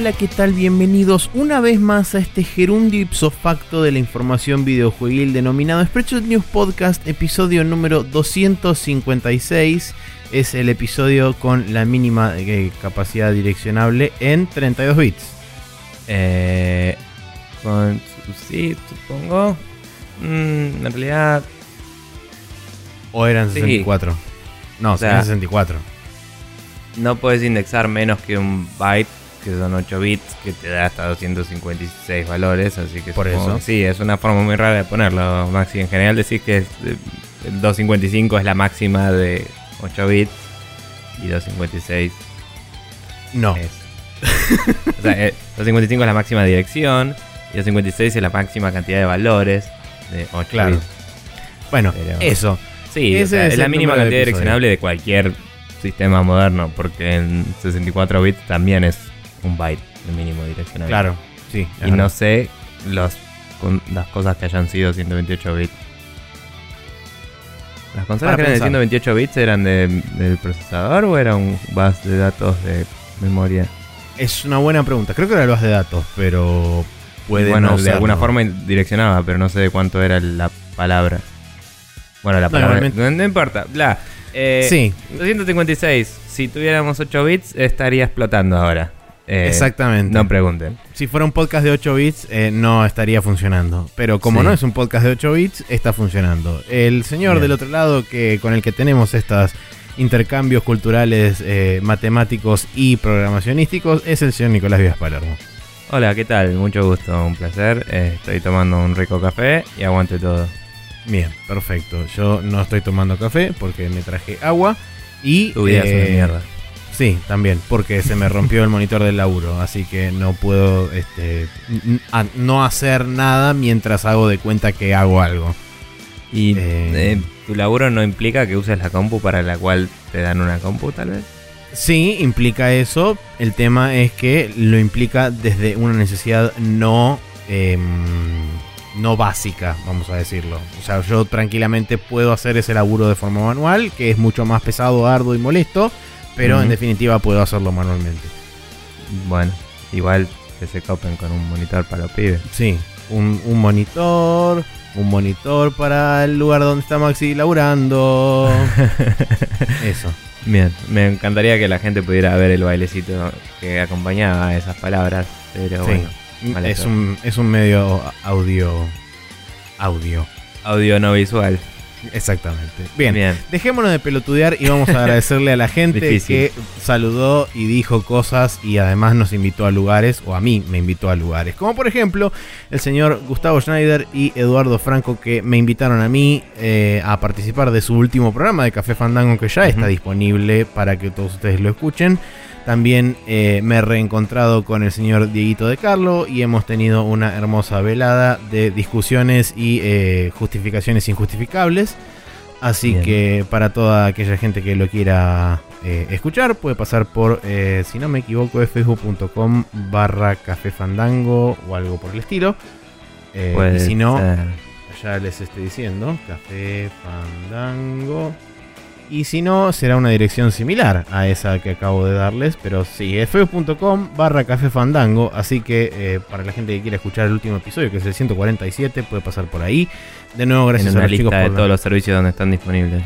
Hola, ¿qué tal? Bienvenidos una vez más a este gerundio ipso facto de la información videojueguil denominado Spreadshot News Podcast, episodio número 256. Es el episodio con la mínima eh, capacidad direccionable en 32 bits. Eh, con sí, supongo. Mm, en realidad, ¿O eran Sí. 64? No, O sea, eran 64. no puedes indexar menos que un byte, que son 8 bits, que te da hasta 256 valores. Así que Por supongo eso. que Sí, es una forma muy rara de ponerlo, Maxi. En general decís que es, eh, el 255 es la máxima de 8 bits y 256 No. es. o sea, eh, 255 es la máxima dirección y 256 es la máxima cantidad de valores de 8 Claro. bits. Bueno, Pero- eso. Sí, o sea, es es la mínima de cantidad episodio. direccionable de cualquier sistema moderno, porque en 64 bits también es un byte el mínimo direccionable. Claro, sí. Y no sé los, con- las cosas que hayan sido 128 bits. ¿Las consolas Para que eran de pensar. 128 bits eran de- del procesador o era un bus de datos de memoria? Es una buena pregunta. Creo que era el base de datos, pero puede bueno, no de alguna forma direccionaba, pero no sé de cuánto era la palabra. Bueno, la palabra. no importa. Bla. Eh, Sí, 256. Si tuviéramos 8 bits, estaría explotando ahora. Eh, exactamente. No pregunten. Si fuera un podcast de 8 bits, eh, no estaría funcionando. Pero como Sí. no es un podcast de 8 bits, está funcionando. El señor Bien. del otro lado, que con el que tenemos estos intercambios culturales, eh, matemáticos y programacionísticos, es el señor Nicolás Vías Palermo. Hola, ¿qué tal? Mucho gusto, un placer. Estoy tomando un rico café y aguante todo. Bien, perfecto. Yo no estoy tomando café porque me traje agua. Y. Tu vida es una mierda. Sí, también, porque se me rompió el monitor del laburo, así que no puedo este, no hacer nada mientras hago de cuenta que hago algo. ¿Y eh, eh, tu laburo no implica que uses la compu para la cual te dan una compu, tal vez? Sí, implica eso. El tema es que lo implica desde una necesidad no, em, no básica, vamos a decirlo. O sea, yo tranquilamente puedo hacer ese laburo de forma manual, que es mucho más pesado, arduo y molesto, pero en definitiva puedo hacerlo manualmente. Bueno, igual que se copen con un monitor para los pibes. Sí, un, un monitor, un monitor para el lugar donde está Maxi laburando. Eso. Bien, me encantaría que la gente pudiera ver el bailecito que acompañaba esas palabras, pero Sí. bueno, es, un, es un medio audio. Audio. audio no visual. Exactamente. Bien. Bien. Dejémonos de pelotudear y vamos a agradecerle a la gente que saludó y dijo cosas y además nos invitó a lugares, o a mí me invitó a lugares. Como por ejemplo el señor Gustavo Schneider y Eduardo Franco que me invitaron a mí eh, a participar de su último programa de Café Fandango que ya está disponible para que todos ustedes lo escuchen. También eh, me he reencontrado con el señor Dieguito de Carlo y hemos tenido una hermosa velada de discusiones y eh, justificaciones injustificables. Así Bien. que para toda aquella gente que lo quiera eh, escuchar, puede pasar por, si no me equivoco, facebook.com barra café fandango o algo por el estilo. Y si no, ser. ya les estoy diciendo, café fandango. Y si no, será una dirección similar a esa que acabo de darles. Pero sí, es facebook.com barra café fandango. Así que eh, para la gente que quiera escuchar el último episodio, que es el 147, puede pasar por ahí. De nuevo, gracias en a una los chicos lista de por la- todos los servicios donde están disponibles.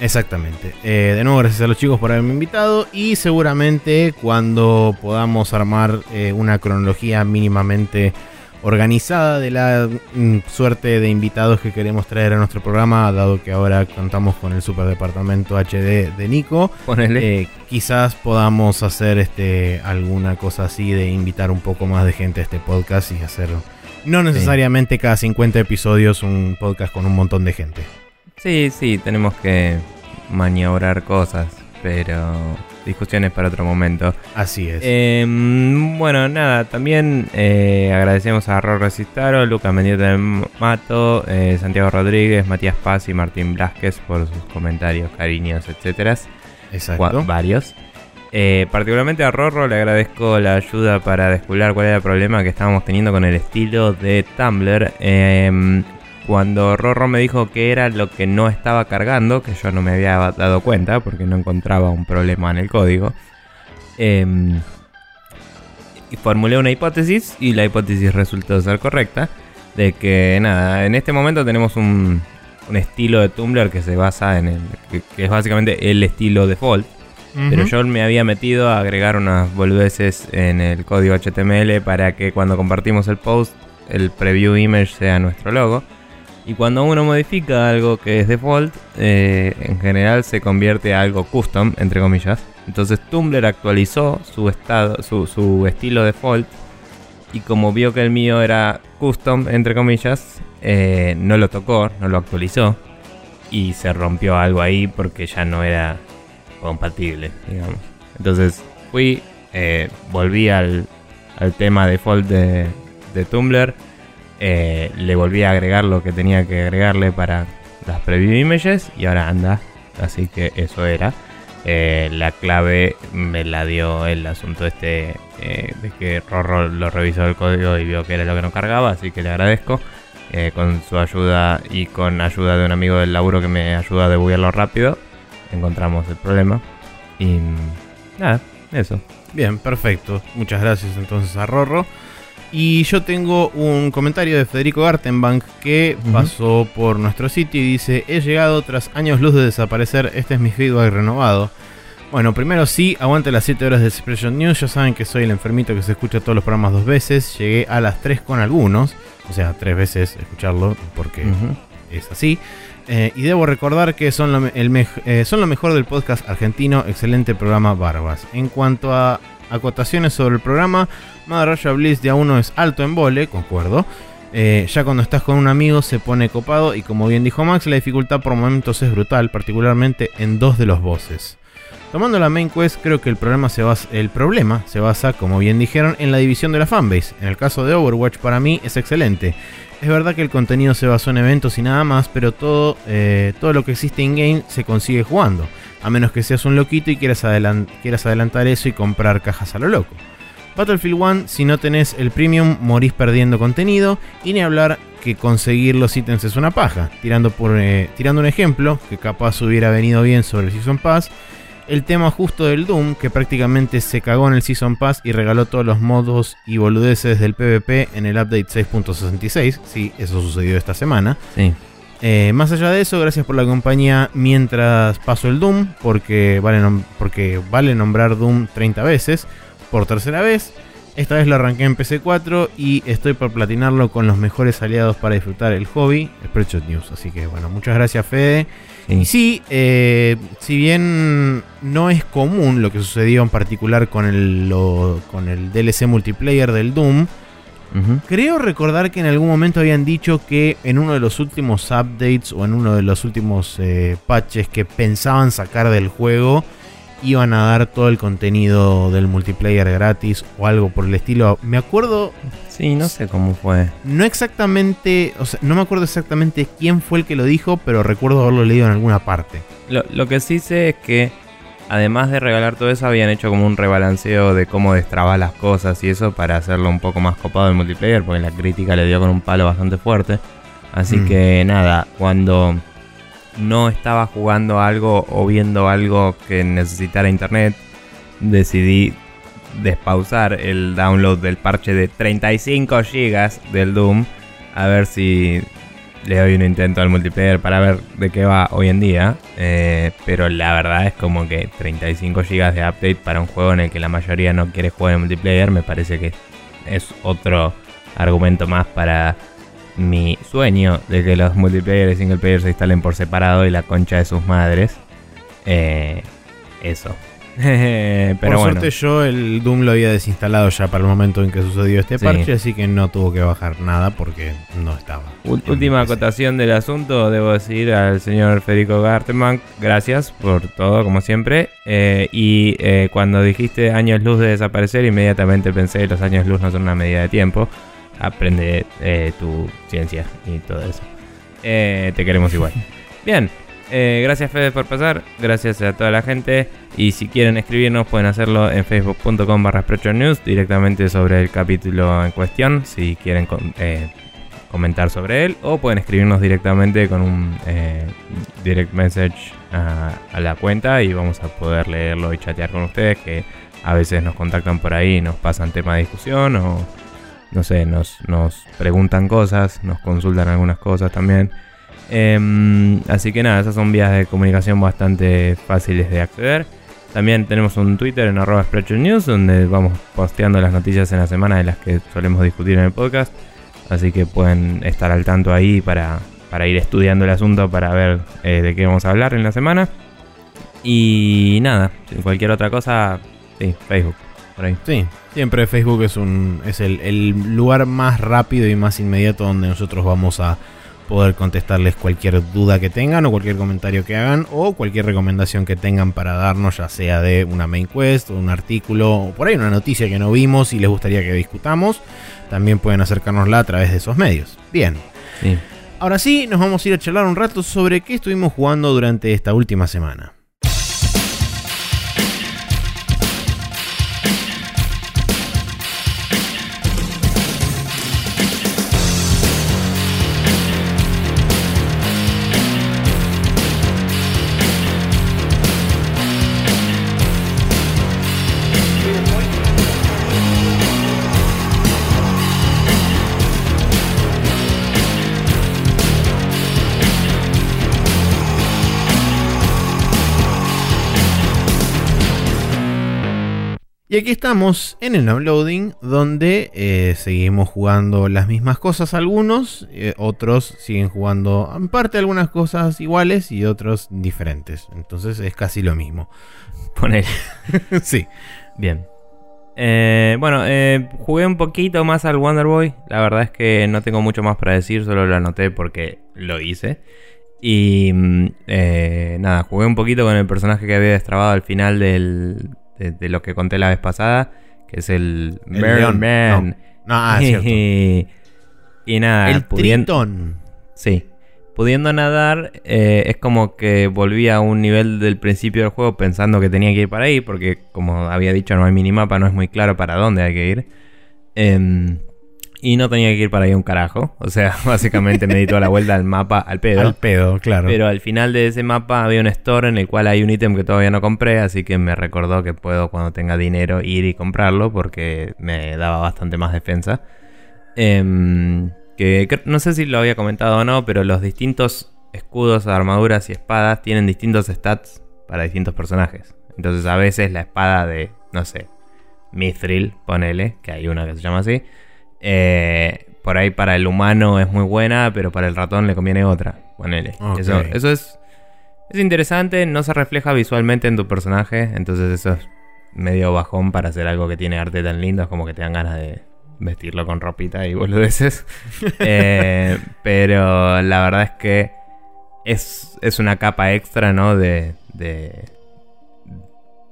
Exactamente. Eh, de nuevo, gracias a los chicos por haberme invitado. Y seguramente cuando podamos armar eh, una cronología mínimamente organizada de la mm, suerte de invitados que queremos traer a nuestro programa, dado que ahora contamos con el superdepartamento HD de Nico, Ponele. eh, quizás podamos hacer este alguna cosa así de invitar un poco más de gente a este podcast y hacer no necesariamente cada 50 episodios un podcast con un montón de gente. Sí, sí, tenemos que maniobrar cosas, pero discusiones para otro momento. Así es. Eh, bueno, nada, también eh, agradecemos a Ror Resistaro, Lucas Mendieta del Mato, eh, Santiago Rodríguez, Matías Paz y Martín Blasquez por sus comentarios, cariños, etcétera. Exacto. Varios. Eh, particularmente a Rorro le agradezco la ayuda para descubrir cuál era el problema que estábamos teniendo con el estilo de Tumblr. Eh, cuando Rorro me dijo que era lo que no estaba cargando, que yo no me había dado cuenta porque no encontraba un problema en el código. eh, y formulé una hipótesis y la hipótesis resultó ser correcta. De que nada, en este momento tenemos un, un estilo de Tumblr que se basa en el. que, que es básicamente el estilo default. Pero Ujú. yo me había metido a agregar unas boludeces en el código HTML para que cuando compartimos el post, el preview image sea nuestro logo. Y cuando uno modifica algo que es default, eh, en general se convierte a algo custom, entre comillas. Entonces Tumblr actualizó su, estado, su, estilo default. Y como vio que el mío era custom, entre comillas, eh, no lo tocó, no lo actualizó. Y se rompió algo ahí porque ya no era compatible, digamos. Entonces fui, eh, volví al, tema default de, de Tumblr. Eh, le volví a agregar lo que tenía que agregarle para las preview images y ahora anda. Así que eso era. Eh, la clave me la dio el asunto este eh, de que Rorro lo revisó el código y vio que era lo que no cargaba, así que le agradezco. Eh, con su ayuda y con ayuda de un amigo del laburo que me ayuda a debuguearlo rápido, encontramos el problema. Y mm, nada, eso. Bien, perfecto. Muchas gracias entonces a Rorro. Y yo tengo un comentario de Federico Gartenbank que pasó por nuestro sitio y dice, he llegado tras años luz de desaparecer, este es mi feedback renovado. Bueno, primero sí, aguante las 7 horas de Expression News, ya saben que soy el enfermito que se escucha todos los programas dos veces, llegué a las 3 con algunos, o sea, tres veces escucharlo porque es así. Eh, y debo recordar que son lo, el eh, son lo mejor del podcast argentino, excelente programa Barbas. En cuanto a acotaciones sobre el programa, Madaraya Bliss de a uno es alto en vole, concuerdo. Eh, ya cuando estás con un amigo se pone copado y como bien dijo Max, la dificultad por momentos es brutal, particularmente en dos de los bosses. Tomando la main quest, creo que el problema, se basa, el problema se basa, como bien dijeron, en la división de la fanbase. En el caso de Overwatch, para mí es excelente. Es verdad que el contenido se basó en eventos y nada más, pero todo, eh, todo lo que existe in-game se consigue jugando. A menos que seas un loquito y quieras, quieras adelantar eso y comprar cajas a lo loco. Battlefield 1, si no tenés el premium, morís perdiendo contenido. Y ni hablar que conseguir los ítems es una paja. Tirando, por, eh, tirando un ejemplo, que capaz hubiera venido bien sobre el Season Pass. El tema justo del Doom, que prácticamente se cagó en el Season Pass y regaló todos los modos y boludeces del PvP en el update 6.66. Sí, eso sucedió esta semana. Sí. Eh, más allá de eso, gracias por la compañía mientras paso el Doom, porque vale, porque vale nombrar Doom 30 veces, por tercera vez. Esta vez lo arranqué en PC4 y estoy por platinarlo con los mejores aliados para disfrutar el hobby, Spreadshot News. Así que bueno, muchas gracias Fede. Y sí, eh, si bien no es común lo que sucedió en particular con el, lo- con el DLC multiplayer del Doom, Creo recordar que en algún momento habían dicho que en uno de los últimos updates o en uno de los últimos eh, patches que pensaban sacar del juego iban a dar todo el contenido del multiplayer gratis o algo por el estilo. Me acuerdo, Sí, no sé cómo fue. no exactamente, o sea, no me acuerdo exactamente quién fue el que lo dijo, pero recuerdo haberlo leído en alguna parte. Lo, lo que sí sé es que, además de regalar todo eso, habían hecho como un rebalanceo de cómo destrabar las cosas y eso para hacerlo un poco más copado el multiplayer, porque la crítica le dio con un palo bastante fuerte. Así Mm. que nada, cuando no estaba jugando algo o viendo algo que necesitara internet, decidí despausar el download del parche de 35 GB del Doom a ver si le doy un intento al multiplayer para ver de qué va hoy en día. Eh, pero la verdad es como que 35 GB de update para un juego en el que la mayoría no quiere jugar en multiplayer me parece que es otro argumento más para mi sueño de que los multiplayer y single player se instalen por separado y la concha de sus madres. Eh, eso. Pero por bueno. suerte yo el Doom lo había desinstalado ya para el momento en que sucedió este Sí. parche, así que no tuvo que bajar nada porque no estaba. Última acotación del asunto, debo decir al señor Federico Garteman, gracias por todo, como siempre. Eh, y eh, cuando dijiste años luz de desaparecer, inmediatamente pensé los años luz no son una medida de tiempo. Aprende eh, tu ciencia y todo eso. Eh, te queremos igual. Bien, eh, gracias Fede por pasar, gracias a toda la gente. Y si quieren escribirnos pueden hacerlo en facebook.com barra News directamente sobre el capítulo en cuestión. Si quieren eh, comentar sobre él o pueden escribirnos directamente con un eh, direct message a, la cuenta y vamos a poder leerlo y chatear con ustedes que a veces nos contactan por ahí, nos pasan tema de discusión o no sé, nos, nos preguntan cosas, nos consultan algunas cosas también. Em, así que nada, esas son vías de comunicación bastante fáciles de acceder. También tenemos un Twitter en arroba News donde vamos posteando las noticias en la semana de las que solemos discutir en el podcast. Así que pueden estar al tanto ahí para, para ir estudiando el asunto para ver eh, de qué vamos a hablar en la semana. Y nada, cualquier otra cosa, sí, Facebook. Por ahí. Sí, siempre Facebook es, un, es el, el lugar más rápido y más inmediato donde nosotros vamos a poder contestarles cualquier duda que tengan o cualquier comentario que hagan o cualquier recomendación que tengan para darnos, ya sea de una main quest o un artículo o por ahí una noticia que no vimos y les gustaría que discutamos. También pueden acercárnosla a través de esos medios. Bien. Ahora sí, nos vamos a ir a charlar un rato sobre qué estuvimos jugando durante esta última semana. Y aquí estamos en el downloading, donde eh, seguimos jugando las mismas cosas algunos, eh, otros siguen jugando en parte algunas cosas iguales y otros diferentes. Entonces es casi lo mismo. Poner. sí. Bien. Eh, bueno, jugué un poquito más al Wonder Boy. La verdad es que no tengo mucho más para decir, solo lo anoté porque lo hice. Y mm, nada, jugué un poquito con el personaje que había destrabado al final del, de, lo que conté la vez pasada, que es el, el Man. No. ah, cierto. y, nada, el tritón. Sí. Pudiendo nadar, eh, es como que volví a un nivel del principio del juego pensando que tenía que ir para ahí, porque como había dicho, no hay minimapa, no es muy claro para dónde hay que ir. Eh, y no tenía que ir para ahí un carajo. O sea, básicamente me di toda la vuelta al mapa al pedo. Al pedo, claro. Pero al final de ese mapa había un store en el cual hay un ítem que todavía no compré. Así que me recordó que puedo, cuando tenga dinero, ir y comprarlo. Porque me daba bastante más defensa. Em, que no sé si lo había comentado o no, pero los distintos escudos, armaduras y espadas tienen distintos stats para distintos personajes. Entonces a veces la espada de, no sé, Mithril, ponele, que hay una que se llama así eh, por ahí para el humano es muy buena, pero para el ratón le conviene otra. Ponele. Eso, eso es, es interesante, no se refleja visualmente en tu personaje, entonces eso es medio bajón para hacer algo que tiene arte tan lindo, es como que te dan ganas de vestirlo con ropita y boludeces. eh, pero la verdad es que es, es una capa extra, ¿no? De, de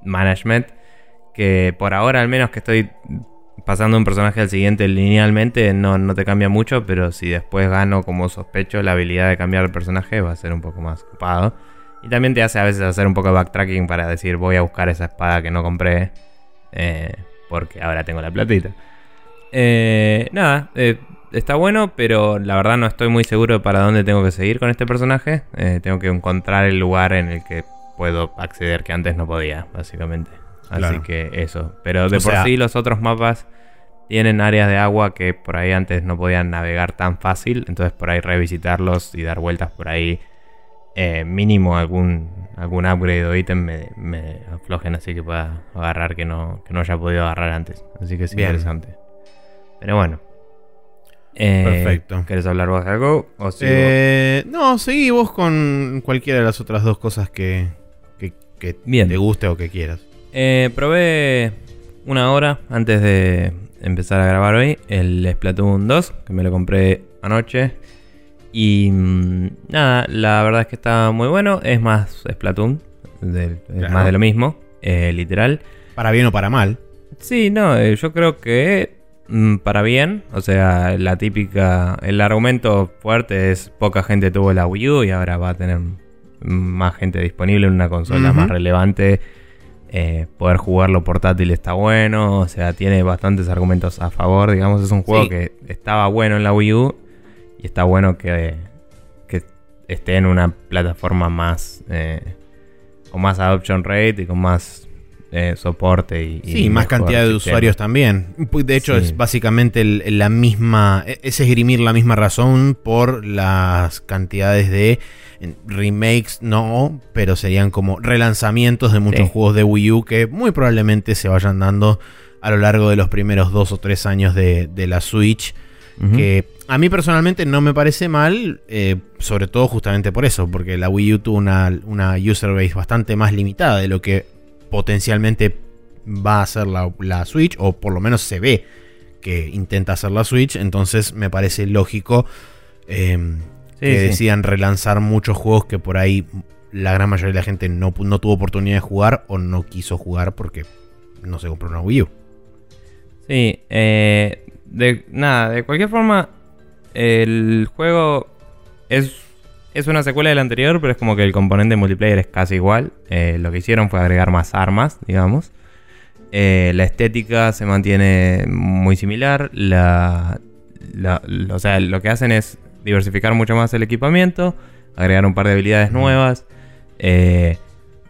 management que por ahora al menos que estoy pasando un personaje al siguiente linealmente no, no te cambia mucho, pero si después gano como sospecho la habilidad de cambiar el personaje va a ser un poco más ocupado. Y también te hace a veces hacer un poco de backtracking para decir voy a buscar esa espada que no compré eh, porque ahora tengo la platita. Eh, nada, eh, está bueno, pero la verdad no estoy muy seguro para dónde tengo que seguir con este personaje. tengo que encontrar el lugar en el que puedo acceder que antes no podía, básicamente. Así que eso. Pero de por sí los otros mapas tienen áreas de agua que por ahí antes no podían navegar tan fácil. Entonces por ahí revisitarlos y dar vueltas por ahí. Eh, mínimo algún, algún upgrade o ítem me, aflojen así que pueda agarrar que no, que no haya podido agarrar antes. Así que es interesante. Pero bueno. Eh, Perfecto. ¿Quieres hablar vos de algo? O eh, no, seguí vos con cualquiera de las otras dos cosas que, que, te guste o que quieras. Eh, probé una hora antes de empezar a grabar hoy el Splatoon 2, que me lo compré anoche. Y mm, nada, la verdad es que está muy bueno. Es más Splatoon, es más de lo mismo, eh, literal. Para bien o para mal. Sí, no, eh, yo creo que mm, para bien. O sea, la típica. El argumento fuerte es: poca gente tuvo la Wii U y ahora va a tener más gente disponible en una consola más relevante eh, poder jugarlo portátil está bueno, o sea, tiene bastantes argumentos a favor, digamos, es un juego que estaba bueno en la Wii U y está bueno que, que esté en una plataforma más... Eh, con más adoption rate y con más eh, soporte y, sí, más cantidad de usuarios también. De hecho, es básicamente la misma, e, es esgrimir la misma razón por las cantidades de remakes, no, pero serían como relanzamientos de muchos juegos de Wii U que muy probablemente se vayan dando a lo largo de los primeros dos o tres años de, la Switch. Que a mí personalmente no me parece mal, eh, sobre todo justamente por eso, porque la Wii U tuvo una, una user base bastante más limitada de lo que potencialmente va a ser la, Switch, o por lo menos se ve que intenta hacer la Switch, entonces me parece lógico em, que decidan relanzar muchos juegos que por ahí la gran mayoría de la gente no, no tuvo oportunidad de jugar o no quiso jugar porque no se compró una Wii U. Sí, eh, de nada, de cualquier forma, el juego es es una secuela del anterior, pero es como que el componente multiplayer es casi igual. Eh, lo que hicieron fue agregar más armas, digamos. Eh, la estética se mantiene muy similar. La, o sea, lo que hacen es diversificar mucho más el equipamiento, agregar un par de habilidades nuevas. Eh,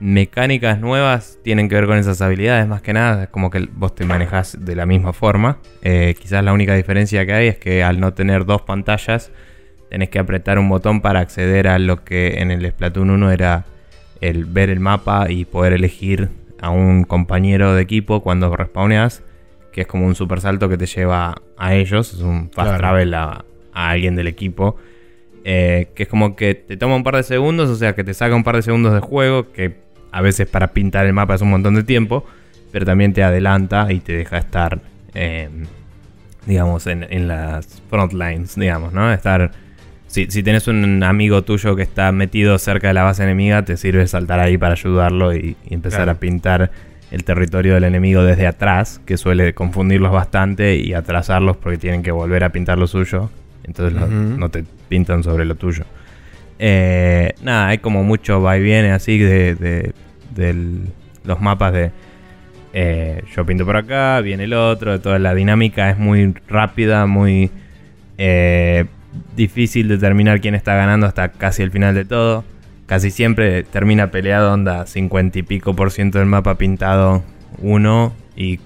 mecánicas nuevas tienen que ver con esas habilidades más que nada. Como que vos te manejas de la misma forma. quizás la única diferencia que hay es que al no tener dos pantallas tenés que apretar un botón para acceder a lo que en el Splatoon 1 era el ver el mapa y poder elegir a un compañero de equipo cuando respawneas, que es como un super salto que te lleva a ellos, es un fast travel a, alguien del equipo. Eh, que es como que te toma un par de segundos, o sea que te saca un par de segundos de juego, que a veces para pintar el mapa es un montón de tiempo, pero también te adelanta y te deja estar, eh, digamos, en, en, las front lines, digamos, ¿no? Estar si, si tenés un amigo tuyo que está metido cerca de la base enemiga, te sirve saltar ahí para ayudarlo y, empezar a pintar el territorio del enemigo desde atrás, que suele confundirlos bastante y atrasarlos porque tienen que volver a pintar lo suyo. Entonces no te pintan sobre lo tuyo. Eh, nada, hay como mucho va y viene así de, de, los mapas de eh, yo pinto por acá, viene el otro, toda la dinámica es muy rápida, muy eh, difícil determinar quién está ganando hasta casi el final de todo. Casi siempre termina peleado, onda 50 y pico por ciento del mapa pintado uno y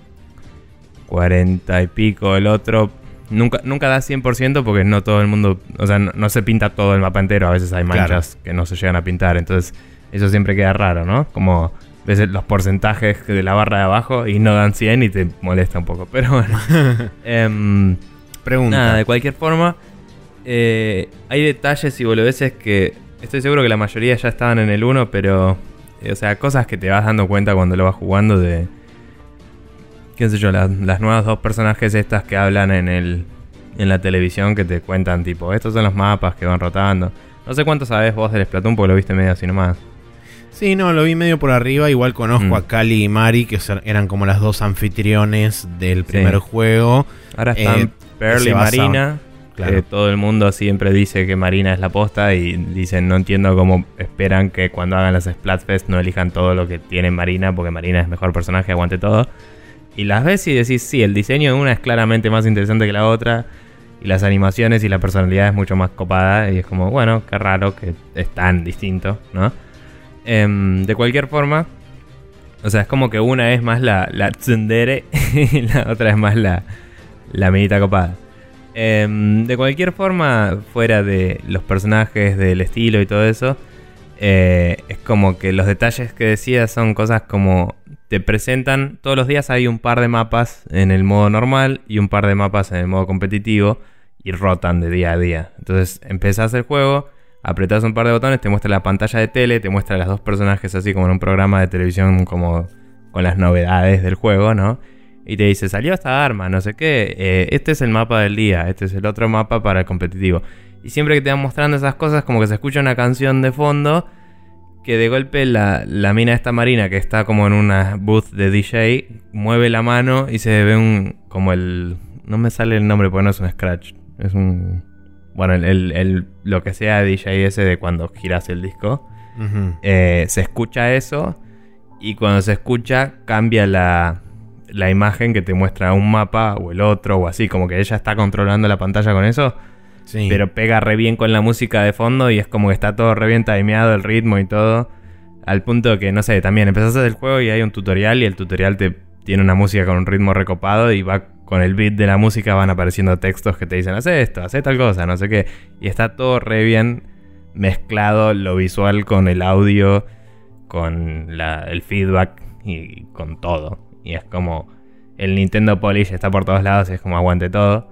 40 y pico el otro. Nunca, nunca da 100% porque no todo el mundo, o sea, no, se pinta todo el mapa entero, a veces hay manchas que no se llegan a pintar, entonces eso siempre queda raro, ¿no? Como ves los porcentajes de la barra de abajo y no dan 100 y te molesta un poco, pero bueno. Em, Pregunta. Nada, de cualquier forma, eh, hay detalles y boludeces que estoy seguro que la mayoría ya estaban en el 1, pero. Eh, o sea, cosas que te vas dando cuenta cuando lo vas jugando de. ¿Qué sé yo? Las, nuevas dos personajes estas que hablan en el. En la televisión que te cuentan, tipo, estos son los mapas que van rotando. No sé cuánto sabes vos del Splatoon porque lo viste medio así nomás. Sí, no, lo vi medio por arriba. Igual conozco mm. a Cali y Mari, que eran como las dos anfitriones del primer juego. Ahora están eh, Pearl y Marina. Eh, todo el mundo siempre dice que Marina es la posta y dicen, no entiendo cómo esperan que cuando hagan las Splatfest no elijan todo lo que tiene Marina, porque Marina es mejor personaje, aguante todo. Y las ves y decís, sí, el diseño de una es claramente más interesante que la otra, y las animaciones y la personalidad es mucho más copada, y es como, bueno, qué raro que es tan distinto, ¿no? Em, de cualquier forma, o sea, es como que una es más la, la tsundere y la otra es más la, la minita copada. Em, de cualquier forma, fuera de los personajes, del estilo y todo eso, eh, es como que los detalles que decía son cosas como te presentan, todos los días hay un par de mapas en el modo normal y un par de mapas en el modo competitivo y rotan de día a día. Entonces empezás el juego, apretás un par de botones, te muestra la pantalla de tele, te muestra a los dos personajes así como en un programa de televisión como con las novedades del juego, ¿no? Y te dice, salió esta arma, no sé qué, eh, este es el mapa del día, este es el otro mapa para el competitivo. Y siempre que te van mostrando esas cosas, como que se escucha una canción de fondo, que de golpe la, la mina esta marina, que está como en una booth de DJ, mueve la mano y se ve un, como el, no me sale el nombre porque no es un scratch, es un, bueno, el, el, lo que sea DJ ese de cuando giras el disco. Eh, se escucha eso y cuando se escucha cambia la, la imagen que te muestra un mapa o el otro o así, como que ella está controlando la pantalla con eso. Pero pega re bien con la música de fondo y es como que está todo re bien timeado el ritmo y todo. Al punto que, no sé, también empezás el juego y hay un tutorial y el tutorial te tiene una música con un ritmo recopado y va con el beat de la música van apareciendo textos que te dicen, haz esto, haz tal cosa, no sé qué. Y está todo re bien mezclado lo visual con el audio, con el feedback y con todo. Y es como el Nintendo Polish está por todos lados, es como aguante todo.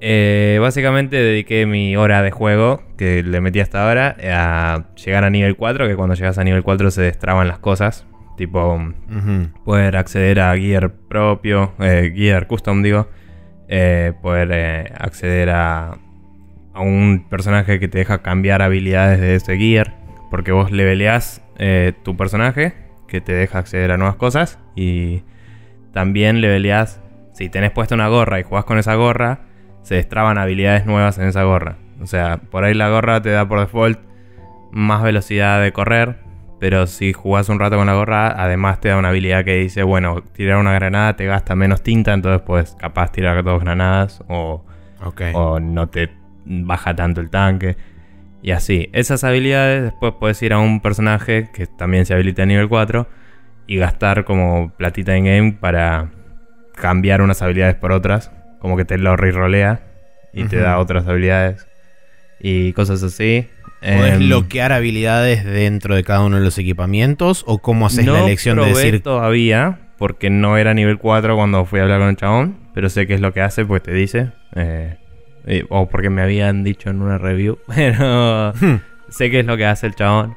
Eh, básicamente dediqué mi hora de juego, que le metí hasta ahora, a llegar a nivel 4, que cuando llegas a nivel 4 se destraban las cosas. Tipo, poder acceder a gear propio, eh, gear custom digo, eh, poder acceder a, a un personaje que te deja cambiar habilidades de ese gear, porque vos leveleás tu personaje, que te deja acceder a nuevas cosas, y también leveleás, si tenés puesta una gorra y jugás con esa gorra, se destraban habilidades nuevas en esa gorra. O sea, por ahí la gorra te da por default más velocidad de correr, pero si jugás un rato con la gorra, además te da una habilidad que dice, bueno, tirar una granada te gasta menos tinta, entonces puedes capaz tirar dos granadas o, o no te baja tanto el tanque. Y así, esas habilidades después puedes ir a un personaje que también se habilita a nivel 4 y gastar como platita en game para cambiar unas habilidades por otras como que te lo re-rolea y te da otras habilidades y cosas así. ¿Puedes em, bloquear habilidades dentro de cada uno de los equipamientos? ¿O cómo haces la elección de decir.? todavía, porque no era nivel 4 cuando fui a hablar con el chabón, pero sé qué es lo que hace, pues te dice. Eh, o porque me habían dicho en una review, pero hmm. sé qué es lo que hace el chabón.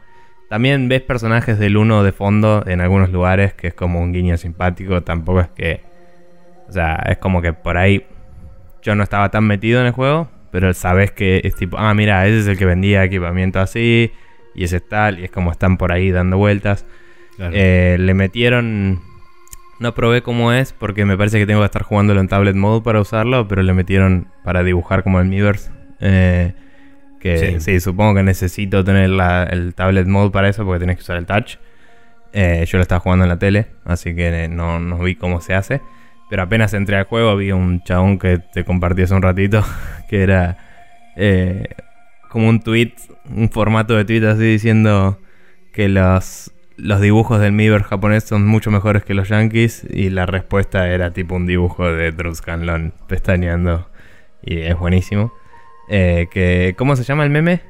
También ves personajes del 1 de fondo en algunos lugares, que es como un guiño simpático. Tampoco es que. O sea, es como que por ahí yo no estaba tan metido en el juego, pero sabes que es tipo, ah, mira, ese es el que vendía equipamiento así, y ese es tal, y es como están por ahí dando vueltas. Eh, le metieron. No probé cómo es, porque me parece que tengo que estar jugándolo en tablet mode para usarlo, pero le metieron para dibujar como el Miiverse. Eh, que sí. supongo que necesito tener el tablet mode para eso, porque tenés que usar el touch. Eh, yo lo estaba jugando en la tele, así que no, no vi cómo se hace. Pero apenas entré al juego vi un chabón que te compartí hace un ratito, que era eh, como un tweet, un formato de tweet así diciendo que los, los dibujos del Miiverse japonés son mucho mejores que los yankees y la respuesta era tipo un dibujo de Drew Scanlon pestañeando y es buenísimo. Eh, que, ¿Cómo se llama el meme?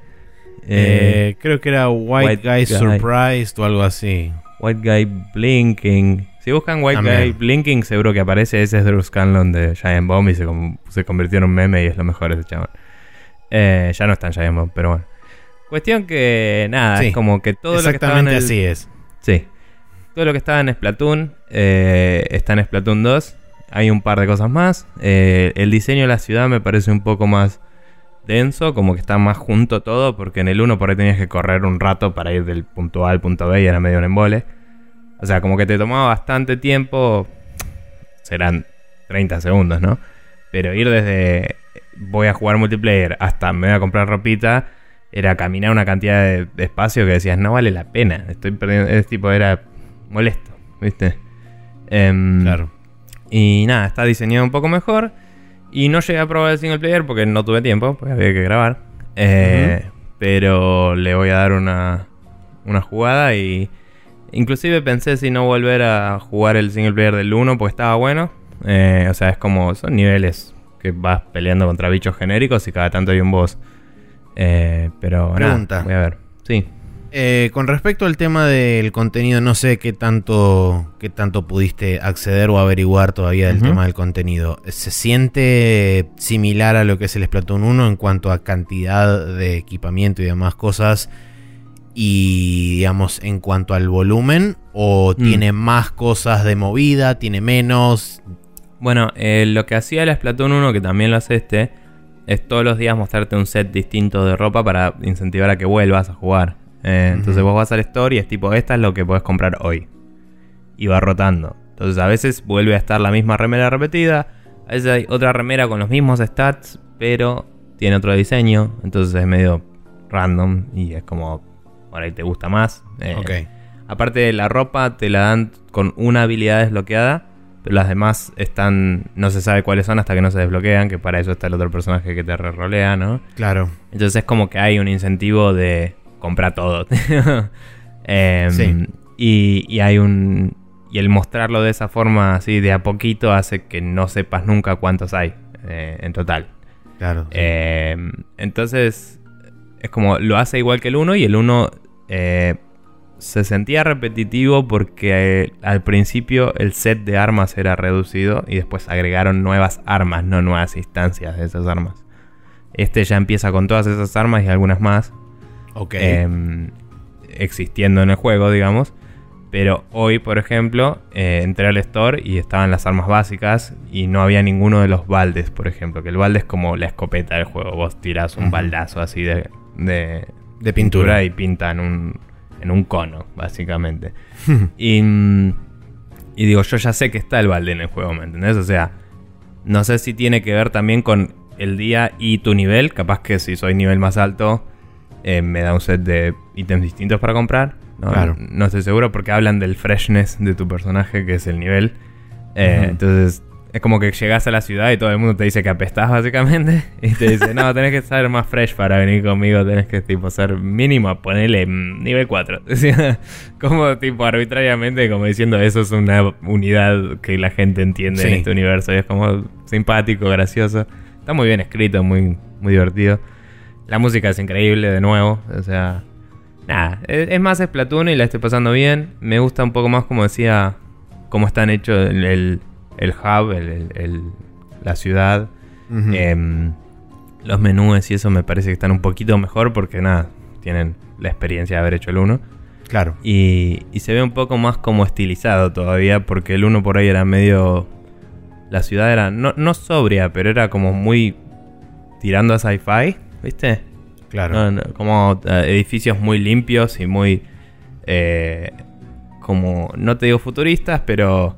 Eh, creo que era White, Guy, Surprised o algo así. White Guy Blinking. Si buscan White Guy Blinking, seguro que aparece. Ese es Drew Scanlon de Giant Bomb y se, convirtió en un meme y es lo mejor ese chaval. Eh, ya no está en Giant Bomb, pero bueno. Cuestión que, nada, es como que todo lo que estaba en así es. Sí. Todo lo que estaba en Splatoon eh, está en Splatoon 2. Hay un par de cosas más. Eh, el diseño de la ciudad me parece un poco más denso, como que está más junto todo, porque en el 1 por ahí tenías que correr un rato para ir del punto A al punto B y era medio un embole. O sea, como que te tomaba bastante tiempo. Serán 30 segundos, ¿no? Pero ir desde voy a jugar multiplayer hasta me voy a comprar ropita era caminar una cantidad de, espacio que decías, no vale la pena. Estoy perdiendo. Es tipo, era molesto, ¿viste? Em, claro. Y nada, está diseñado un poco mejor. Y no llegué a probar el single player porque no tuve tiempo, porque había que grabar. Eh, pero le voy a dar una, una jugada y Inclusive pensé si no volver a jugar el single player del 1 porque estaba bueno. Eh, o sea, es como, son niveles que vas peleando contra bichos genéricos y cada tanto hay un boss. Eh, pero Pregunta. voy a ver. Sí. Eh, con respecto al tema del contenido, no sé qué tanto, qué tanto pudiste acceder o averiguar todavía del tema del contenido. ¿Se siente similar a lo que es el Splatoon 1 en cuanto a cantidad de equipamiento y demás cosas? y digamos en cuanto al volumen o mm. tiene más cosas de movida, tiene menos. Bueno, eh, lo que hacía el Splatoon 1, que también lo hace este, es todos los días mostrarte un set distinto de ropa para incentivar a que vuelvas a jugar. Eh, entonces vos vas al store y es tipo, esta es lo que puedes comprar hoy. Y va rotando. Entonces a veces vuelve a estar la misma remera repetida, a veces hay otra remera con los mismos stats, pero tiene otro diseño, entonces es medio random y es como por ahí te gusta más. Eh, aparte de la ropa, te la dan con una habilidad desbloqueada, las demás están, no se sabe cuáles son hasta que no se desbloquean, que para eso está el otro personaje que te re-rolea, ¿no? Claro. Entonces es como que hay un incentivo de comprar todo. Em, Sí. y, y hay un. Y el mostrarlo de esa forma, así de a poquito, hace que no sepas nunca cuántos hay eh, en total. Claro. Eh, entonces, es como lo hace igual que el 1 y el 1 eh, se sentía repetitivo porque eh, al principio el set de armas era reducido y después agregaron nuevas armas, no nuevas instancias de esas armas. Este ya empieza con todas esas armas y algunas más ok. em, existiendo en el juego, digamos. Pero hoy, por ejemplo, eh, entré al store y estaban las armas básicas y no había ninguno de los baldes, por ejemplo. Que el balde es como la escopeta del juego. Vos tirás un baldazo así de, de, de pintura. y pinta en un, en un cono, básicamente. y, mm, y digo, yo ya sé que está el balde en el juego, ¿me entendés? O sea, no sé si tiene que ver también con el día y tu nivel. Capaz que si soy nivel más alto, eh, me da un set de ítems distintos para comprar. No, Claro. no estoy seguro porque hablan del freshness de tu personaje, que es el nivel. Eh. Entonces, es como que llegas a la ciudad y todo el mundo te dice que apestás, básicamente. Y te dice, no, tenés que estar más fresh para venir conmigo. Tenés que, tipo, ser mínimo, ponerle mm, nivel 4. O sea, como, tipo, arbitrariamente, como diciendo, eso es una unidad que la gente entiende en este universo. Y es como simpático, gracioso. Está muy bien escrito, muy, muy divertido. La música es increíble, de nuevo. O sea, nada. Es, es más Splatoon y la estoy pasando bien. Me gusta un poco más, como decía, cómo están hechos el, el, el hub, el- el- el- la ciudad. Em, los menús y eso me parece que están un poquito mejor porque, nada, tienen la experiencia de haber hecho el 1. claro. Y, y se ve un poco más como estilizado todavía, porque el 1 por ahí era medio. La ciudad era no, no sobria, pero era como muy tirando a sci-fi, ¿viste? Claro. No, no, como eh, edificios muy limpios y muy. eh, como. No te digo futuristas, pero.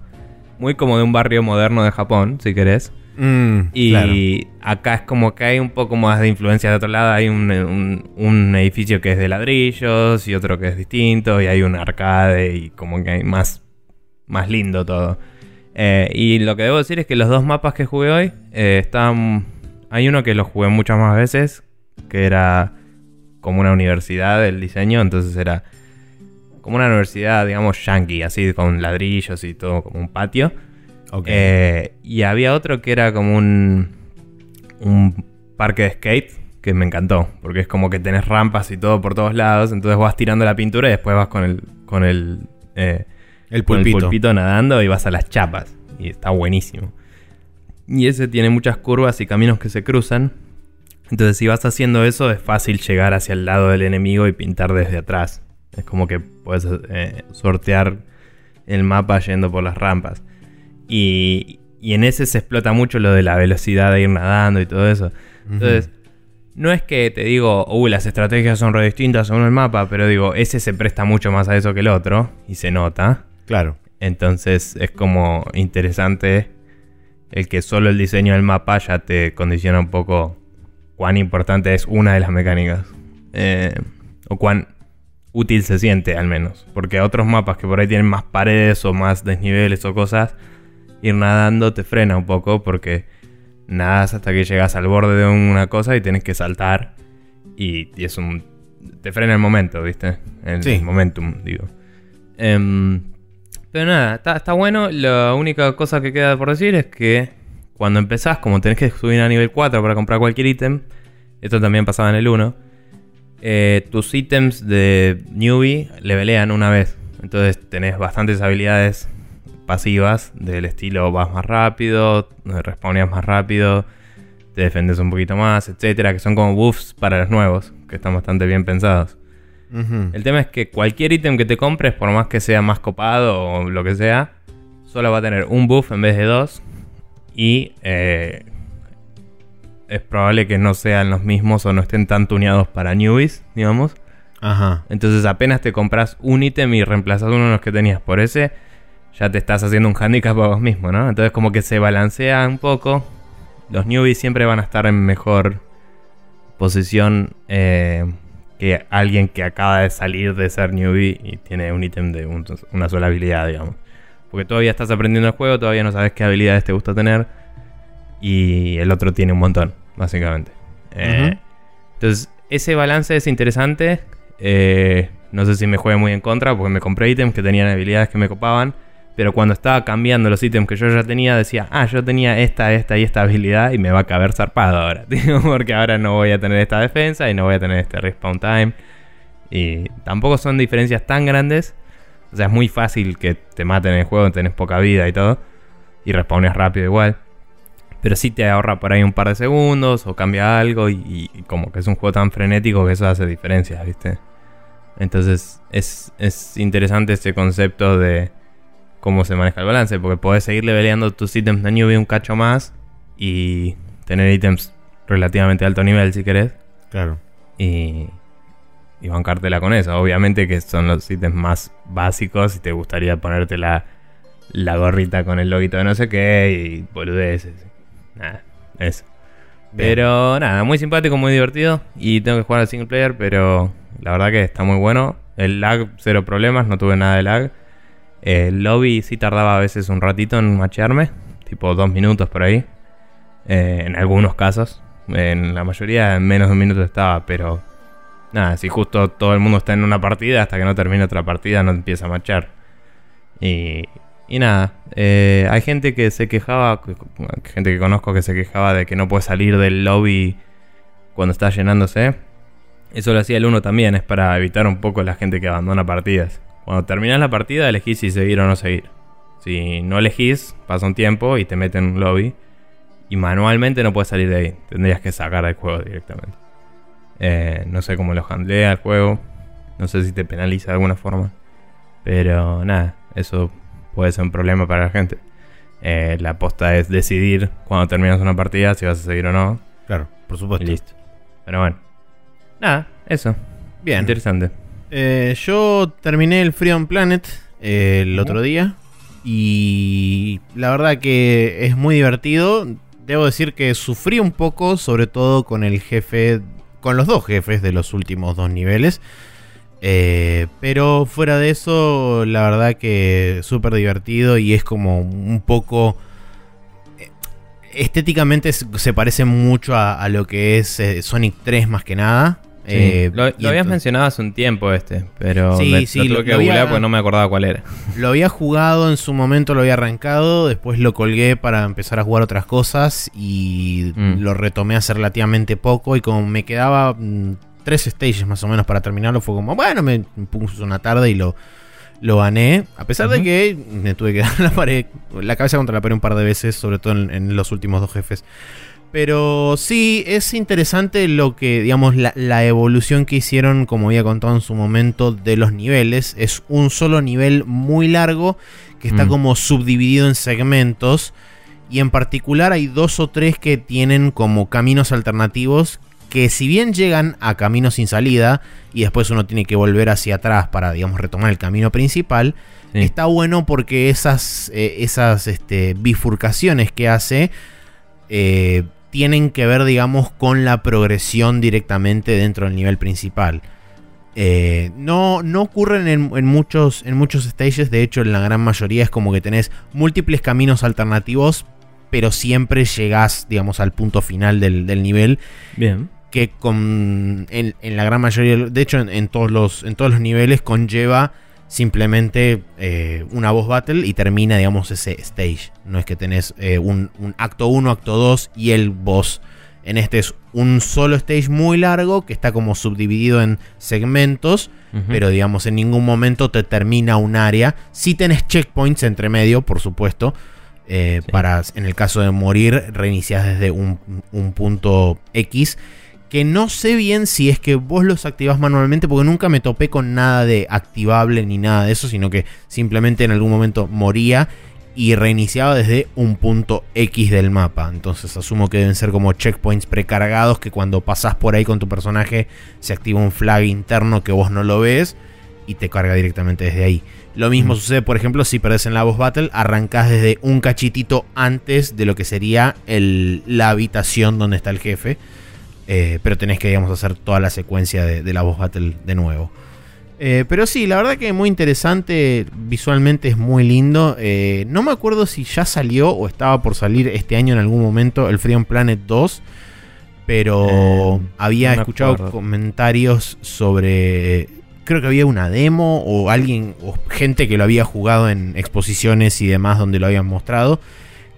Muy como de un barrio moderno de Japón, si querés. Mm, Y claro. acá es como que hay un poco más de influencia de otro lado. Hay un, un- un edificio que es de ladrillos y otro que es distinto. Y hay un arcade y como que hay más, más lindo todo. Eh, y lo que debo decir es que los dos mapas que jugué hoy eh, están... Hay uno que lo jugué muchas más veces, que era como una universidad el diseño. Entonces era como una universidad, digamos, yankee, así con ladrillos y todo, como un patio. Eh, y había otro que era como un, un parque de skate que me encantó, porque es como que tenés rampas y todo por todos lados, entonces vas tirando la pintura y después vas con el con el, eh, el con el pulpito nadando y vas a las chapas y está buenísimo. Y ese tiene muchas curvas y caminos que se cruzan. Entonces si vas haciendo eso es fácil llegar hacia el lado del enemigo y pintar desde atrás. Es como que puedes eh, sortear el mapa yendo por las rampas. Y, y en ese se explota mucho lo de la velocidad de ir nadando y todo eso. Entonces, no es que te digo, uy, las estrategias son re distintas según el mapa, pero digo, ese se presta mucho más a eso que el otro y se nota. Claro. Entonces es como interesante el que solo el diseño del mapa ya te condiciona un poco cuán importante es una de las mecánicas. Eh, o cuán útil se siente al menos. Porque otros mapas que por ahí tienen más paredes o más desniveles o cosas, ir nadando te frena un poco porque nadas hasta que llegas al borde de una cosa y tienes que saltar. Y, y es un... Te frena el momento, ¿viste? El Sí. momentum, digo. Em, pero nada, está, está bueno. La única cosa que queda por decir es que cuando empezás, como tenés que subir a nivel 4 para comprar cualquier ítem, esto también pasaba en el 1, eh, tus ítems de newbie levelean una vez. Entonces tenés bastantes habilidades pasivas del estilo vas más rápido, respawneas más rápido, te defendes un poquito más, etcétera, que son como buffs para los nuevos, que están bastante bien pensados. El tema es que cualquier ítem que te compres, por más que sea más copado o lo que sea, solo va a tener un buff en vez de dos. Y eh, es probable que no sean los mismos o no estén tan tuneados para newbies, digamos. Ajá. Entonces apenas te compras un ítem y reemplazas uno de los que tenías por ese, ya te estás haciendo un handicap a vos mismo, ¿no? Entonces como que se balancea un poco. Los newbies siempre van a estar en mejor posición eh, que alguien que acaba de salir de ser newbie y tiene un ítem de un- una sola habilidad, digamos. Porque todavía estás aprendiendo el juego, todavía no sabes qué habilidades te gusta tener. Y el otro tiene un montón, básicamente. Eh. Entonces, ese balance es interesante. Eh, No sé si me juegue muy en contra porque me compré ítems que tenían habilidades que me copaban. Pero cuando estaba cambiando los ítems que yo ya tenía, decía, ah, yo tenía esta, esta y esta habilidad y me va a caber zarpado ahora. porque ahora no voy a tener esta defensa y no voy a tener este respawn time. Y tampoco son diferencias tan grandes. O sea, es muy fácil que te maten en el juego, tenés poca vida y todo. Y respawnes rápido igual. Pero sí te ahorra por ahí un par de segundos o cambia algo. Y, como que es un juego tan frenético que eso hace diferencia, ¿viste? Entonces es, es interesante este concepto de cómo se maneja el balance. Porque podés seguir leveleando tus ítems de newbie un cacho más. Y tener ítems relativamente alto nivel si querés. Claro. Y, y bancártela con eso. Obviamente que son los ítems más básicos y te gustaría ponerte la, la gorrita con el loguito de no sé qué y boludeces. Nada, eso. Pero nada, muy simpático, muy divertido. Y tengo que jugar al single player, pero la verdad que está muy bueno. El lag, cero problemas, no tuve nada de lag. El lobby sí tardaba a veces un ratito en machearme, tipo dos minutos por ahí. Eh, en algunos casos. En la mayoría en menos de un minuto estaba, pero nada, si justo todo el mundo está en una partida, hasta que no termine otra partida no empieza a marchar. Y, y nada, eh, hay gente que se quejaba, gente que conozco que se quejaba de que no puede salir del lobby cuando está llenándose. Eso lo hacía el uno también, es para evitar un poco la gente que abandona partidas. Cuando terminas la partida elegís si seguir o no seguir. Si no elegís, pasa un tiempo y te meten en un lobby. Y manualmente no puedes salir de ahí. Tendrías que sacar el juego directamente. Eh, no sé cómo lo handlea el juego. No sé si te penaliza de alguna forma. Pero nada, eso puede ser un problema para la gente. Eh, la aposta es decidir cuando terminas una partida si vas a seguir o no. Claro, por supuesto. Y listo. Pero bueno. Nada, eso. Bien. Interesante. Eh, yo terminé el Freedom Planet el otro día. Y la verdad que es muy divertido. Debo decir que sufrí un poco, sobre todo con el jefe con los dos jefes de los últimos dos niveles. Eh, pero fuera de eso, la verdad que súper divertido y es como un poco... Eh, estéticamente se parece mucho a, lo que es eh, Sonic 3 más que nada. Eh, lo, habías mencionado hace un tiempo este, pero sí, sí, lo, tuve que había, porque no me acordaba cuál era. Lo había jugado en su momento, lo había arrancado, después lo colgué para empezar a jugar otras cosas y mm. lo retomé hace relativamente poco y como me quedaba mm, tres stages más o menos para terminarlo, fue como, bueno, me, puse una tarde y lo, lo gané, a pesar de que me tuve que dar la pared, la cabeza contra la pared un par de veces, sobre todo en los últimos dos jefes. Pero sí, es interesante lo que, digamos, la, evolución que hicieron, como había contado en su momento, de los niveles. Es un solo nivel muy largo que está mm. como subdividido en segmentos. Y en particular hay dos o tres que tienen como caminos alternativos que si bien llegan a caminos sin salida y después uno tiene que volver hacia atrás para, digamos, retomar el camino principal, está bueno porque esas, eh, esas este, bifurcaciones que hace eh, tienen que ver, digamos, con la progresión directamente dentro del nivel principal. Eh, no, no ocurren en, muchos, en muchos stages, de hecho en la gran mayoría es como que tenés múltiples caminos alternativos, pero siempre llegás, digamos, al punto final del, nivel. Bien. Que con, en, la gran mayoría, de hecho en, todos los, en todos los niveles conlleva simplemente eh, una boss battle y termina, digamos, ese stage. No es que tenés eh, un, acto 1, acto 2 y el boss. En este es un solo stage muy largo que está como subdividido en segmentos, pero digamos en ningún momento te termina un área. Si tenés checkpoints entre medio, por supuesto, eh, para en el caso de morir reinicias desde un, un punto X que no sé bien si es que vos los activás manualmente, porque nunca me topé con nada de activable ni nada de eso, sino que simplemente en algún momento moría y reiniciaba desde un punto X del mapa. Entonces asumo que deben ser como checkpoints precargados que cuando pasás por ahí con tu personaje se activa un flag interno que vos no lo ves y te carga directamente desde ahí. Lo mismo sucede, por ejemplo, si perdés en la boss battle, arrancás desde un cachitito antes de lo que sería la habitación donde está el jefe. Eh, pero tenés que, digamos, hacer toda la secuencia de, la boss battle de nuevo. Eh, pero sí, la verdad que es muy interesante, visualmente es muy lindo. Eh, no me acuerdo si ya salió o estaba por salir este año en algún momento el Freedom Planet 2, pero había escuchado comentarios sobre creo que había una demo o alguien o gente que lo había jugado en exposiciones y demás donde lo habían mostrado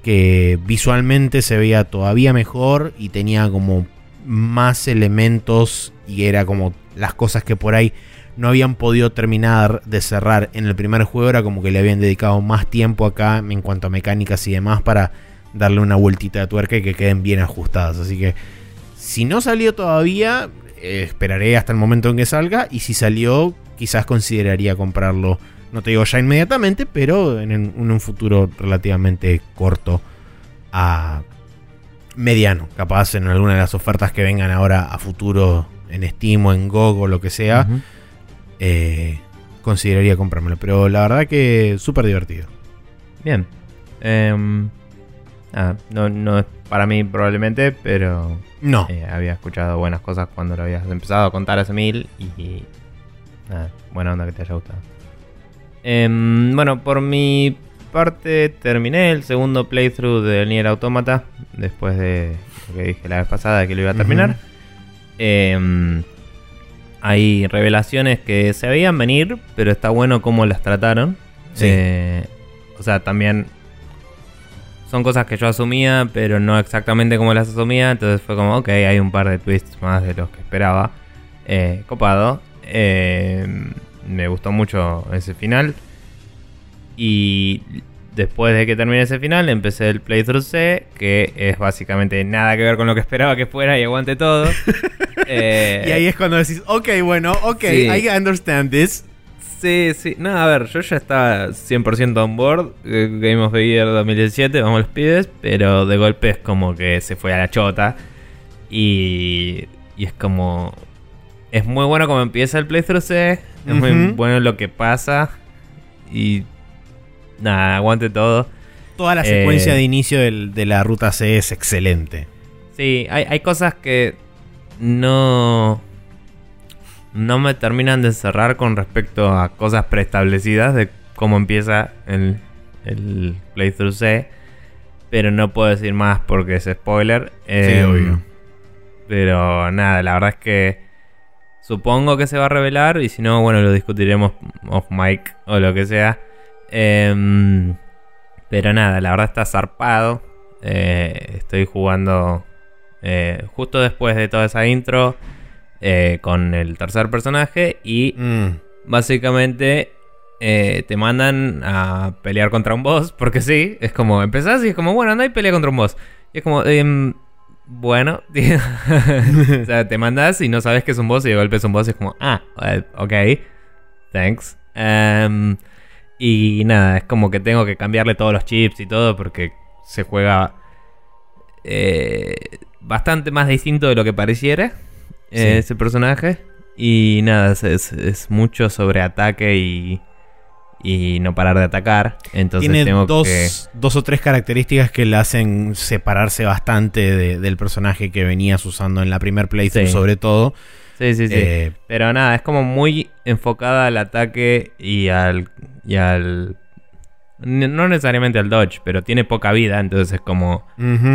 que visualmente se veía todavía mejor y tenía como más elementos y era como las cosas que por ahí no habían podido terminar de cerrar en el primer juego era como que le habían dedicado más tiempo acá en cuanto a mecánicas y demás para darle una vueltita de tuerca y que queden bien ajustadas así que si no salió todavía eh, esperaré hasta el momento en que salga. Y si salió, quizás consideraría comprarlo. No te digo ya inmediatamente, pero en, un futuro relativamente corto a mediano. Capaz en alguna de las ofertas que vengan ahora a futuro en Steam o en GOG o lo que sea. Eh, consideraría comprármelo. Pero la verdad que súper divertido. Bien. Em, no, no es para mí probablemente, pero no. Eh, había escuchado buenas cosas cuando lo habías empezado a contar hace mil y nada, buena onda que te haya gustado. Em, bueno, por mi parte terminé el segundo playthrough de Nier Automata después de lo que dije la vez pasada que lo iba a terminar. Em, hay revelaciones que se veían venir, pero está bueno cómo las trataron. Eh, o sea, también son cosas que yo asumía, pero no exactamente como las asumía. Entonces fue como, ok, hay un par de twists más de los que esperaba. Eh, copado. Eh, me gustó mucho ese final. Y después de que terminé ese final, empecé el playthrough C, que es básicamente nada que ver con lo que esperaba que fuera y aguante todo. Eh, y ahí es cuando decís, ok, bueno, ok, I understand this. Sí, sí. No, a ver, yo ya estaba 100% on board. Eh, Game of the Year 2017, vamos los pibes. Pero de golpe es como que se fue a la chota. Y, y es como. Es muy bueno como empieza el playthrough C. Es muy bueno lo que pasa. Y. Nada, aguante todo. Toda la secuencia eh, de inicio de la ruta C es excelente. Sí, hay, hay cosas que no no me terminan de cerrar con respecto a cosas preestablecidas de cómo empieza el, el playthrough C. Pero no puedo decir más porque es spoiler. sí, em, obvio. Pero nada, la verdad es que supongo que se va a revelar. Y si no, bueno, lo discutiremos off mic o lo que sea. Em, pero nada, la verdad está zarpado. Eh, estoy jugando eh, justo después de toda esa intro. Eh, con el tercer personaje y mm. básicamente te mandan a pelear contra un boss, porque sí, es como empezás y es como, bueno, anda y pelea contra un boss. Y es como, em, bueno, o sea, te mandas y no sabes que es un boss y de golpe es un boss y es como, ah, ok, thanks. Em, y nada, es como que tengo que cambiarle todos los chips y todo porque se juega eh, bastante más distinto de lo que pareciera ese personaje. Y nada, es, mucho sobre ataque y, y no parar de atacar. Entonces Tiene tengo dos, dos o tres características que le hacen separarse bastante del personaje que venías usando en la primer playthrough, sobre todo. Sí, sí, sí. Eh, Pero nada, es como muy enfocada al ataque y al. y al. No necesariamente al dodge, pero tiene poca vida, entonces es como.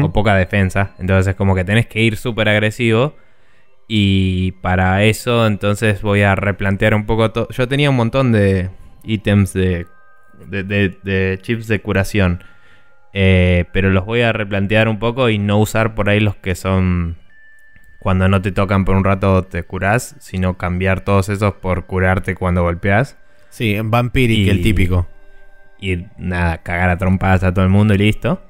o poca defensa. Entonces es como que tenés que ir súper agresivo. Y para eso entonces voy a replantear un poco todo. Yo tenía un montón de ítems de, de, chips de curación. Eh, pero los voy a replantear un poco y no usar por ahí los que son cuando no te tocan por un rato te curas, sino cambiar todos esos por curarte cuando golpeas. Sí, en Vampiric, el típico. Y nada, cagar a trompadas a todo el mundo y listo.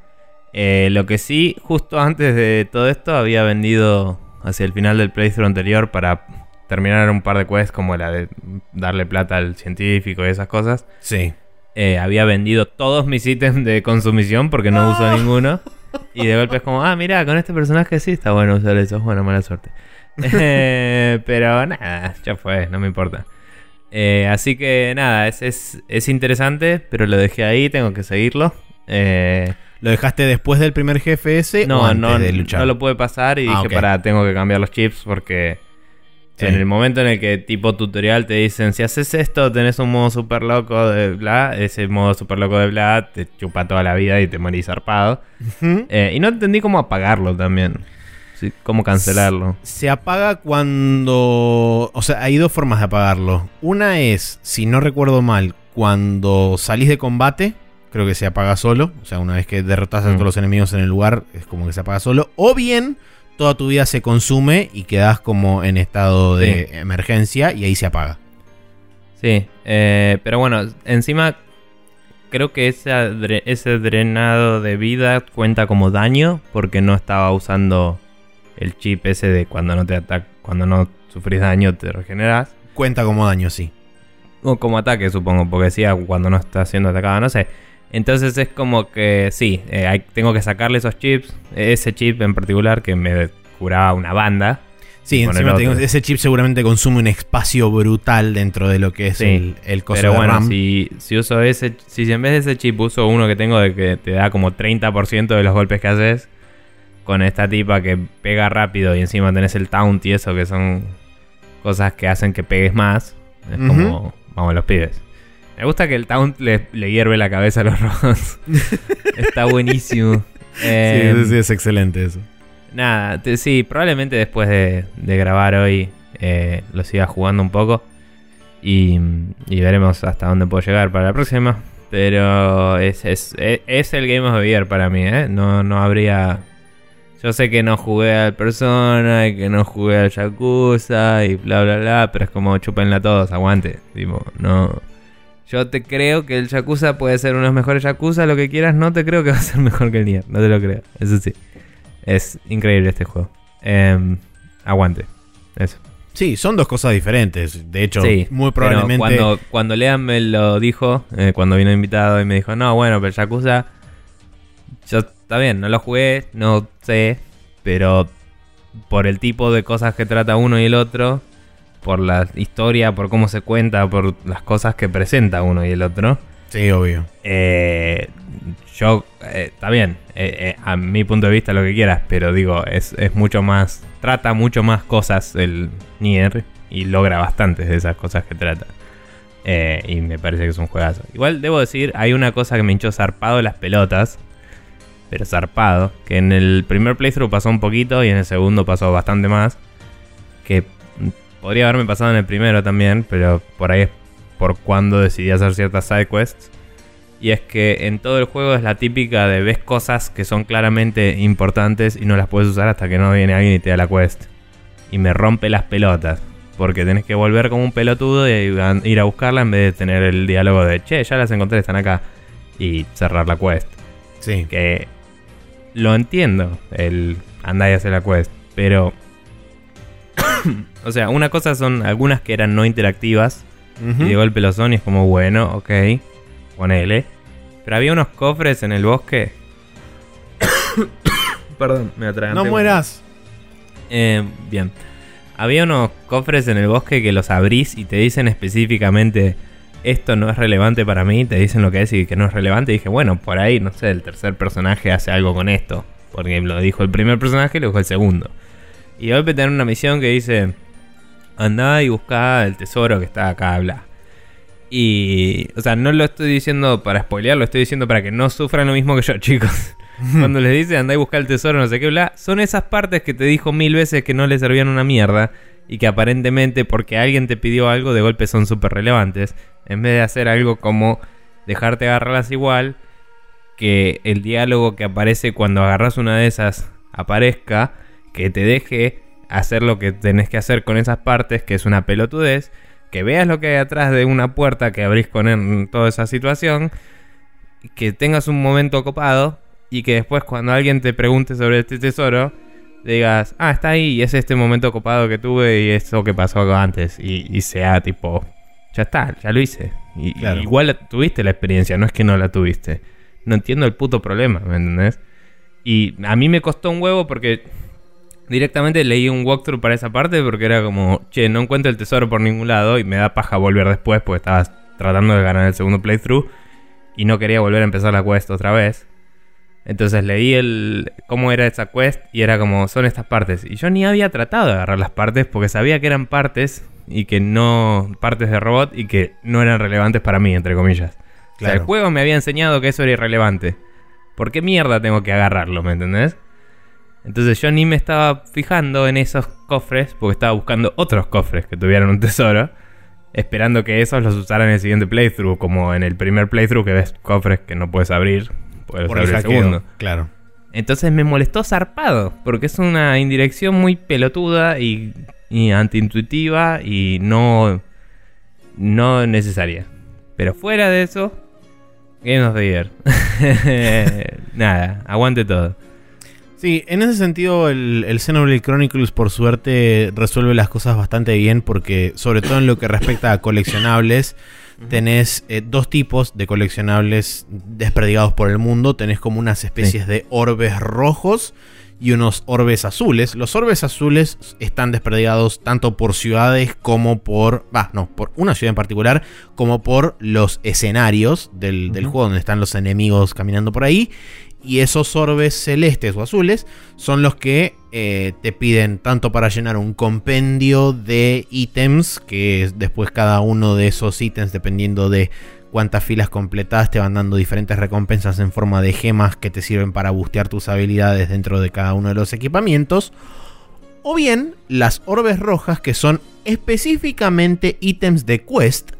Eh, lo que sí, justo antes de todo esto había vendido hacia el final del playthrough anterior para terminar un par de quests como la de darle plata al científico y esas cosas. Sí. Eh, había vendido todos mis ítems de consumición porque no uso ninguno. Y de golpe es como, ah, mira, con este personaje sí está bueno usar eso. Bueno, mala suerte. Eh, pero nada, ya fue, no me importa. Eh, así que nada, es, es, es, interesante, pero lo dejé ahí, tengo que seguirlo. Eh, ¿Lo dejaste después del primer jefe ese no, o antes no, de luchar? No lo pude pasar y ah, dije, para, tengo que cambiar los chips porque en el momento en el que tipo tutorial te dicen, si haces esto tenés un modo super loco de bla, ese modo super loco de bla te chupa toda la vida y te morís zarpado. Eh, y no entendí cómo apagarlo también. Sí, ¿Cómo cancelarlo? Se apaga cuando... O sea, hay dos formas de apagarlo. Una es, si no recuerdo mal, cuando salís de combate, creo que se apaga solo. O sea, una vez que derrotas a Mm. todos los enemigos en el lugar, es como que se apaga solo. O bien, toda tu vida se consume y quedas como en estado de emergencia y ahí se apaga. Sí, eh, pero bueno, encima creo que ese, ese drenado de vida cuenta como daño porque no estaba usando el chip ese de cuando no te ataca, cuando no sufrís daño te regeneras. Cuenta como daño, sí. O como ataque, supongo, porque decía cuando no está siendo atacado, no sé. Entonces es como que sí, eh, hay- tengo que sacarle esos chips, ese chip en particular que me curaba una banda. Sí, encima el te digo, otro. ese chip seguramente consume un espacio brutal dentro de lo que es Sí, el, el coso Pero de bueno, RAM. si, si uso ese, si en vez de ese chip uso uno que tengo de que te da como 30% de los golpes que haces, con esta tipa que pega rápido y encima tenés el taunt y eso que son cosas que hacen que pegues más, es como, vamos los pibes. Me gusta que el taunt le, le hierve la cabeza a los robots. Está buenísimo. Sí, Eh, sí, sí, es excelente eso. Nada, te- sí, probablemente después de, de grabar hoy eh, lo siga jugando un poco. Y, y veremos hasta dónde puedo llegar para la próxima. Pero es, es, es, es el Game of the Year para mí, ¿eh? No, no habría... Yo sé que no jugué al Persona y que no jugué al Yakuza y bla bla bla, pero es como chupenla todos, aguante. Tipo, no... Yo te creo que el Yakuza puede ser uno de los mejores Yakuza, lo que quieras, no te creo que va a ser mejor que el Nier, no te lo creo, eso sí. Es increíble este juego. Em, aguante. Eso. Sí, son dos cosas diferentes. De hecho, Sí, muy probablemente. Cuando, cuando Lean me lo dijo, eh, cuando vino invitado y me dijo, no, bueno, pero Yakuza. Yo, está bien, no lo jugué, no sé. Pero por el tipo de cosas que trata uno y el otro, por la historia, por cómo se cuenta, por las cosas que presenta uno y el otro. Sí, obvio. Eh, yo, eh, está bien, eh, a mi punto de vista lo que quieras, pero digo, es, es mucho más, trata mucho más cosas el Nier y logra bastantes de esas cosas que trata. Y me parece que es un juegazo. Igual debo decir, hay una cosa que me hinchó zarpado las pelotas, pero zarpado, que en el primer playthrough pasó un poquito y en el segundo pasó bastante más, que podría haberme pasado en el primero también, pero por ahí es por cuando decidí hacer ciertas side quests. Y es que en todo el juego es la típica de ves cosas que son claramente importantes y no las puedes usar hasta que no viene alguien y te da la quest. Y me rompe las pelotas. Porque tenés que volver como un pelotudo y ir a buscarla en vez de tener el diálogo de che, ya las encontré, están acá. Y cerrar la quest. Sí. Que lo entiendo, el andar y hacer la quest. Pero. o sea, una cosa son algunas que eran no interactivas. Y de golpe lo son y es como, bueno, ok, ponele. Pero había unos cofres en el bosque. Perdón, me atraganté. No mueras. Eh, bien. Había unos cofres en el bosque que los abrís y te dicen específicamente esto no es relevante para mí, te dicen lo que es y que no es relevante. Y dije, bueno, por ahí, no sé, el tercer personaje hace algo con esto. Porque lo dijo el primer personaje y lo dijo el segundo. Y de golpe tener una misión que dice, andá y buscá el tesoro que está acá, bla. Y, o sea, no lo estoy diciendo para spoilear, lo estoy diciendo para que no sufran lo mismo que yo, chicos. Cuando les dice andá y buscar el tesoro, no sé qué, bla, son esas partes que te dijo mil veces que no le servían una mierda y que aparentemente porque alguien te pidió algo de golpe son súper relevantes. En vez de hacer algo como dejarte agarrarlas igual, que el diálogo que aparece cuando agarras una de esas aparezca, que te deje hacer lo que tenés que hacer con esas partes, que es una pelotudez, que veas lo que hay atrás de una puerta que abrís con en toda esa situación, que tengas un momento copado y que después cuando alguien te pregunte sobre este tesoro, digas, ah, está ahí y es este momento copado que tuve y eso que pasó antes y, y sea tipo, ya está, ya lo hice. Y, Claro. y igual tuviste la experiencia, no es que no la tuviste. No entiendo el puto problema, ¿me entendés? Y a mí me costó un huevo porque directamente leí un walkthrough para esa parte porque era como, che, no encuentro el tesoro por ningún lado y me da paja volver después porque estaba tratando de ganar el segundo playthrough y no quería volver a empezar la quest otra vez. Entonces leí el cómo era esa quest y era como son estas partes y yo ni había tratado de agarrar las partes porque sabía que eran partes y que no partes de robot y que no eran relevantes para mí entre comillas. O sea, el juego me había enseñado que eso era irrelevante. ¿Por qué mierda tengo que agarrarlo, me entendés? Entonces yo ni me estaba fijando en esos cofres porque estaba buscando otros cofres que tuvieran un tesoro. Esperando que esos los usaran en el siguiente playthrough, como en el primer playthrough que ves cofres que no puedes abrir. Puedes Por abrir el segundo. Claro. Entonces me molestó zarpado, porque es una indirección muy pelotuda y, y antiintuitiva y no, no necesaria. Pero fuera de eso, Game of the Year. Nada, aguante todo. Sí, en ese sentido el, el Xenoblade Chronicles por suerte resuelve las cosas bastante bien porque sobre todo en lo que respecta a coleccionables tenés eh, dos tipos de coleccionables desperdigados por el mundo. Tenés como unas especies de orbes rojos y unos orbes azules. Los orbes azules están desperdigados tanto por ciudades como por... Va, no, por una ciudad en particular, como por los escenarios del, juego donde están los enemigos caminando por ahí. Y esos orbes celestes o azules son los que eh, te piden tanto para llenar un compendio de ítems, que es después cada uno de esos ítems, dependiendo de cuántas filas completadas, te van dando diferentes recompensas en forma de gemas que te sirven para bustear tus habilidades dentro de cada uno de los equipamientos. O bien las orbes rojas, que son específicamente ítems de quest,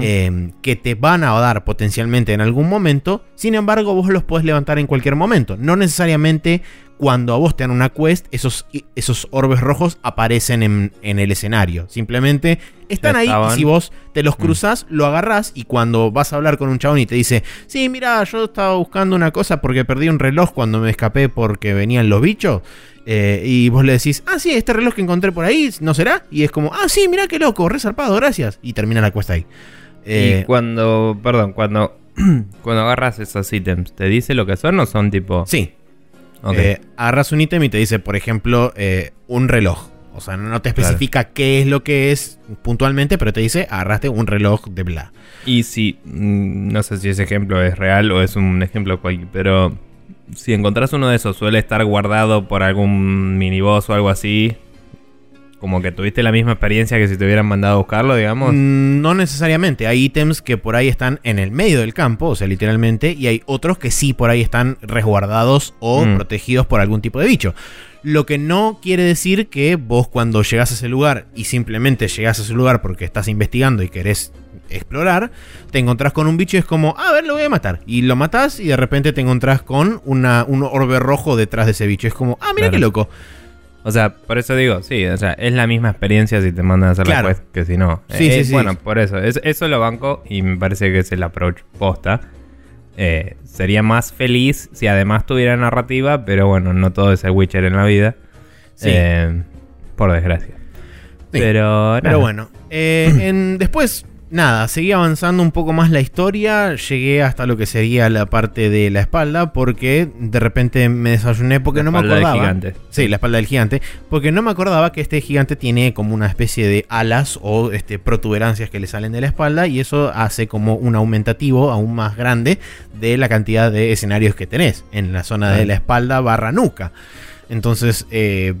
Eh, que te van a dar potencialmente en algún momento. Sin embargo, vos los podés levantar en cualquier momento. No necesariamente cuando a vos te dan una quest, esos, esos orbes rojos aparecen en, en el escenario. Simplemente están ahí y si vos te los Mm. cruzas, lo agarrás y cuando vas a hablar con un chabón y te dice, sí, mira, yo estaba buscando una cosa porque perdí un reloj cuando me escapé porque venían los bichos. Eh, y vos le decís, ah, sí, este reloj que encontré por ahí, ¿no será? Y es como, ah, sí, mira qué loco, resarpado, gracias. Y termina la cuesta ahí. Eh, y cuando, perdón, cuando, cuando agarras esos ítems, ¿te dice lo que son o son tipo... Sí. Eh, agarras un ítem y te dice, por ejemplo, eh, un reloj. O sea, no te Claro. especifica qué es lo que es puntualmente, pero te dice, agarraste un reloj de bla. Y si, mm, no sé si ese ejemplo es real o es un ejemplo cualquier, pero si encontrás uno de esos, suele estar guardado por algún miniboss o algo así. Como que tuviste la misma experiencia que si te hubieran mandado a buscarlo, digamos. Mm, No necesariamente. Hay ítems que por ahí están en el medio del campo, o sea, literalmente, y hay otros que sí por ahí están resguardados o Mm. protegidos por algún tipo de bicho. Lo que no quiere decir que vos cuando llegás a ese lugar y simplemente llegás a ese lugar porque estás investigando y querés explorar, te encontrás con un bicho y es como, "Ah, a ver, lo voy a matar. Y lo matás y de repente te encontrás con una, un orbe rojo detrás de ese bicho. Es como, ah, mira Claro. qué loco. O sea, por eso digo, sí, o sea, es la misma experiencia si te mandan a hacer Claro. la quest que si no. Sí, Eh, sí, sí. Bueno, por eso, es- eso lo banco y me parece que es el approach posta. Eh, sería más feliz si además tuviera narrativa, pero bueno, no todo es el Witcher en la vida. Sí. Eh, por desgracia. Sí. Pero, nada. Pero bueno, eh, en- después, nada, seguí avanzando un poco más la historia. Llegué hasta lo que sería la parte de la espalda, porque de repente me desayuné porque La no me espalda del acordaba. gigante. Sí, la espalda del gigante. Porque no me acordaba que este gigante tiene como una especie de alas o este, protuberancias que le salen de la espalda. Y eso hace como un aumentativo aún más grande de la cantidad de escenarios que tenés en la zona de la espalda barra nuca. Entonces, eh,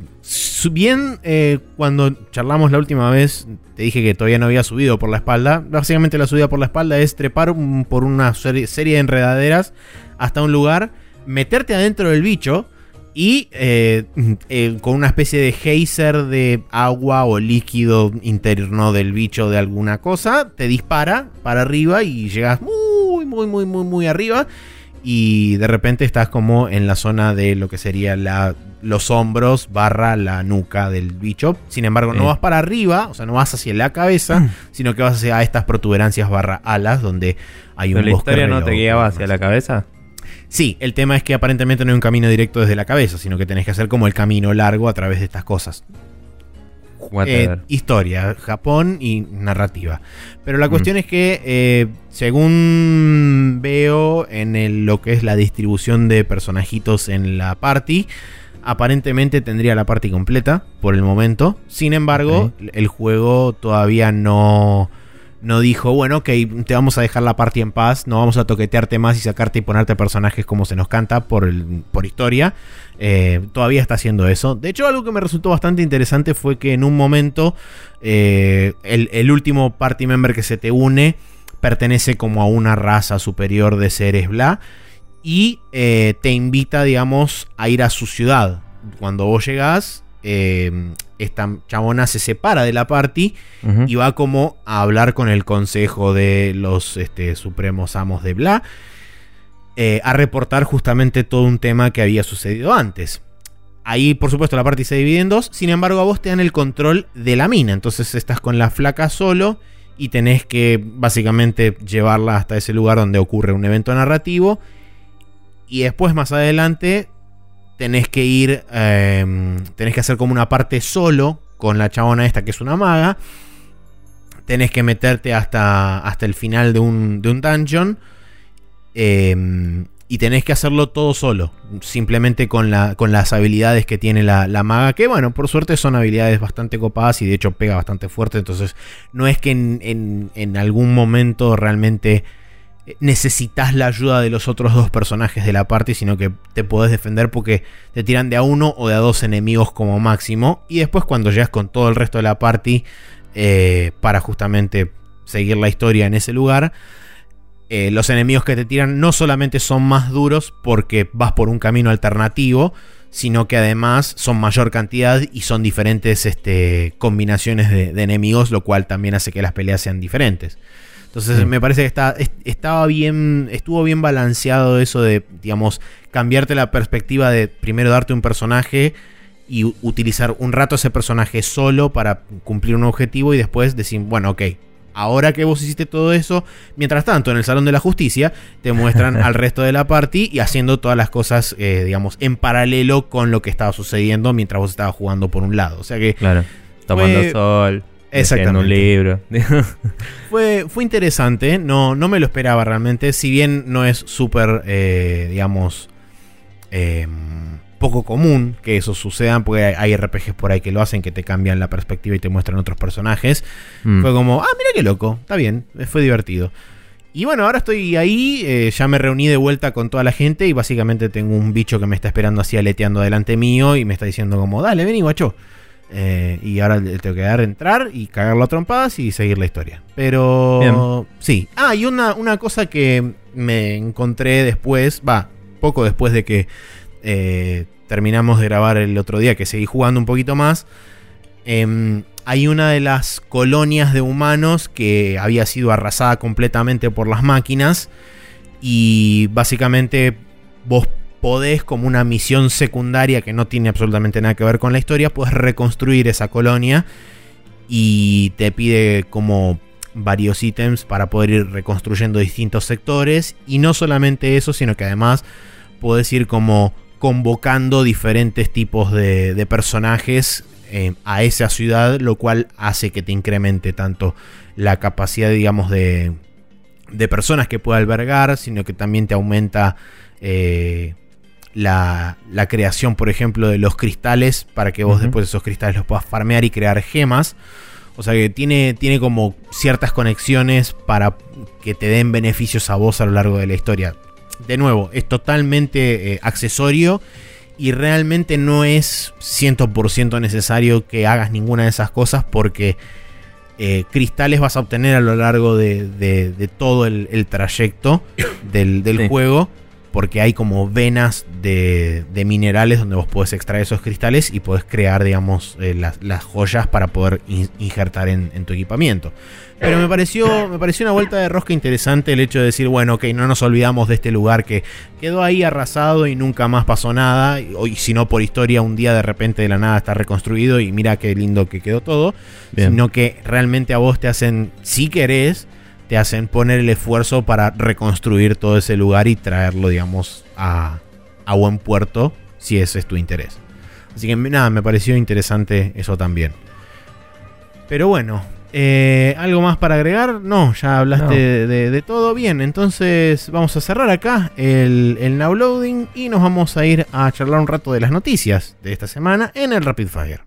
bien eh, cuando charlamos la última vez, te dije que todavía no había subido por la espalda. Básicamente la subida por la espalda es trepar por una serie, de enredaderas hasta un lugar, meterte adentro del bicho y eh, con una especie de geyser de agua o líquido interno del bicho de alguna cosa, te dispara para arriba y llegas muy, muy, muy, muy, muy arriba. Y de repente estás como en la zona de lo que sería la, los hombros barra la nuca del bicho. Sin embargo, no vas para arriba, o sea, no vas hacia la cabeza, sino que vas hacia estas protuberancias barra alas donde hay un ¿Pero la bosque historia no te guiaba hacia la cabeza? Sí, el tema es que aparentemente no hay un camino directo desde la cabeza, sino que tenés que hacer como el camino largo a través de estas cosas. Eh, historia, Japón y narrativa. Pero la Mm. cuestión es que, eh, según veo en el- lo que es la distribución de personajitos en la party, aparentemente tendría la party completa por el momento. Sin embargo, el juego todavía no, no dijo, bueno, ok, te vamos a dejar la party en paz, no vamos a toquetearte más y sacarte y ponerte personajes como se nos canta por, el- por historia. Eh, todavía está haciendo eso. De hecho, algo que me resultó bastante interesante fue que en un momento eh, el, el último party member que se te une pertenece como a una raza superior de seres bla y eh, te invita, digamos, a ir a su ciudad. cuando vos llegás, eh, esta chabona se separa de la party y va como a hablar con el consejo de los este, supremos amos de Bla, eh, a reportar justamente todo un tema que había sucedido antes. Ahí, por supuesto, la party se divide en dos, sin embargo, a vos te dan el control de la mina, entonces estás con la flaca solo y tenés que básicamente llevarla hasta ese lugar donde ocurre un evento narrativo. Y después, más adelante, tenés que ir, eh, tenés que hacer como una parte solo con la chabona esta que es una maga. Tenés que meterte hasta, hasta el final de un, de un dungeon. eh, y tenés que hacerlo todo solo. Simplemente con, la, con las habilidades que tiene la, la maga. Que bueno, por suerte son habilidades bastante copadas y de hecho pega bastante fuerte. Entonces no es que en, en- algún momento realmente necesitas la ayuda de los otros dos personajes de la party, sino que te podés defender porque te tiran de a uno o de a dos enemigos como máximo. Y después cuando llegas con todo el resto de la party eh, para justamente seguir la historia en ese lugar, eh, los enemigos que te tiran no solamente son más duros porque vas por un camino alternativo, sino que además son mayor cantidad y son diferentes este, combinaciones de, de enemigos, lo cual también hace que las peleas sean diferentes. Entonces Sí. me parece que está, est- estaba bien, estuvo bien balanceado eso de, digamos, cambiarte la perspectiva de primero darte un personaje y utilizar un rato ese personaje solo para cumplir un objetivo y después decir, bueno, ok, ahora que vos hiciste todo eso, mientras tanto en el Salón de la Justicia te muestran al resto de la party y haciendo todas las cosas, eh, digamos, en paralelo con lo que estaba sucediendo mientras vos estabas jugando por un lado. O sea que Claro. Tomando Fue- sol. Leyendo un Exactamente. libro. Fue, fue interesante, no, no me lo esperaba realmente, si bien no es súper, eh, digamos, eh, poco común que eso suceda, porque hay, hay RPGs por ahí que lo hacen, que te cambian la perspectiva y te muestran otros personajes. Mm. Fue como, ah, mira qué loco, está bien, eh, fue divertido. Y bueno, ahora estoy ahí, eh, ya me reuní de vuelta con toda la gente y básicamente tengo un bicho que me está esperando así aleteando delante mío y me está diciendo como, dale, vení guacho. Eh, y ahora le tengo que dar entrar y cagarlo a trompadas y seguir la historia. Pero sí. Ah, y una, una cosa que me encontré después, va, poco después de que eh, terminamos de grabar el otro día, que seguí jugando un poquito más. em, hay una de las colonias de humanos que había sido arrasada completamente por las máquinas. Y básicamente vos podés, como una misión secundaria que no tiene absolutamente nada que ver con la historia, podés reconstruir esa colonia. Y te pide como varios ítems para poder ir reconstruyendo distintos sectores. Y no solamente eso, sino que además podés ir como convocando diferentes tipos de, personajes eh, a esa ciudad, lo cual hace que te incremente tanto la capacidad, digamos, de, de personas que pueda albergar, sino que también te aumenta eh, la, la creación, por ejemplo, de los cristales para que vos después esos cristales los puedas farmear y crear gemas. O sea que tiene, tiene como ciertas conexiones para que te den beneficios a vos a lo largo de la historia. De nuevo, es totalmente eh, accesorio y realmente no es 100% necesario que hagas ninguna de esas cosas porque eh, cristales vas a obtener a lo largo de, de- de todo el, el trayecto del, del Sí. juego. Porque hay como venas de, de minerales donde vos podés extraer esos cristales y podés crear, digamos, eh, las, las joyas para poder in- injertar en, en tu equipamiento. Pero me pareció, me pareció una vuelta de rosca interesante el hecho de decir, bueno, ok, no nos olvidamos de este lugar que quedó ahí arrasado y nunca más pasó nada. Y, y si no por historia, un día de repente de la nada está reconstruido y mira qué lindo que quedó todo. Bien. Sino que realmente a vos te hacen, si querés, te hacen poner el esfuerzo para reconstruir todo ese lugar y traerlo, digamos, a, a buen puerto, si ese es tu interés. Así que nada, me pareció interesante eso también. Pero bueno, eh, ¿algo más para agregar? No, ya hablaste No. de, de- de todo. Bien, entonces vamos a cerrar acá el, el now loading y nos vamos a ir a charlar un rato de las noticias de esta semana en el Rapid Fire.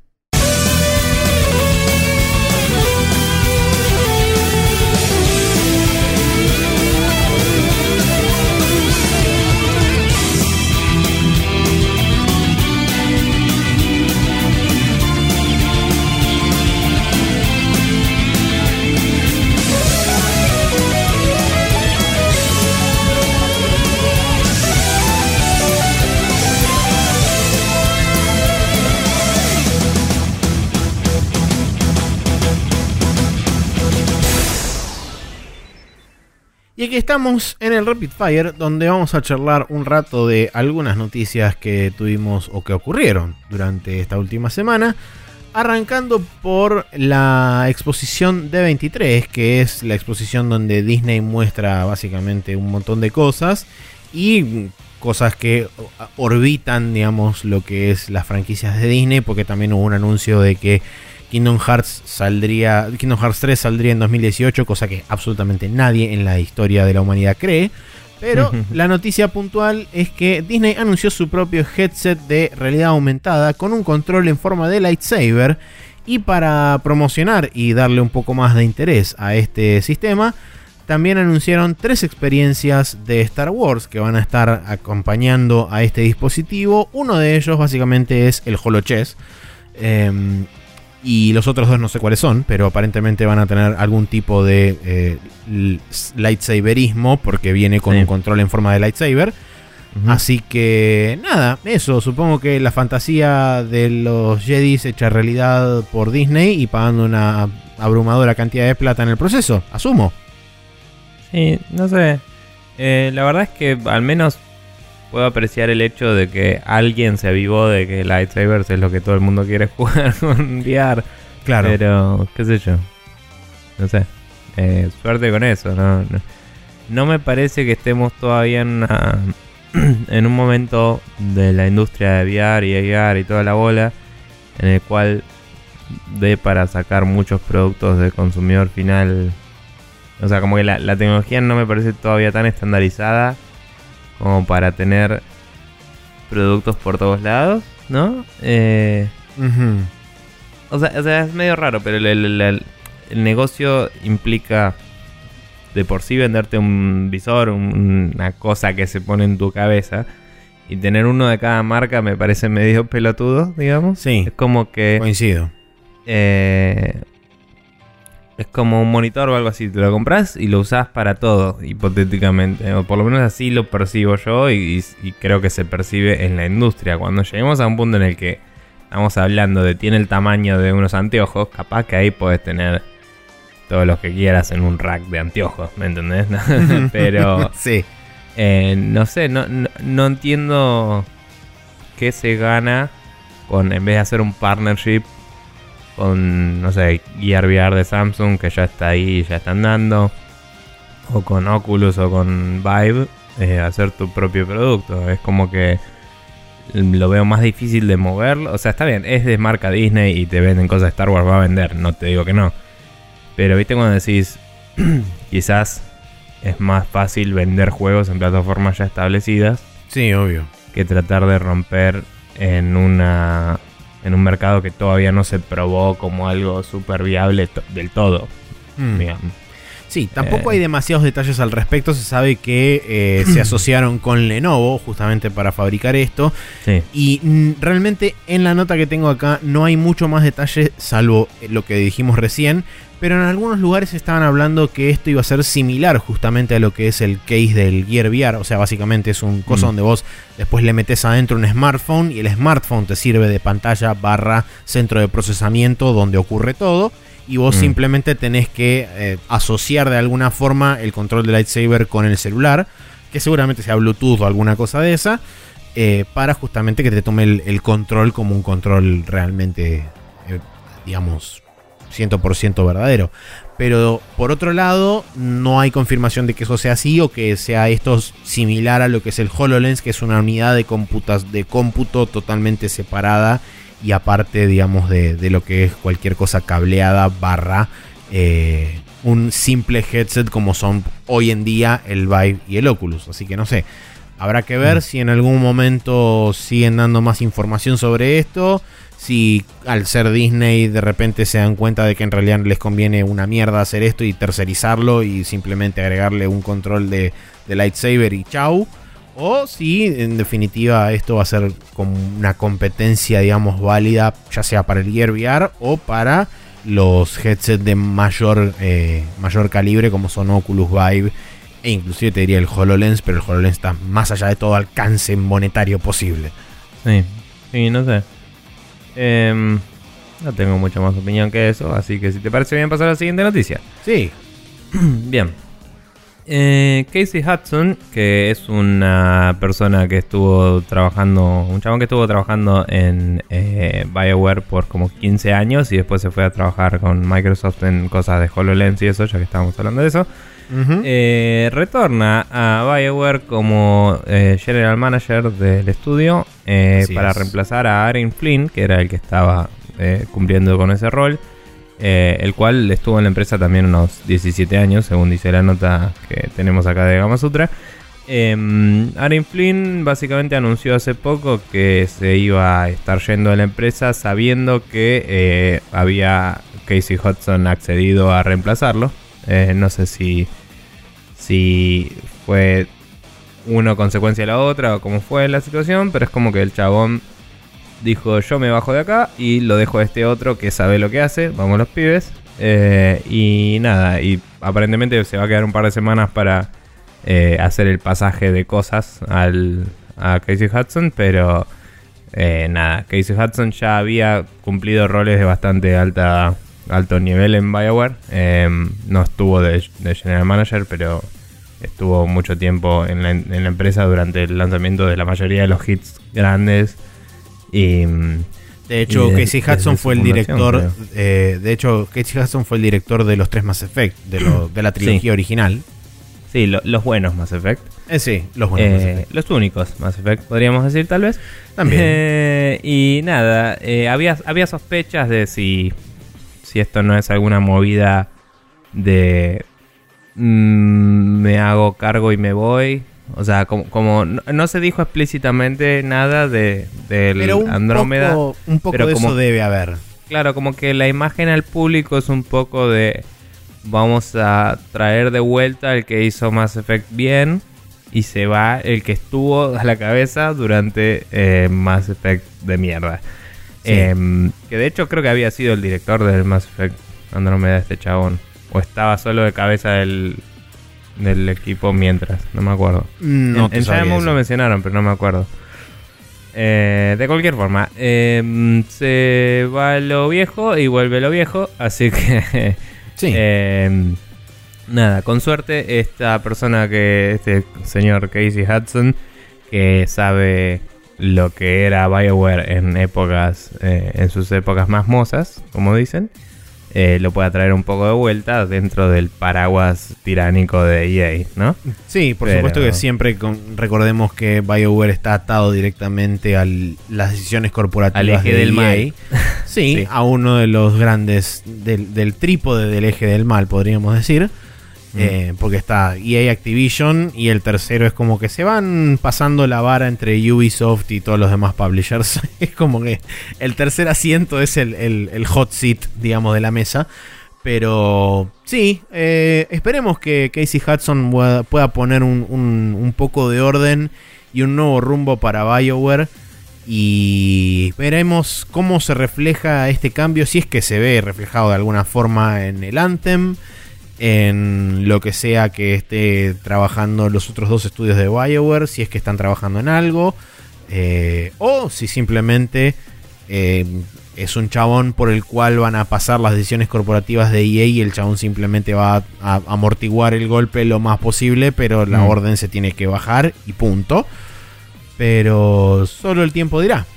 Y aquí estamos en el Rapid Fire, donde vamos a charlar un rato de algunas noticias que tuvimos o que ocurrieron durante esta última semana. Arrancando por la exposición D23, que es la exposición donde Disney muestra básicamente un montón de cosas y cosas que orbitan, digamos, lo que es las franquicias de Disney, porque también hubo un anuncio de que Kingdom Hearts saldría, Kingdom Hearts 3 saldría en 2018, cosa que absolutamente nadie en la historia de la humanidad cree. Pero la noticia puntual es que Disney anunció su propio headset de realidad aumentada con un control en forma de lightsaber. Y para promocionar y darle un poco más de interés a este sistema, también anunciaron tres experiencias de Star Wars que van a estar acompañando a este dispositivo. Uno de ellos básicamente es el HoloChess. Em, y los otros dos no sé cuáles son, pero aparentemente van a tener algún tipo de eh, lightsaberismo porque viene con un control en forma de lightsaber. Así que nada, eso, supongo que la fantasía de los Jedi hecha realidad por Disney y pagando una abrumadora cantidad de plata en el proceso, asumo. Sí, no sé. Eh, la verdad es que al menos puedo apreciar el hecho de que alguien se avivó de que lightsabers es lo que todo el mundo quiere jugar con VR. Claro. Pero, qué sé yo. No sé. Eh, suerte con eso. ¿no? No, me parece que estemos todavía en, en un momento de la industria de VR y AR y toda la bola en el cual dé para sacar muchos productos de consumidor final. O sea, como que la, la tecnología no me parece todavía tan estandarizada como para tener productos por todos lados, ¿no? Eh, o, sea, es medio raro, pero el, negocio implica de por sí venderte un visor, una cosa que se pone en tu cabeza. Y tener uno de cada marca me parece medio pelotudo, digamos. Sí. Es como que. Coincido. Eh, es como un monitor o algo así. Te lo compras y lo usás para todo, hipotéticamente. O por lo menos así lo percibo yo y, creo que se percibe en la industria. Cuando lleguemos a un punto en el que estamos hablando de tiene el tamaño de unos anteojos, capaz que ahí puedes tener todos los que quieras en un rack de anteojos, ¿me entendés? Pero... sí. Eh, no sé, no, no entiendo qué se gana con, en vez de hacer un partnership con, no sé, Gear VR de Samsung que ya está ahí, ya está andando, o con Oculus o con Vive, eh, hacer tu propio producto. Es como que lo veo más difícil de moverlo. O sea, está bien, es de marca Disney y te venden cosas de Star Wars, va a vender, no te digo que no. Pero viste cuando decís, quizás es más fácil vender juegos en plataformas ya establecidas. Sí, obvio. Que tratar de romper en una en un mercado que todavía no se probó como algo súper viable del todo. Mm. Sí, tampoco hay eh. demasiados detalles al respecto. Se sabe que eh, se asociaron con Lenovo justamente para fabricar esto. Y mm, realmente en la nota que tengo acá no hay mucho más detalle salvo lo que dijimos recién pero en algunos lugares estaban hablando que esto iba a ser similar justamente a lo que es el case del Gear VR, o sea, básicamente es un cosa mm. donde vos después le metes adentro un smartphone y el smartphone te sirve de pantalla barra centro de procesamiento donde ocurre todo y vos mm. simplemente tenés que eh, asociar de alguna forma el control de lightsaber con el celular, que seguramente sea Bluetooth o alguna cosa de esa, eh, para justamente que te tome el, control como un control realmente, eh, digamos, 100% verdadero. Pero por otro lado, no hay confirmación de que eso sea así o que sea esto similar a lo que es el HoloLens, que es una unidad de, computas, de cómputo totalmente separada y aparte, digamos, de, lo que es cualquier cosa cableada barra eh, un simple headset como son hoy en día el Vive y el Oculus. Así que no sé, habrá que ver mm. si en algún momento siguen dando más información sobre esto si al ser Disney de repente se dan cuenta de que en realidad les conviene una mierda hacer esto y tercerizarlo y simplemente agregarle un control de, lightsaber y chau. O si en definitiva esto va a ser como una competencia, digamos, válida, ya sea para el Gear VR o para los headsets de mayor, eh, mayor calibre como son Oculus Vive e inclusive te diría el HoloLens, pero el HoloLens está más allá de todo alcance monetario posible. Sí, sí, no sé. Em, no tengo mucha más opinión que eso, así que si te parece bien pasar a la siguiente noticia. Sí. bien. Eh, Casey Hudson, que es una persona que estuvo trabajando, un chabón que estuvo trabajando en eh, BioWare por como 15 años y después se fue a trabajar con Microsoft en cosas de HoloLens y eso, ya que estábamos hablando de eso. Eh, retorna a BioWare como General Manager del estudio para reemplazar a Aaron Flynn, que era el que estaba cumpliendo con ese rol. Eh, el cual estuvo en la empresa también unos 17 años, según dice la nota que tenemos acá de Gama Sutra. Eh, Flynn básicamente anunció hace poco que se iba a estar yendo de la empresa sabiendo que eh, había Casey Hudson accedido a reemplazarlo. Eh, no sé si, si fue uno consecuencia de la otra o cómo fue la situación, pero es como que el chabón dijo yo me bajo de acá y lo dejo a este otro que sabe lo que hace, vamos los pibes. Eh, y nada, y aparentemente se va a quedar un par de semanas para eh, hacer el pasaje de cosas al, a Casey Hudson, pero eh, nada, Casey Hudson ya había cumplido roles de bastante alta, alto nivel en Bioware. Em, no estuvo de, General Manager, pero estuvo mucho tiempo en la, en la empresa durante el lanzamiento de la mayoría de los hits grandes y, de hecho, Casey Hudson fue el director. Eh, de hecho, Casey Hudson fue el director de los tres Mass Effect, de, la trilogía original. Sí, los buenos Mass Effect. Eh, sí, los buenos Mass Effect. Los únicos Mass Effect, podríamos decir, tal vez. También. Eh, y nada, había, había sospechas de si, si esto no es alguna movida de. Mm, me hago cargo y me voy o sea, como, no, se dijo explícitamente nada de del Andrómeda. un poco de eso debe haber. Claro, como que la imagen al público es un poco de vamos a traer de vuelta el que hizo Mass Effect bien y se va el que estuvo a la cabeza durante eh, Mass Effect de mierda. Em, que de hecho creo que había sido el director del Mass Effect Andrómeda este chabón. O estaba solo de cabeza del, del equipo mientras, no me acuerdo. No en, en lo mencionaron, pero no me acuerdo. Eh, de cualquier forma, em, se va lo viejo y vuelve lo viejo, así que... sí. Em, nada, con suerte, esta persona que, este señor Casey Hudson, que sabe lo que era Bioware en épocas, eh, en sus épocas más mozas, como dicen, eh, lo pueda traer un poco de vuelta dentro del paraguas tiránico de EA, ¿no? Sí, por supuesto que siempre recordemos que BioWare está atado directamente a las decisiones corporativas al eje del e mal. Sí, a uno de los grandes del, del trípode del eje del mal, podríamos decir. Eh, porque está EA Activision y el tercero es como que se van pasando la vara entre Ubisoft y todos los demás publishers. es como que el tercer asiento es el, hot seat, digamos, de la mesa. Pero sí, eh, esperemos que Casey Hudson pueda, poner un, un, poco de orden y un nuevo rumbo para BioWare. Y veremos cómo se refleja este cambio, si es que se ve reflejado de alguna forma en el Anthem en lo que sea que esté trabajando los otros dos estudios de BioWare, si es que están trabajando en algo, eh, o si simplemente eh, es un chabón por el cual van a pasar las decisiones corporativas de EA y el chabón simplemente va a, amortiguar el golpe lo más posible, pero la mm. orden se tiene que bajar y punto. Pero solo el tiempo dirá.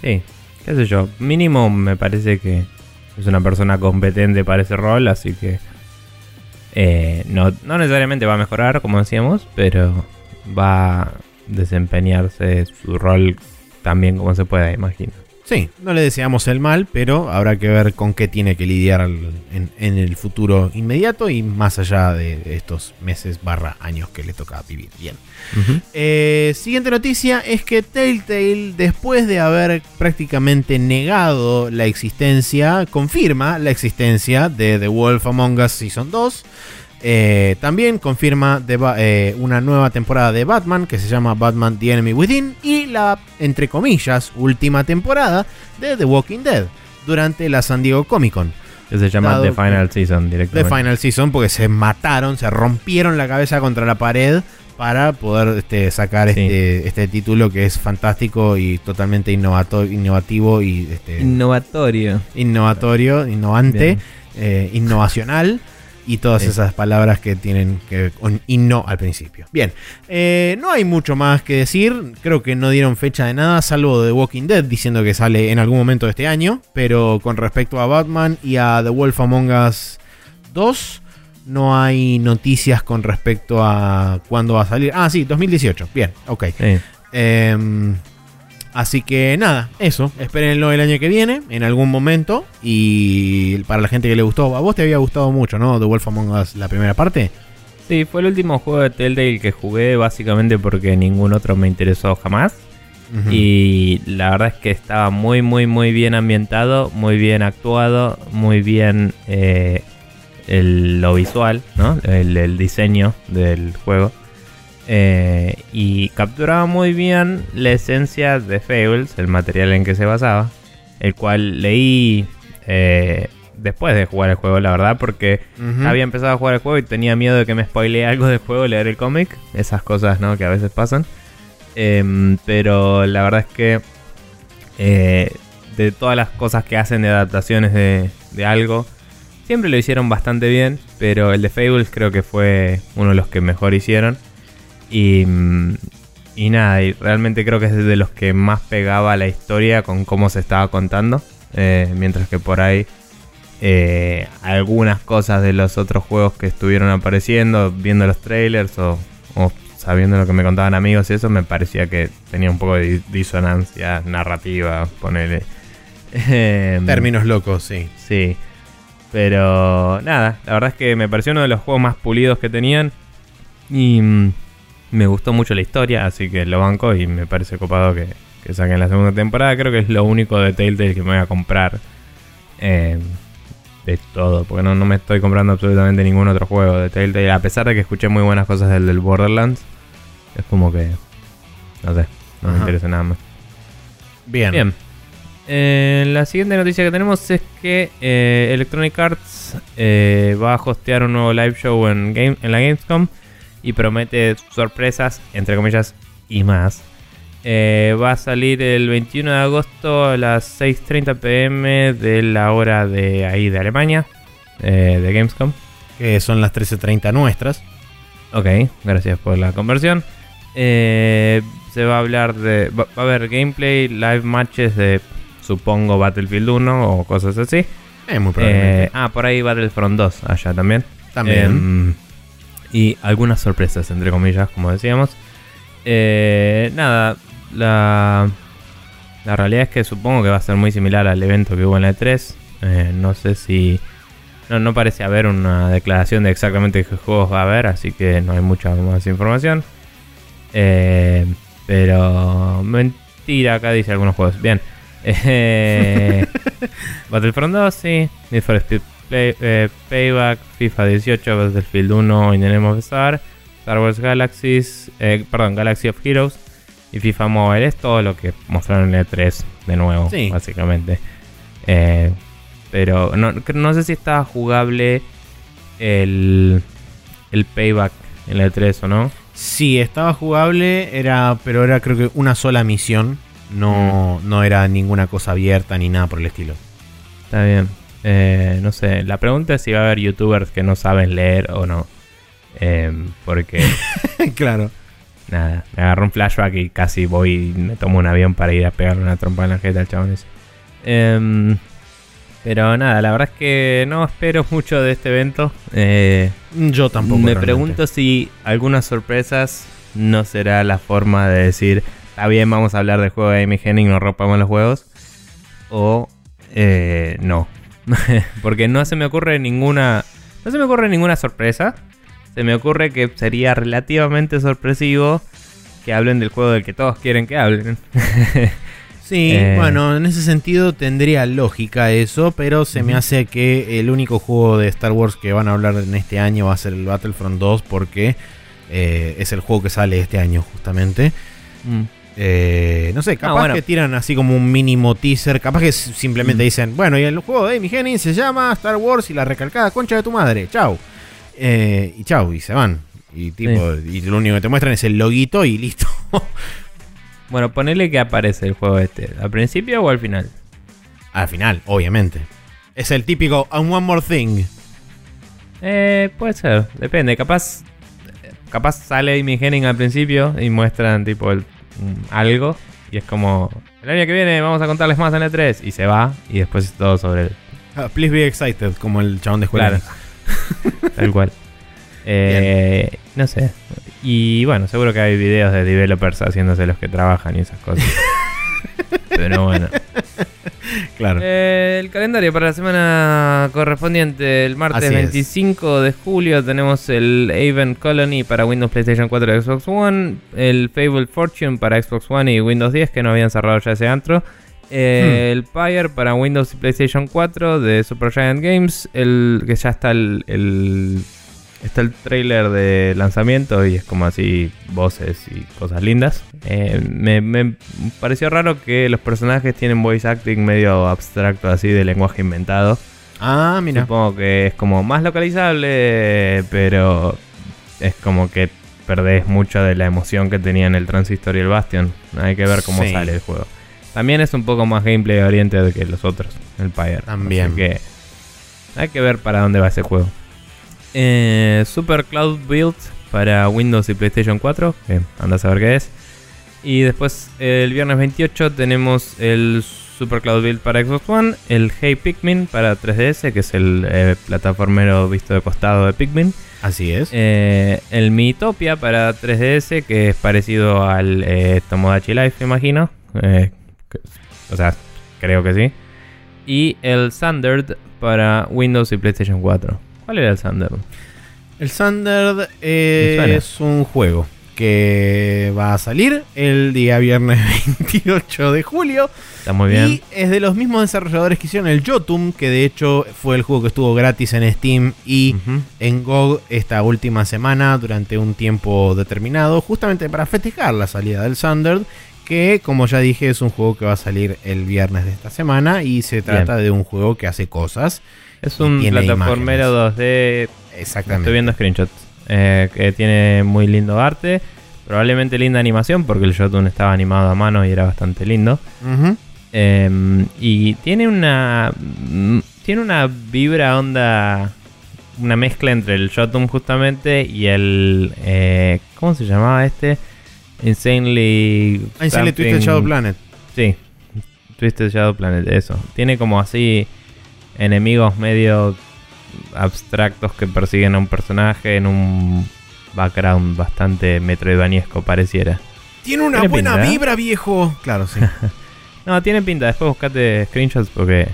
Sí, qué sé yo, mínimo me parece que es una persona competente para ese rol, así que eh, no, necesariamente va a mejorar, como decíamos, pero va a desempeñarse su rol también como se pueda, imagino. Sí, no le deseamos el mal, pero habrá que ver con qué tiene que lidiar en, el futuro inmediato y más allá de estos meses barra años que le toca vivir. Bien. Eh, siguiente noticia es que Telltale, después de haber prácticamente negado la existencia, confirma la existencia de The Wolf Among Us Season 2. Eh, también confirma eh, una nueva temporada de Batman que se llama Batman The Enemy Within y la, entre comillas, última temporada de The Walking Dead durante la San Diego Comic Con. Que se llama The Final Season directamente. The Final Season porque se mataron, se rompieron la cabeza contra la pared para poder este, sacar este, este, título que es fantástico y totalmente innovativo y este, innovatorio. Innovatorio, innovante, eh, innovacional. Y todas Sí. esas palabras que tienen que ver con y no al principio. Bien, eh, no hay mucho más que decir. Creo que no dieron fecha de nada, salvo de Walking Dead diciendo que sale en algún momento de este año. Pero con respecto a Batman y a The Wolf Among Us 2, no hay noticias con respecto a cuándo va a salir. Ah, sí, 2018. Bien, ok. Sí. Em, así que nada, eso. Espérenlo el año que viene, en algún momento. Y para la gente que le gustó, a vos te había gustado mucho, ¿no? The Wolf Among Us, la primera parte. Sí, fue el último juego de Telltale que jugué básicamente porque ningún otro me interesó jamás. Y la verdad es que estaba muy, muy, muy bien ambientado, muy bien actuado, muy bien eh, el- lo visual, ¿no? El, el diseño del juego. Eh, y capturaba muy bien la esencia de Fables, el material en que se basaba, el cual leí eh, después de jugar el juego, la verdad, porque había empezado a jugar el juego y tenía miedo de que me spoilee algo del juego, leer el cómic. Esas cosas, ¿no? Que a veces pasan. Em, pero la verdad es que eh, de todas las cosas que hacen de adaptaciones de, de algo, siempre lo hicieron bastante bien. Pero el de Fables creo que fue uno de los que mejor hicieron. Y, y nada, y realmente creo que es de los que más pegaba la historia con cómo se estaba contando. Eh, mientras que por ahí eh, algunas cosas de los otros juegos que estuvieron apareciendo, viendo los trailers o, o sabiendo lo que me contaban amigos y eso, me parecía que tenía un poco de di- disonancia narrativa, ponele. Em, Términos locos, sí. Sí. Pero nada, la verdad es que me pareció uno de los juegos más pulidos que tenían. Y mm, me gustó mucho la historia, así que lo banco y me parece copado que, que saquen la segunda temporada. Creo que es lo único de Telltale que me voy a comprar. eh, de todo, porque no, no me estoy comprando absolutamente ningún otro juego de Telltale. A pesar de que escuché muy buenas cosas del, del Borderlands, es como que. No sé, no me interesa nada más. Bien. Bien. Eh, la siguiente noticia que tenemos es que eh, Electronic Arts va a hostear un nuevo live show en, game, en la Gamescom y promete sorpresas, entre comillas, y más. Eh, va a salir el 21 de agosto a las 6.30 pm de la hora de ahí de Alemania, eh, de Gamescom. Que son las 13.30 nuestras. Ok, gracias por la conversión. Eh, se va a hablar de. Va, va a haber gameplay, live matches de, supongo, Battlefield 1 o cosas así. Eh, muy probablemente. Eh, ah, por ahí Battlefront 2, allá también. También. Y algunas sorpresas, entre comillas, como decíamos. Eh, nada, la, la realidad es que supongo que va a ser muy similar al evento que hubo en la E3. Eh, no sé si. No, no parece haber una declaración de exactamente qué juegos va a haber, así que no hay mucha más información. Eh, pero. Mentira, acá dice algunos juegos. Bien. Eh, Battlefront 2, sí. Need for Speed Play- eh, Payback, FIFA 18, Battlefield 1, In the Name of Star, Star Wars Galaxies, eh, perdón, Galaxy of Heroes y FIFA Mobile. Es todo lo que mostraron en E3 de nuevo, Sí. básicamente. Eh, pero no, no sé si estaba jugable el, el Payback en la E3 o no. Sí, estaba jugable, era, pero era creo que una sola misión. No, Mm. no era ninguna cosa abierta ni nada por el estilo. Está bien. Eh, no sé, la pregunta es si va a haber youtubers que no saben leer o no. Em, porque, claro. nada, me agarró un flashback y casi voy y me tomo un avión para ir a pegarle una trompa en la jeta al chabón ese. Em, pero nada, la verdad es que no espero mucho de este evento. Eh, Yo tampoco. me realmente. pregunto si algunas sorpresas no será la forma de decir, está bien, vamos a hablar del juego de Amy Henning, nos rompamos los juegos. O eh, no. Porque no se me ocurre ninguna. No se me ocurre ninguna sorpresa. Se me ocurre que sería relativamente sorpresivo que hablen del juego del que todos quieren que hablen. Sí, Eh. bueno, en ese sentido tendría lógica eso, pero se me hace que el único juego de Star Wars que van a hablar en este año va a ser el Battlefront 2 porque eh, es el juego que sale este año justamente. Mm. Eh, no sé, capaz bueno. que tiran así como un mínimo teaser, capaz que simplemente Mm. dicen, bueno, y el juego de Amy Henning se llama Star Wars y la recalcada concha de tu madre, chau. Eh, y chau, y se van. Y tipo, y lo único que te muestran es el loguito y listo. Bueno, ponele que aparece el juego este. ¿Al principio o al final? Al final, obviamente. Es el típico "And one more thing. Eh, puede ser, depende. Capaz, capaz sale Amy Henning al principio y muestran tipo el, algo y es como el año que viene vamos a contarles más en E3 y se va y después es todo sobre él. Ah, please be excited, como el chabón de escuela. Claro. Tal cual. Eh, no sé. Y bueno, seguro que hay videos de developers haciéndose los que trabajan y esas cosas. Pero bueno. Claro. Eh, el calendario para la semana correspondiente, el martes Así es. 25 de julio, tenemos el Avon Colony para Windows, PlayStation 4 y Xbox One, el Fable Fortune para Xbox One y Windows 10, que no habían cerrado ya ese antro. Eh, El Pyre para Windows y PlayStation 4 de Supergiant Games, el que ya está el, el- está el trailer de lanzamiento y es como así voces y cosas lindas. Eh, me, me pareció raro que los personajes tienen voice acting medio abstracto así de lenguaje inventado. Ah, mira. Supongo que es como más localizable, pero es como que perdés mucho de la emoción que tenía en el Transistor y el Bastion. Hay que ver cómo Sí. sale el juego. También es un poco más gameplay oriented que los otros, el Pyre. También. Así que hay que ver para dónde va ese juego. Eh, Super Cloud Build para Windows y PlayStation 4, que anda a saber qué es. Y después el viernes 28 tenemos el Super Cloud Build para Xbox One, el Hey Pikmin para 3DS, que es el eh, plataformero visto de costado de Pikmin. Así es. Eh, el Miitopia para 3DS, que es parecido al eh, Tomodachi Life, me imagino. Que- o sea, creo que sí. Y el Sundered para Windows y PlayStation 4. ¿Cuál era el Sundered? El Sundered eh, es un juego que va a salir el día viernes 28 de julio. Está muy bien. Y es de los mismos desarrolladores que hicieron el Jotun, que de hecho fue el juego que estuvo gratis en Steam y en GOG esta última semana durante un tiempo determinado, justamente para festejar la salida del Sundered, que como ya dije es un juego que va a salir el viernes de esta semana y se trata de un juego que hace cosas. Es un plataformero 2D. Exactamente. Estoy viendo screenshots. eh, que tiene muy lindo arte. Probablemente linda animación, porque el Jotun estaba animado a mano y era bastante lindo. Eh, y tiene una. mm, Tiene una vibra onda. Una mezcla entre el Jotun justamente y el. eh, ¿Cómo se llamaba este? Insanely. Sale something- Twisted Shadow Planet. Sí, Twisted Shadow Planet, eso. Tiene como así enemigos medio abstractos que persiguen a un personaje en un background bastante metroidvaniesco, pareciera. Tiene una Tiene buena pinta, ¿eh? vibra, viejo. Claro, sí. No, tiene pinta. Después buscate screenshots porque.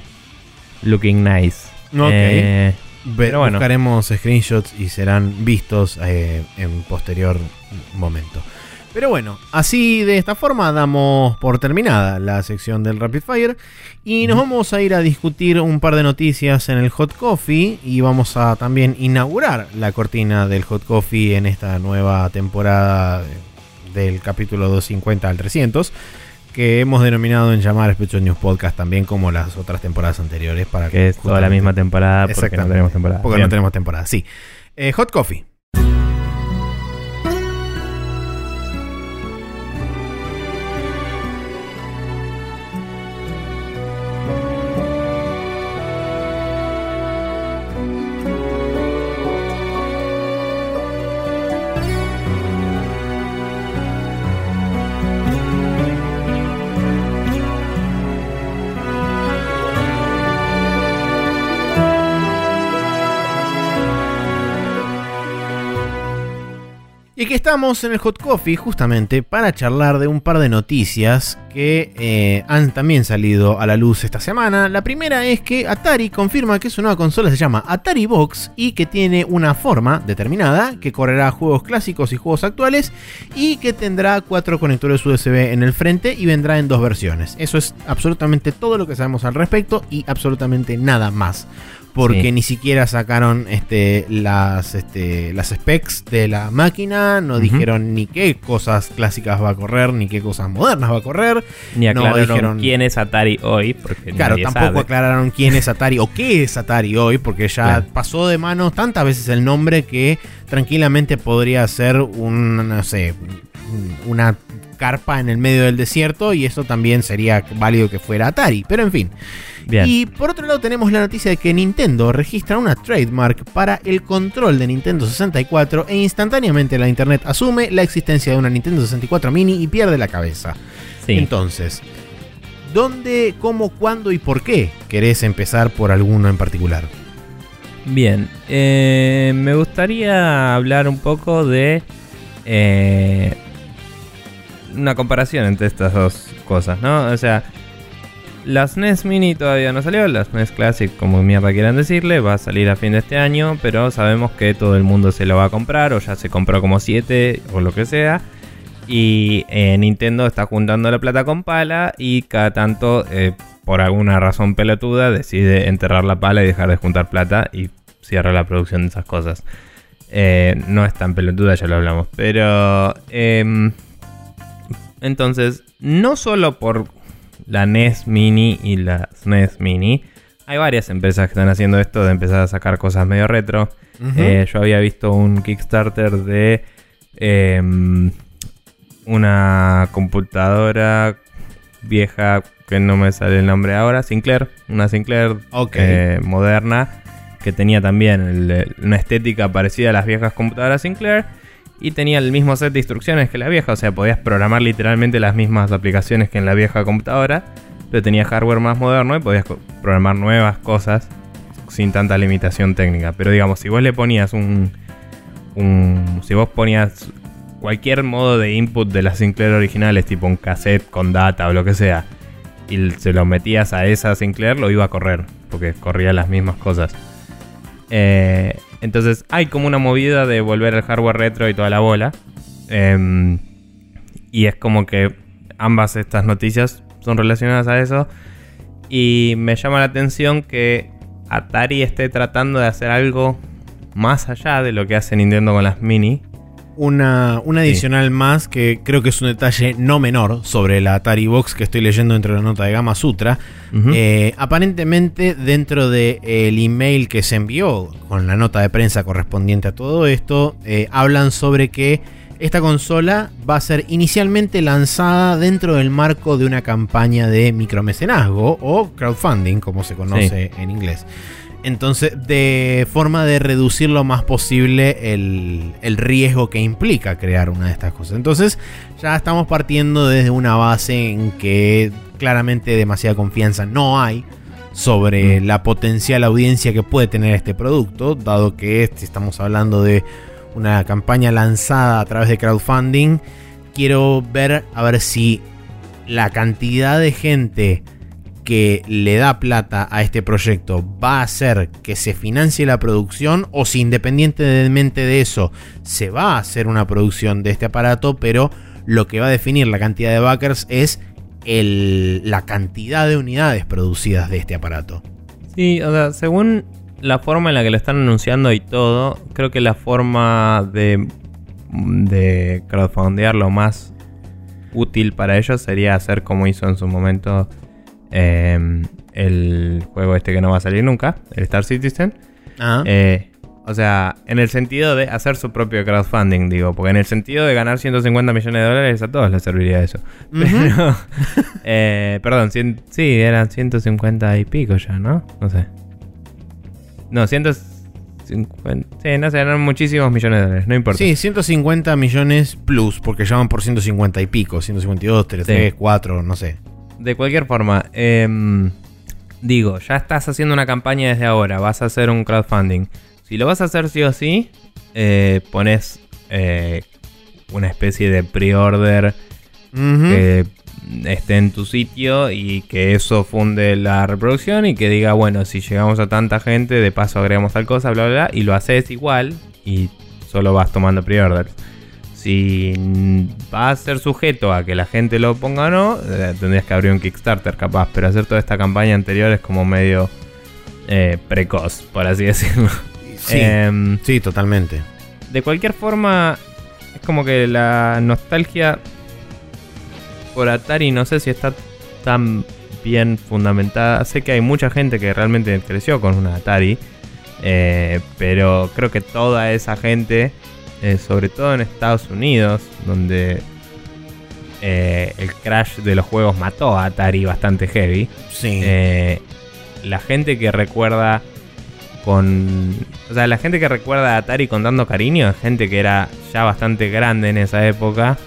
Looking nice. Ok. Eh, Pero bueno. Buscaremos screenshots y serán vistos eh, en posterior momento. Pero bueno, así de esta forma damos por terminada la sección del Rapid Fire y nos vamos a ir a discutir un par de noticias en el Hot Coffee y vamos a también inaugurar la cortina del Hot Coffee en esta nueva temporada del capítulo 250 al 300 que hemos denominado en llamar Special News Podcast también como las otras temporadas anteriores para que es toda la misma temporada porque no tenemos temporada. porque Bien. no tenemos temporada, sí. Eh, Hot Coffee. Estamos en el Hot Coffee justamente para charlar de un par de noticias que eh, han también salido a la luz esta semana. La primera es que Atari confirma que su nueva consola se llama Atari Box y que tiene una forma determinada que correrá juegos clásicos y juegos actuales y que tendrá cuatro conectores USB en el frente y vendrá en dos versiones. Eso es absolutamente todo lo que sabemos al respecto y absolutamente nada más porque Sí. ni siquiera sacaron este, las, este, las specs de la máquina, no dijeron ni qué cosas clásicas va a correr, ni qué cosas modernas va a correr. Ni No aclararon dijeron- quién es Atari hoy, porque Claro, nadie tampoco sabe. aclararon quién es Atari o qué es Atari hoy, porque ya Claro. pasó de manos tantas veces el nombre que tranquilamente podría ser un, no sé, un- una carpa en el medio del desierto y eso también sería válido que fuera Atari, pero en fin. Bien. Y por otro lado tenemos la noticia de que Nintendo registra una trademark para el control de Nintendo 64 e instantáneamente la internet asume la existencia de una Nintendo 64 mini y pierde la cabeza. Sí. Entonces, ¿dónde, cómo, cuándo y por qué querés empezar por alguno en particular? Bien, eh, me gustaría hablar un poco de eh, una comparación entre estas dos cosas, ¿no? O sea, la SNES Mini todavía no salió, la SNES Classic, como mierda quieran decirle, va a salir a fin de este año, pero sabemos que todo el mundo se lo va a comprar o ya se compró como 7 o lo que sea. Y eh, Nintendo está juntando la plata con pala y cada tanto, eh, por alguna razón pelotuda, decide enterrar la pala y dejar de juntar plata y cierra la producción de esas cosas. Eh, no es tan pelotuda, ya lo hablamos. Pero... em, entonces, no solo por la NES Mini y la SNES Mini, hay varias empresas que están haciendo esto de empezar a sacar cosas medio retro. Eh, yo había visto un Kickstarter de em, una computadora vieja que no me sale el nombre ahora, Sinclair, una Sinclair eh, moderna que tenía también el- una estética parecida a las viejas computadoras Sinclair y tenía el mismo set de instrucciones que la vieja, o sea, podías programar literalmente las mismas aplicaciones que en la vieja computadora, pero tenía hardware más moderno y podías programar nuevas cosas sin tanta limitación técnica. Pero digamos, si vos le ponías un, un si vos ponías cualquier modo de input de las Sinclair originales, tipo un cassette con data o lo que sea, y se lo metías a esa Sinclair, lo iba a correr, porque corría las mismas cosas. Eh, entonces hay como una movida de volver al hardware retro y toda la bola. Em, y es como que ambas estas noticias son relacionadas a eso. Y me llama la atención que Atari esté tratando de hacer algo más allá de lo que hace Nintendo con las mini. Una, una Sí. adicional más que creo que es un detalle no menor sobre la Atari Box que estoy leyendo dentro de la nota de Gama Sutra. Eh, aparentemente, dentro del email que se envió con la nota de prensa correspondiente a todo esto, eh, hablan sobre que esta consola va a ser inicialmente lanzada dentro del marco de una campaña de micromecenazgo o crowdfunding, como se conoce en inglés. Entonces, de forma de reducir lo más posible el, el riesgo que implica crear una de estas cosas. Entonces, ya estamos partiendo desde una base en que claramente demasiada confianza no hay sobre Mm. la potencial audiencia que puede tener este producto, dado que estamos hablando de una campaña lanzada a través de crowdfunding. Quiero ver a ver si la cantidad de gente que le da plata a este proyecto va a hacer que se financie la producción o si independientemente de eso se va a hacer una producción de este aparato, pero lo que va a definir la cantidad de backers es el- la cantidad de unidades producidas de este aparato. Sí, o sea, según la forma en la que lo están anunciando y todo, creo que la forma de, de crowdfundear lo más útil para ellos sería hacer como hizo en su momento eh, el juego este que no va a salir nunca, el Star Citizen. Ah, Eh, o sea, en el sentido de hacer su propio crowdfunding, digo, porque en el sentido de ganar 150 millones de dólares a todos les serviría eso. Pero, eh, perdón, cien- sí, eran 150 y pico ya, ¿no? No sé. No, 150. Sí, no sé, eran muchísimos millones de dólares, no importa. sí, 150 millones plus, porque ya van por 150 y pico, 152, 33, Sí. 4, no sé. De cualquier forma, em, digo, ya estás haciendo una campaña desde ahora, vas a hacer un crowdfunding. Si lo vas a hacer sí o sí, eh, pones eh, una especie de pre-order que esté en tu sitio y que eso funde la reproducción y que diga, bueno, si llegamos a tanta gente, de paso agregamos tal cosa, bla, bla, bla, y lo haces igual y solo vas tomando pre-orders. Si va a ser sujeto a que la gente lo ponga o no, eh, tendrías que abrir un Kickstarter capaz, pero hacer toda esta campaña anterior es como medio eh, precoz, por así decirlo. Sí, Em, sí, totalmente. de cualquier forma, es como que la nostalgia por Atari no sé si está tan bien fundamentada. Sé que hay mucha gente que realmente creció con una Atari, eh, pero creo que toda esa gente, eh, sobre todo en Estados Unidos, donde eh, el crash de los juegos mató a Atari bastante heavy, Sí. eh, la gente que recuerda con... O sea, la gente que recuerda a Atari con tanto cariño es gente que era ya bastante grande en esa época.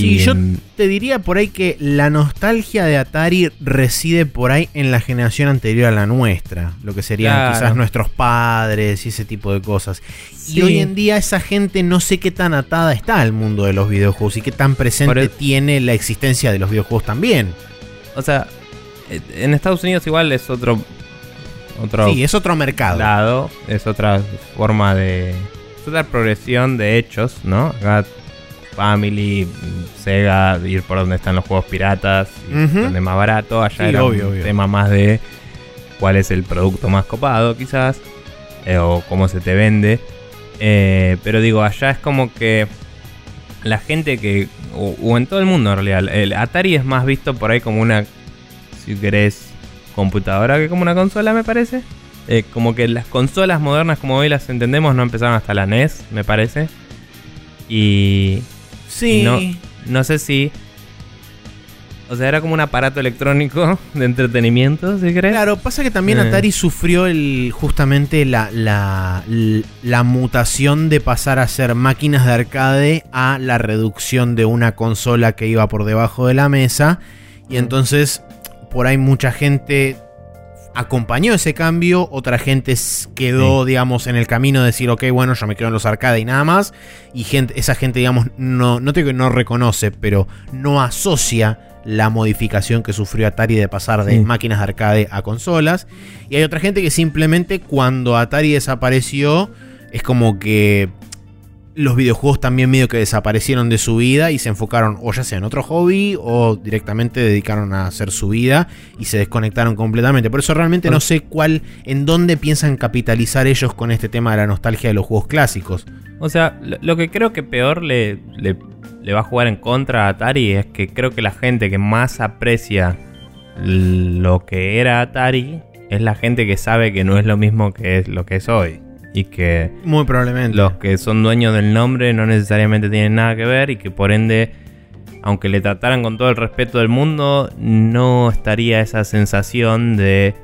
Sí, yo te diría por ahí que la nostalgia de Atari reside por ahí en la generación anterior a la nuestra. Lo que serían quizás nuestros padres y ese tipo de cosas. Y hoy en día esa gente no sé qué tan atada está al mundo de los videojuegos y qué tan presente tiene la existencia de los videojuegos también. O sea, eh, en Estados Unidos igual es otro... otro sí, es otro mercado. Lado, es otra forma de... Es otra progresión de hechos, ¿no? Acá Family, Sega, ir por donde están los juegos piratas, donde es más barato. Allá era un tema más de cuál es el producto más copado, quizás, eh, o cómo se te vende. Eh, pero digo, allá es como que la gente que, o, en todo el mundo en realidad, el Atari es más visto por ahí como una, si querés, computadora que como una consola, me parece. Eh, como que las consolas modernas como hoy las entendemos no empezaron hasta la NES, me parece. Y, Sí. No, no sé si. O sea, era como un aparato electrónico de entretenimiento, si crees. Claro, pasa que también eh. Atari sufrió el, justamente la, la, la, mutación de pasar a ser máquinas de arcade a la reducción de una consola que iba por debajo de la mesa. Y entonces, por ahí mucha gente acompañó ese cambio, otra gente quedó, digamos, en el camino de decir, ok, bueno, yo me quedo en los arcades y nada más. Y gente, esa gente, digamos, no, no que no reconoce, pero no asocia la modificación que sufrió Atari de pasar de máquinas de arcade a consolas. Y hay otra gente que simplemente cuando Atari desapareció, es como que los videojuegos también medio que desaparecieron de su vida y se enfocaron o ya sea en otro hobby o directamente dedicaron a hacer su vida y se desconectaron completamente. Por eso realmente no sé cuál, en dónde piensan capitalizar ellos con este tema de la nostalgia de los juegos clásicos. O sea, lo que creo que peor le, le, va a jugar en contra a Atari es que creo que la gente que más aprecia lo que era Atari es la gente que sabe que no es lo mismo que es lo que es hoy y que muy probablemente los que son dueños del nombre no necesariamente tienen nada que ver y que por ende aunque le trataran con todo el respeto del mundo no estaría esa sensación de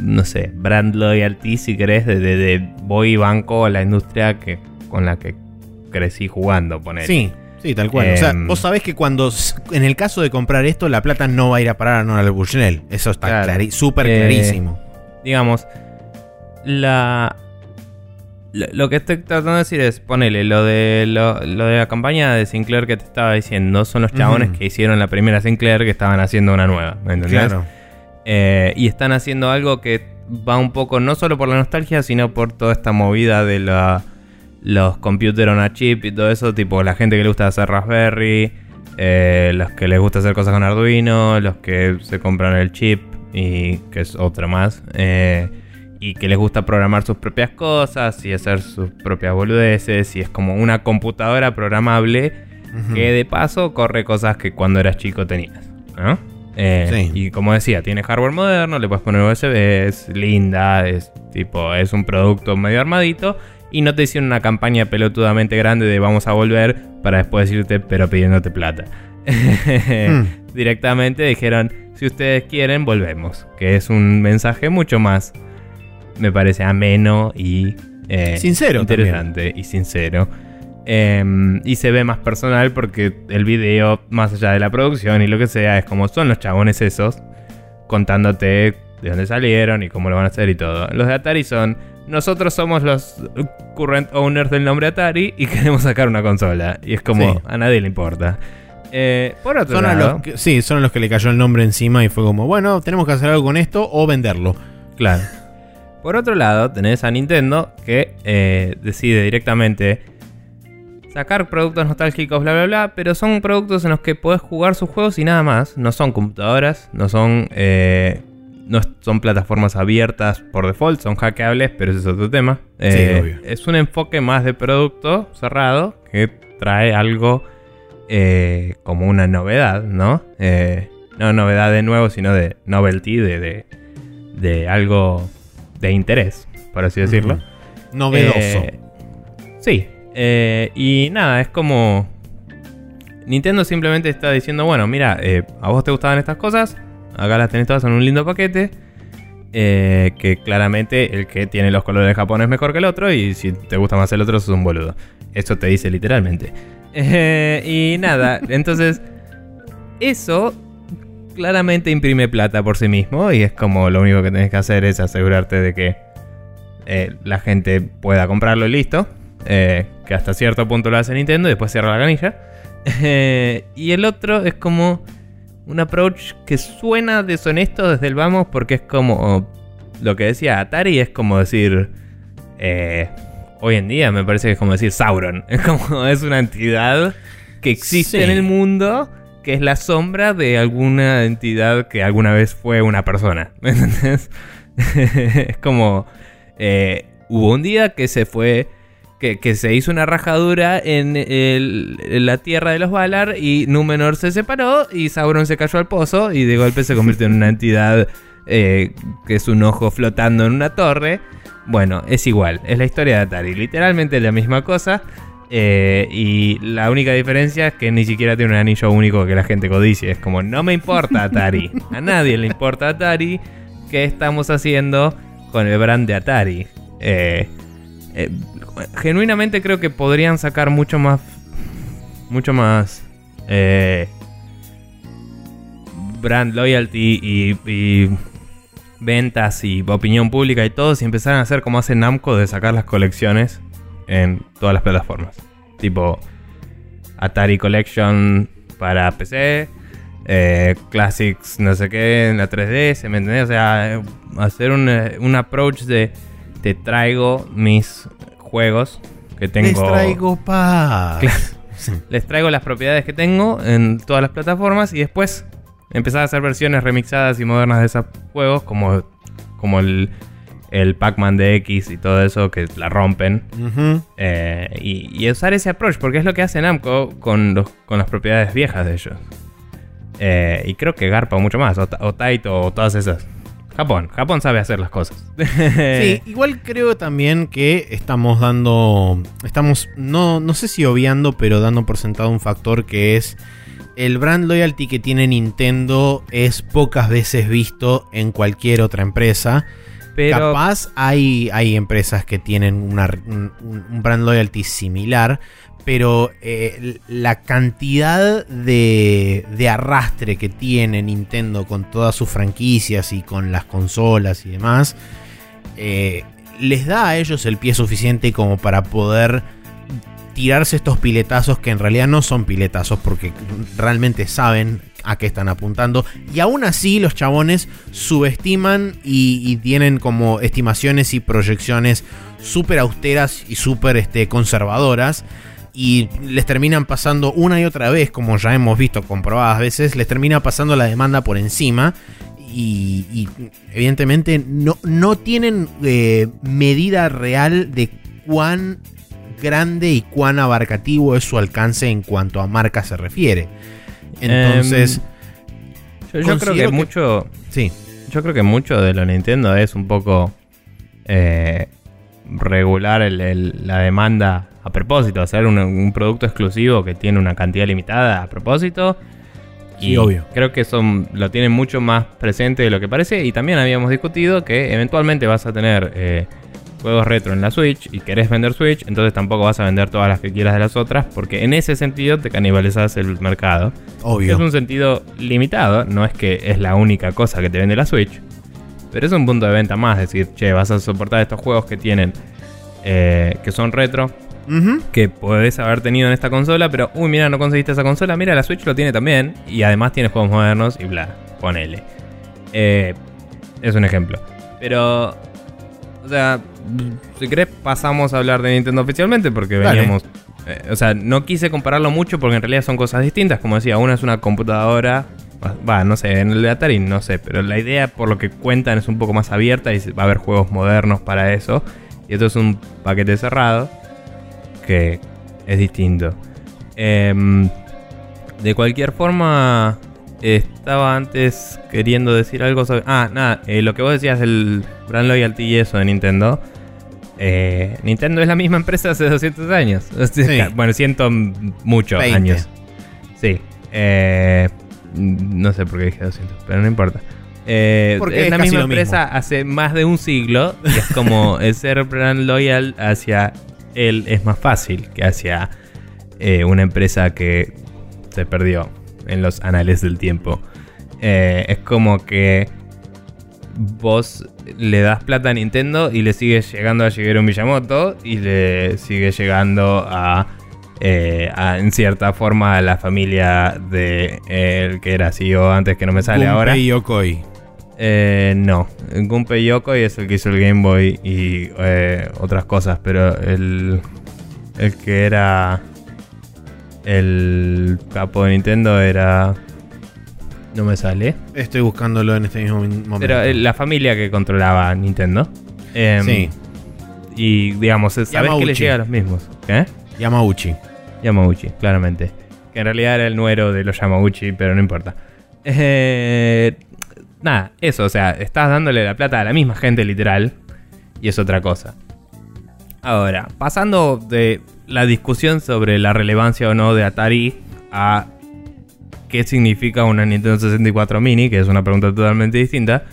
no sé brand loyalty si querés de, de, voy y banco a la industria que con la que crecí jugando poner sí Sí, tal cual. o sea, em, vos sabés que cuando, en el caso de comprar esto, la plata no va a ir a parar a Nora Bushnell. Eso está súper eh, clarísimo. Digamos, la, lo que estoy tratando de decir es, ponele, lo de, lo, de la campaña de Sinclair que te estaba diciendo, son los chabones que hicieron la primera Sinclair que estaban haciendo una nueva, ¿me entendés? Eh, y están haciendo algo que va un poco, no solo por la nostalgia, sino por toda esta movida de la, los computers on a chip y todo eso, tipo la gente que le gusta hacer Raspberry, eh, los que les gusta hacer cosas con Arduino, los que se compran el chip y que es otra más. Eh, y que les gusta programar sus propias cosas y hacer sus propias boludeces y es como una computadora programable que de paso corre cosas que cuando eras chico tenías, ¿no? Eh, y como decía, tiene hardware moderno, le puedes poner USB, es linda, es tipo, es un producto medio armadito y no te hicieron una campaña pelotudamente grande de vamos a volver para después decirte pero pidiéndote plata. Hmm. Directamente dijeron, si ustedes quieren, volvemos, que es un mensaje mucho más me parece ameno y eh, sincero interesante y sincero. Em, y se ve más personal porque el video, más allá de la producción y lo que sea, es como son los chabones esos contándote de dónde salieron y cómo lo van a hacer y todo. Los de Atari son, nosotros somos los current owners del nombre Atari y queremos sacar una consola. Y es como, a nadie le importa. Eh, por otro lado, sí, son los que le cayó el nombre encima y fue como, bueno, tenemos que hacer algo con esto o venderlo. Claro. Por otro lado, tenés a Nintendo que eh, decide directamente sacar productos nostálgicos, bla, bla, bla, pero son productos en los que podés jugar sus juegos y nada más. No son computadoras, no son, eh, no son plataformas abiertas por default, son hackeables, pero ese es otro tema. Eh, es un enfoque más de producto cerrado que trae algo como una novedad, ¿no? no novedad de nuevo, sino de novelty, de, de algo de interés, por así decirlo. Novedoso. Eh, sí. Eh, y nada, es como... Nintendo simplemente está diciendo, bueno, mira, eh, a vos te gustaban estas cosas, acá las tenés todas en un lindo paquete, Eh, que claramente el que tiene los colores de Japón es mejor que el otro y si te gusta más el otro sos un boludo. Eso te dice literalmente. Eh, y nada, entonces eso claramente imprime plata por sí mismo y es como lo único que tenés que hacer es asegurarte de que eh, la gente pueda comprarlo y listo. Eh, que hasta cierto punto lo hace Nintendo y después cierra la canilla. y el otro es como un approach que suena deshonesto desde el vamos porque es como lo que decía Atari es como decir hoy en día me parece que es como decir Sauron es como es una entidad que existe en el mundo que es la sombra de alguna entidad que alguna vez fue una persona. ¿Me entendés? es como. Eh, hubo un día que se fue. Que, se hizo una rajadura en, la tierra de los Valar y Númenor se separó y Sauron se cayó al pozo y de golpe se convirtió en una entidad eh, que es un ojo flotando en una torre. Bueno, es igual, es la historia de Atari, literalmente la misma cosa. Eh, y la única diferencia es que ni siquiera tiene un anillo único que la gente codicie. Es como, no me importa Atari. A nadie le importa Atari. ¿Qué estamos haciendo con el brand de Atari? Eh, eh, genuinamente creo que podrían sacar mucho más. Mucho más. brand loyalty y, y ventas y opinión pública y todo si empezaran a hacer como hace Namco de sacar las colecciones en todas las plataformas. Tipo Atari Collection para PC, eh, Classics no sé qué en la 3DS, ¿me entendés? O sea, hacer un, eh, un approach de te traigo mis juegos que tengo. Les traigo paz. Les traigo las propiedades que tengo en todas las plataformas y después empezar a hacer versiones remixadas y modernas de esos juegos como, como el el Pac-Man de X y todo eso que la rompen. Eh, y, usar ese approach, porque es lo que hace Namco con, los, con las propiedades viejas de ellos. Eh, y creo que Garpa mucho más, o, Taito, o todas esas. Japón, Japón sabe hacer las cosas. sí, igual creo también que estamos dando, estamos, no, no sé si obviando, pero dando por sentado un factor que es el brand loyalty que tiene Nintendo es pocas veces visto en cualquier otra empresa. Capaz hay, hay empresas que tienen un, brand loyalty similar, pero eh, la cantidad de, de, arrastre que tiene Nintendo con todas sus franquicias y con las consolas y demás, eh, les da a ellos el pie suficiente como para poder tirarse estos piletazos que en realidad no son piletazos porque realmente saben a qué están apuntando. Y aún así los chabones subestiman y, tienen como estimaciones y proyecciones súper austeras y súper este, conservadoras. Y les terminan pasando una y otra vez, como ya hemos visto comprobadas veces, les termina pasando la demanda por encima. Y, evidentemente no, no tienen eh, medida real de cuán grande y cuán abarcativo es su alcance en cuanto a marca se refiere. Entonces. Em, yo, creo que, mucho. Sí. Yo creo que mucho de lo Nintendo es un poco. Eh, regular la demanda a propósito, hacer un, producto exclusivo que tiene una cantidad limitada a propósito. Y obvio. creo que eso lo tienen mucho más presente de lo que parece. Y también habíamos discutido que eventualmente vas a tener eh, juegos retro en la Switch y querés vender Switch, entonces tampoco vas a vender todas las que quieras de las otras, porque en ese sentido te canibalizas el mercado. Obvio. Es un sentido limitado, no es que es la única cosa que te vende la Switch, pero es un punto de venta más, decir, che, vas a soportar estos juegos que tienen, eh, que son retro, que podés haber tenido en esta consola, pero, uy, mira, no conseguiste esa consola, mira, la Switch lo tiene también, y además tiene juegos modernos y bla, ponele. Eh, es un ejemplo. Pero, o sea, si querés, pasamos a hablar de Nintendo oficialmente, porque veníamos. Eh, o sea, no quise compararlo mucho porque en realidad son cosas distintas. Como decía, una es una computadora. Va, no sé, en el de Atari no sé, pero la idea por lo que cuentan es un poco más abierta y va a haber juegos modernos para eso. Y esto es un paquete cerrado que es distinto. Em, de cualquier forma, estaba antes queriendo decir algo sobre. Ah, nada, eh, lo que vos decías del Brand Loyalty y eso de Nintendo. Eh, Nintendo es la misma empresa hace 200 años. Bueno, siento muchos años. Sí. Eh, no sé por qué dije 200, pero no importa. Eh, Porque es es la misma mismo. empresa hace más de un siglo. Y es como el ser brand loyal hacia él es más fácil que hacia eh, una empresa que se perdió en los anales del tiempo. Eh, es como que vos le das plata a Nintendo y le sigue llegando a Shigeru Miyamoto y le sigue llegando a, eh, a, en cierta forma a la familia de eh, el que era CEO antes que no me sale ahora. Gunpei Yokoi. Eh, no, Gunpei Yokoi es el que hizo el Game Boy y otras cosas, pero el, el que era el capo de Nintendo era... No me sale. Estoy buscándolo en este mismo momento. Pero eh, la familia que controlaba Nintendo. Em, sí, Y digamos, sabes que le llega a los mismos. ¿Qué? Yamauchi. Yamauchi, claramente. Que en realidad era el nuero de los Yamauchi, pero no importa. Eh, nada, eso, o sea, estás dándole la plata a la misma gente literal. Y es otra cosa. Ahora, pasando de la discusión sobre la relevancia o no de Atari a qué significa una Nintendo 64 Mini, que es una pregunta totalmente distinta.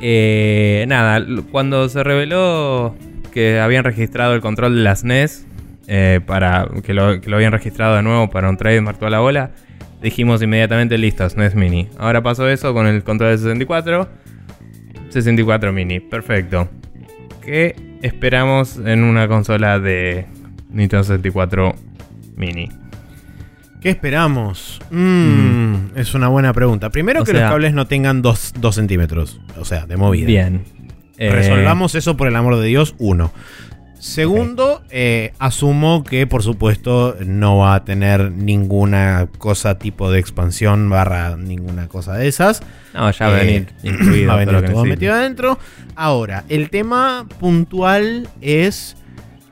Eh, nada, cuando se reveló que habían registrado el control de las NES, eh, para que lo, que lo habían registrado de nuevo para un trademark toda la bola, dijimos inmediatamente listo, SNES Mini. Ahora pasó eso con el control de 64, 64 Mini, perfecto. ¿Qué esperamos en una consola de Nintendo 64 Mini? ¿Qué esperamos? Mm, Es una buena pregunta. Primero O que sea- los cables no tengan 2 centímetros. O sea, de movida. Bien. Eh, Resolvamos eso por el amor de Dios, uno. Segundo, eh, asumo que por supuesto no va a tener ninguna cosa tipo de expansión barra ninguna cosa de esas. No, ya va a Eh, venir incluido. va a venir todo lo que todo necesite. metido adentro. Ahora, el tema puntual es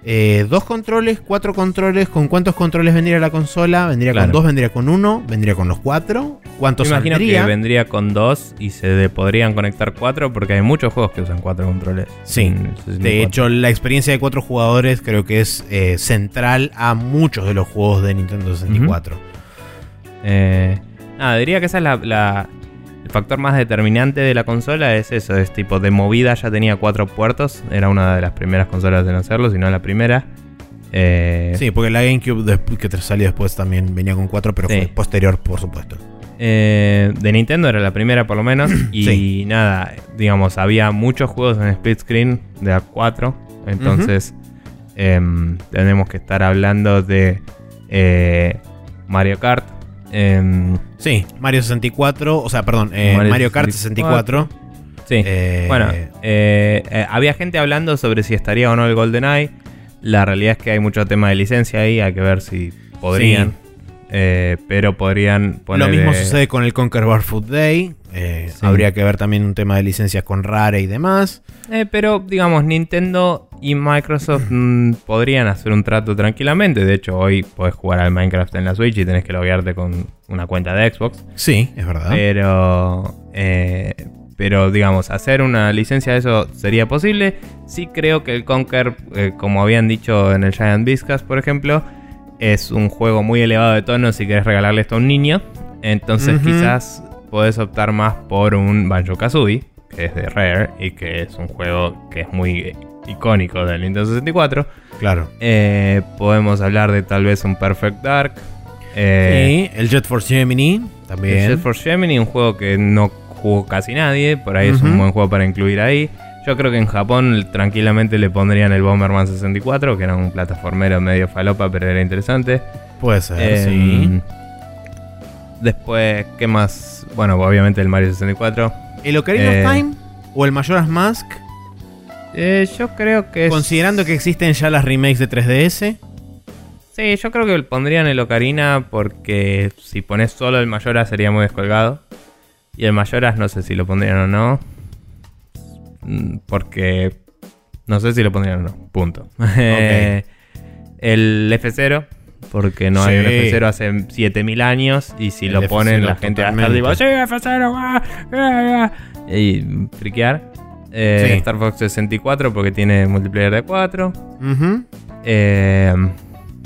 eh, dos controles, cuatro controles. ¿Con cuántos controles vendría la consola? ¿Vendría Claro. con dos? ¿Vendría con uno? ¿Vendría con los cuatro? ¿Cuántos Me imagino saldría? que vendría con dos y se le podrían conectar cuatro porque hay muchos juegos que usan cuatro controles. Sí, en 64. De hecho, la experiencia de cuatro jugadores creo que es eh, central a muchos de los juegos de Nintendo 64. Eh, nada, diría que esa es la, factor más determinante de la consola. Es eso, es tipo de movida ya tenía cuatro puertos. Era una de las primeras consolas en hacerlo, si no la primera. Eh, Sí, porque la GameCube que te salió después también venía con cuatro, pero Sí. fue posterior, por supuesto. Eh, de Nintendo era la primera por lo menos. Y Sí. nada, digamos, había muchos juegos en split screen de A4. Entonces, em, tenemos que estar hablando de eh, Mario Kart. Em, Sí, Mario 64, o sea, perdón, eh, Mario Mario, Kart 64. sí. eh, bueno, eh, eh, había gente hablando sobre si estaría o no el GoldenEye. La realidad es que hay mucho tema de licencia ahí. Hay que ver si podrían. Sí. Eh, pero podrían poner. lo mismo sucede con el Conquer Bar Food Day. eh, Sí. Habría que ver también un tema de licencias con Rare y demás. Eh, pero digamos, Nintendo y Microsoft mm, podrían hacer un trato tranquilamente. De hecho, hoy podés jugar al Minecraft en la Switch y tenés que loguearte con una cuenta de Xbox. Sí, es verdad. Pero, pero digamos, hacer una licencia de eso sería posible. Sí creo que el Conquer, como habían dicho en el Giant Viscas, por ejemplo, es un juego muy elevado de tono si querés regalarle esto a un niño. Entonces quizás podés optar más por un Banjo Kazooie, que es de Rare y que es un juego que es muy icónico del Nintendo 64. claro. Eh, podemos hablar de tal vez un Perfect Dark. Eh, y el Jet Force Gemini también. el Jet Force Gemini, un juego que no jugó casi nadie, por ahí es un buen juego para incluir ahí. Yo creo que en Japón tranquilamente le pondrían el Bomberman 64, que era un plataformero medio falopa, pero era interesante. Puede ser, Eh, sí. Después, ¿qué más? Bueno, obviamente el Mario 64. ¿El Ocarina eh, of Time o el Majora's Mask? Eh, yo creo que es- Considerando que existen ya las remakes de 3DS. Sí, yo creo que pondrían el Ocarina porque si pones solo el Mayoras sería muy descolgado. Y el Mayoras no sé si lo pondrían o no. Mm, Porque no sé si lo pondrían o no. Punto. Eh, el F0. Porque no hay un Sí. F0 hace 7000 años. Y si El lo ponen, F0 la gente va a estar tipo, ¡Sí, F0! ah, ah, ah", Y friquear. Eh, Sí. Star Fox 64 porque tiene multiplayer de 4. Ujú. Eh,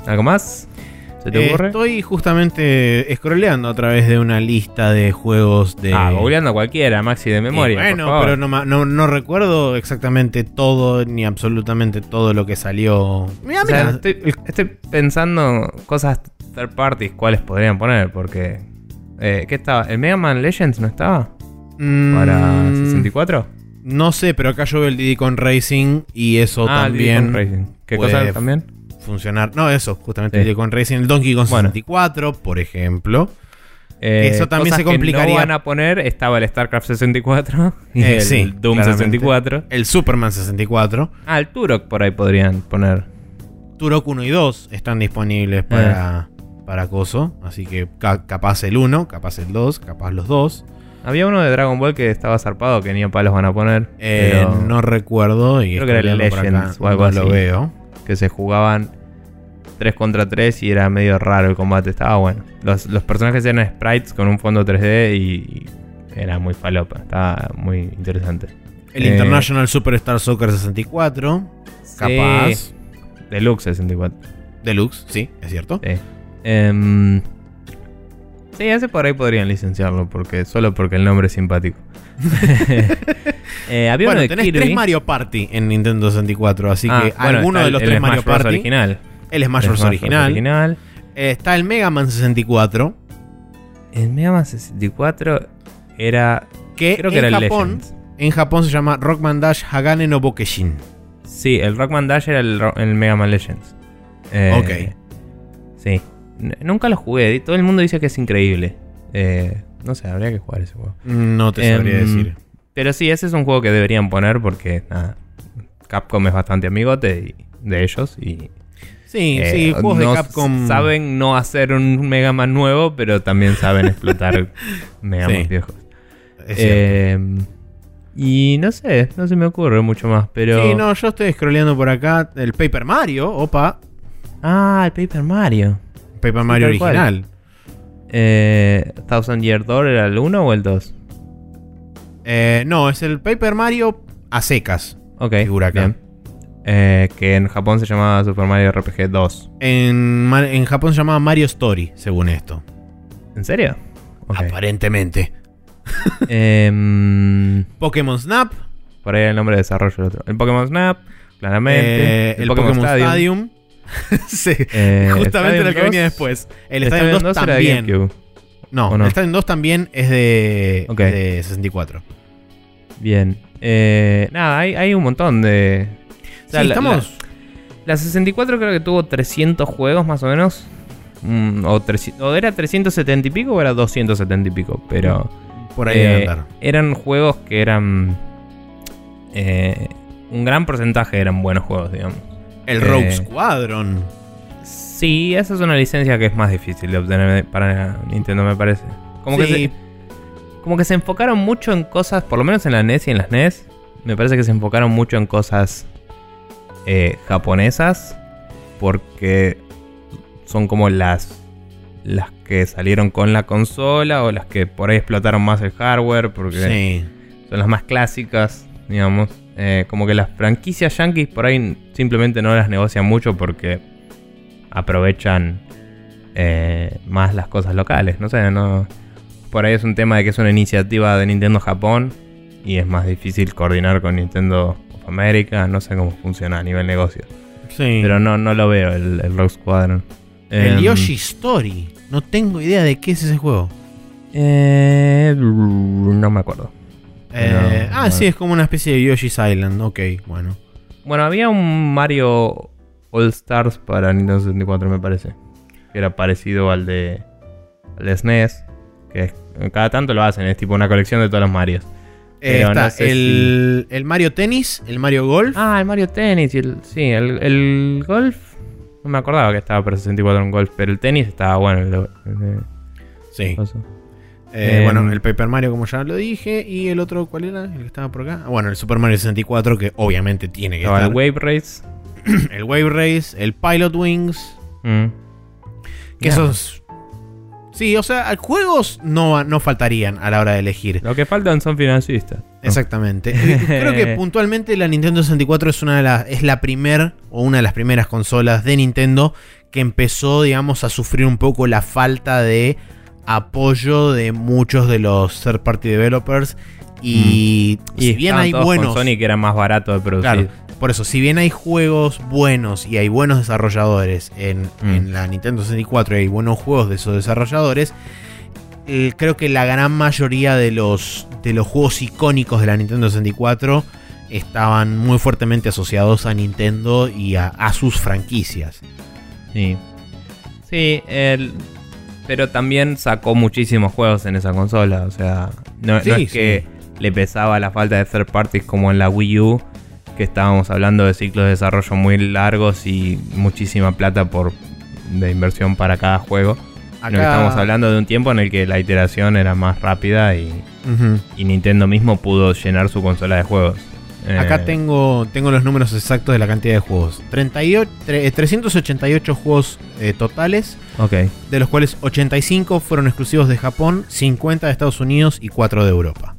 ¿Algo más? ¿Se te Eh, ocurre? estoy justamente scrolleando a través de una lista de juegos de. Ah, googleando cualquiera, Maxi de memoria. bueno, favor. pero no, no, no recuerdo exactamente todo ni absolutamente todo lo que salió. Mira, O sea, mira, estoy, estoy pensando cosas third parties, cuáles podrían poner, porque. Eh, ¿Qué estaba? ¿El Mega Man Legends no estaba? mm, ¿Para 64? No sé, pero acá yo veo el Diddy Con Racing y eso ah, también Diddy Kong Racing. ¿Qué cosa también? Funcionar. No, eso, justamente Sí. Con Racing, el Donkey Kong Bueno. 64, por ejemplo. Eh, Eso también cosas se complicaría. Que no van a poner, estaba el StarCraft 64 y Eh, el sí, Doom claramente. 64. El Superman 64. Ah, el Turok por ahí podrían poner. Turok 1 y 2 están disponibles para, Eh. para Coso. Así que ca- capaz el 1, capaz el 2, capaz los dos. Había uno de Dragon Ball que estaba zarpado que ni a palos van a poner. Eh, pero No recuerdo. Y Creo que era Legends o algo no así. lo veo. Que se jugaban 3 contra 3 y era medio raro el combate. Estaba bueno. Los, los personajes eran sprites con un fondo 3D y, y era muy falopa. Estaba muy interesante. El Eh, International Superstar Soccer 64. Capaz. Sí, Deluxe 64. Deluxe, sí, es cierto. Sí. Em, sí, ese por ahí podrían licenciarlo, porque solo porque el nombre es simpático. Eh, había Bueno, uno de tenés Kirby. tres Mario Party en Nintendo 64, así Ah, que bueno, alguno de el- los el tres Mario. Party. original. El Smash El Bros. original. original. Eh, está el Mega Man 64, El Mega Man 64 era. que, Creo que en era el Japón, Legends. en Japón se llama Rockman Dash Hagane no Bokeshin. Sí, el Rockman Dash era el, el Mega Man Legends. Eh, Ok. Sí. N- nunca lo jugué. Todo el mundo dice que es increíble. Eh, no sé, habría que jugar ese juego. No te sabría Em, decir. Pero sí, ese es un juego que deberían poner porque nada, Capcom es bastante amigote de ellos y Sí, eh, sí, juegos no de Capcom. saben no hacer un Mega Man nuevo, pero también saben explotar Mega Man Sí, viejos. Eh, y no sé, no se me ocurre mucho más, pero Sí, no, yo estoy scrolleando por acá. El Paper Mario, opa. ah, el Paper Mario. Paper Mario cual. Eh, Thousand Year Door era el 1 o el 2? Eh, no, es el Paper Mario a secas. Ok, Figura acá. bien. Eh, que en Japón se llamaba Super Mario RPG 2. En, en Japón se llamaba Mario Story, según esto. ¿En serio? Aparentemente. Em, Pokémon Snap. por ahí el nombre de desarrollo del otro. El Pokémon Snap, claramente. eh, el, Pokémon, Stadium. sí, Eh, justamente Stadium lo que venía 2. después. El El Stadium 2 era de también. GameCube. No, ¿o no? el Stadium 2 también es de, Ok. de 64. Bien. Eh, nada, hay, hay un montón de. o sea, sí, la- estamos. La, la 64 creo que tuvo 300 juegos más o menos. Mm, o, 300 o era 370 y pico o era 270 y pico. Pero. por ahí eh, eran juegos que eran. eh, un gran porcentaje eran buenos juegos, digamos. El eh, Rogue Squadron. Sí, esa es una licencia que es más difícil de obtener para Nintendo, me parece. Como, que Sí. se, como que se enfocaron mucho en cosas, por lo menos en la NES y en las NES, me parece que se enfocaron mucho en cosas eh, japonesas, porque son como las, las que salieron con la consola o las que por ahí explotaron más el hardware, porque Sí. son las más clásicas, digamos. Eh, como que las franquicias yankees por ahí simplemente no las negocian mucho porque aprovechan eh, más las cosas locales. No sé, no. Por ahí es un tema de que es una iniciativa de Nintendo Japón y es más difícil coordinar con Nintendo of America. No sé cómo funciona a nivel negocio. sí. Pero no, no lo veo el, el Rogue Squadron. el Em, Yoshi Story. No tengo idea de qué es ese juego. eh, no me acuerdo. Eh, No, ah, sí, es como una especie de Yoshi's Island. Ok, bueno. Bueno, había un Mario All Stars para Nintendo 64, me parece. Que era parecido al de, al de SNES. Que es- cada tanto lo hacen, es tipo una colección de todos los Marios. Eh, está no sé el, el Mario Tennis, el Mario Golf. Ah, el Mario Tennis y el. Sí, el, el Golf. No me acordaba que estaba para 64 en Golf, pero el tenis estaba bueno. El, de- sí. Eh, Em, bueno, el Paper Mario, como ya lo dije. Y el otro, ¿cuál era? El que estaba por acá. Ah, Bueno, el Super Mario 64, que obviamente tiene que Estaba estar. el Wave Race. el Wave Race, el Pilot Wings. Mm. Que esos. Sí, o sea, juegos no, no faltarían a la hora de elegir. Lo que faltan son financistas. Exactamente. Creo que puntualmente la Nintendo 64 es una de las. es la primer o una de las primeras consolas de Nintendo que empezó, digamos, a sufrir un poco la falta de apoyo de muchos de los third party developers. Y, mm. si bien hay buenos. Sony que era más barato de producir. por eso, si bien hay juegos buenos y hay buenos desarrolladores en, mm. en la Nintendo 64 y hay buenos juegos de esos desarrolladores, eh, creo que la gran mayoría de los, de los juegos icónicos de la Nintendo 64 estaban muy fuertemente asociados a Nintendo y a, sus franquicias. Sí. Sí, pero también sacó muchísimos juegos en esa consola. O sea, no, es que le pesaba la falta de third parties como en la Wii U, que estábamos hablando de ciclos de desarrollo muy largos y muchísima plata por de inversión para cada juego. Acá... estamos hablando de un tiempo en el que la iteración era más rápida y, y Nintendo mismo pudo llenar su consola de juegos. Acá eh, tengo, tengo los números exactos de la cantidad de juegos. 38, 388 eh, juegos eh, totales. De los cuales 85 fueron exclusivos de Japón, 50 de Estados Unidos y 4 de Europa.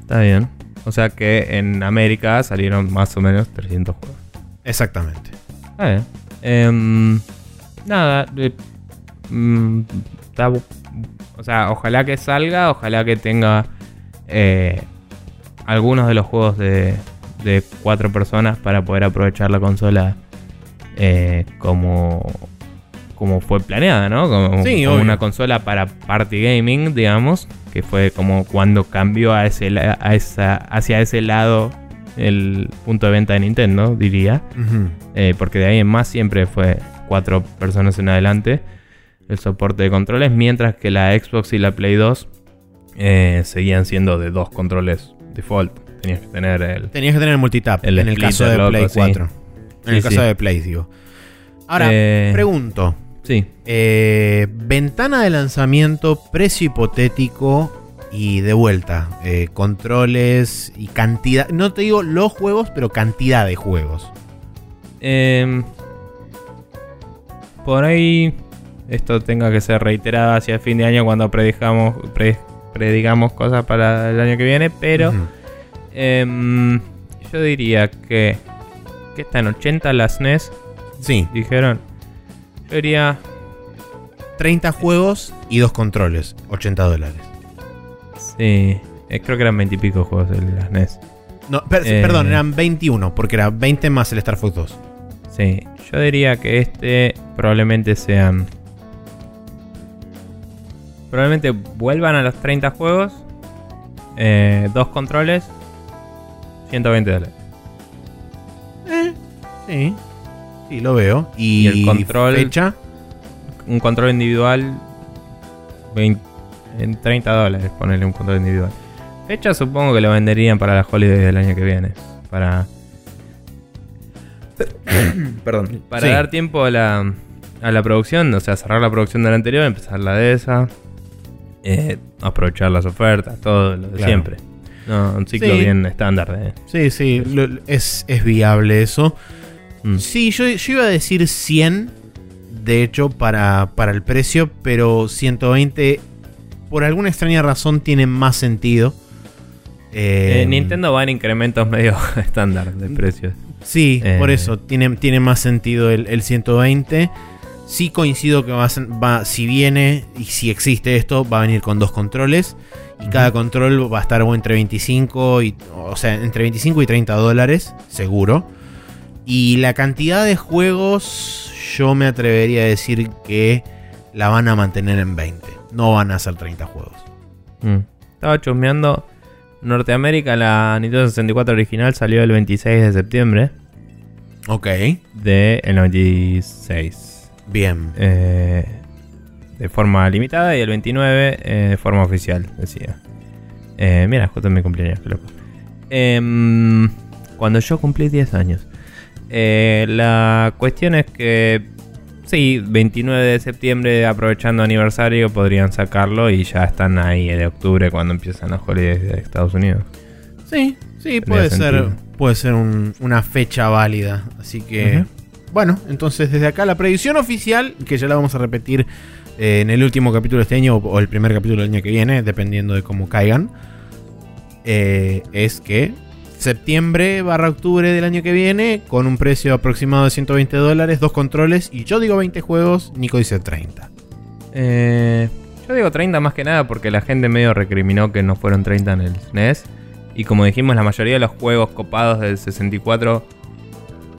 Está bien. O sea que en América salieron más o menos 300 juegos. Exactamente. Está bien. Em, nada. Mm, o sea, ojalá que salga, ojalá que tenga algunos de los juegos de, de cuatro personas para poder aprovechar la consola eh, como, como fue planeada, ¿no? Como, una consola para party gaming, digamos, que fue como cuando cambió a ese, a esa, hacia ese lado el punto de venta de Nintendo, diría. Eh, porque de ahí en más siempre fue cuatro personas en adelante el soporte de controles, mientras que la Xbox y la Play 2 eh, seguían siendo de dos controles default. Tenías que tener el. Tenías que tener el multitap. en el caso de Play 4. En el caso de Play, digo. Ahora, eh, pregunto. Sí. Eh, ventana de lanzamiento, precio hipotético y de vuelta. Eh, controles y cantidad. No te digo los juegos, pero cantidad de juegos. Em, por ahí esto tenga que ser reiterado hacia el fin de año cuando predijamos, predigamos cosas para el año que viene, pero Em, yo diría que. ¿Qué está en 80 las NES? Sí. Dijeron. Yo diría. 30 juegos y dos controles. 80 dólares. Sí. Eh, creo que eran 20 y pico juegos de las NES. No, eh, perdón, eran 21, porque era 20 más el Star Fox 2. Sí, yo diría que este probablemente sean. Probablemente vuelvan a los 30 juegos. Eh, dos controles 120 dólares. Eh, sí. Sí, lo veo. Y, el control. Fecha. Un control individual. en 30 dólares, ponerle un control individual. Fecha supongo que lo venderían para la holiday del año que viene. Para. Perdón. Para dar tiempo a la, a la producción, o sea, cerrar la producción de la anterior, empezar la de esa. Eh, aprovechar las ofertas, todo lo de siempre. No, un ciclo bien estándar. Eh. Sí, sí, es, viable eso. Mm. Sí, yo, iba a decir 100, de hecho, para, para el precio, pero 120, por alguna extraña razón, tiene más sentido. Eh, Nintendo va en incrementos medio estándar de precios. Sí, por eh. eso, tiene, tiene más sentido el, el 120. Sí coincido que va, va, si viene y si existe esto, va a venir con dos controles. Y cada control va a estar entre 25 y. O sea, entre 25 y 30 dólares, seguro. Y la cantidad de juegos, yo me atrevería a decir que la van a mantener en 20. No van a ser 30 juegos. Mm. Estaba chusmeando. Norteamérica, la Nintendo 64 original salió el 26 de septiembre. Ok. De el 96. Bien. Eh, de forma limitada y el 29 eh, de forma oficial, decía. Eh, mira, justo en mi cumpleaños, qué loco. Em, cuando yo cumplí 10 años. la cuestión es que, sí, 29 de septiembre, aprovechando aniversario, podrían sacarlo y ya están ahí de octubre cuando empiezan los holidays de Estados Unidos. Sí, sí, puede ser, puede ser una fecha válida. Así que. Bueno, entonces desde acá la predicción oficial, que ya la vamos a repetir eh, en el último capítulo de este año o el primer capítulo del año que viene, dependiendo de cómo caigan, eh, es que septiembre barra octubre del año que viene, con un precio aproximado de 120 dólares, dos controles, y yo digo 20 juegos, Nico dice 30. Eh, yo digo 30 más que nada porque la gente medio recriminó que no fueron 30 en el SNES. Y como dijimos, la mayoría de los juegos copados del 64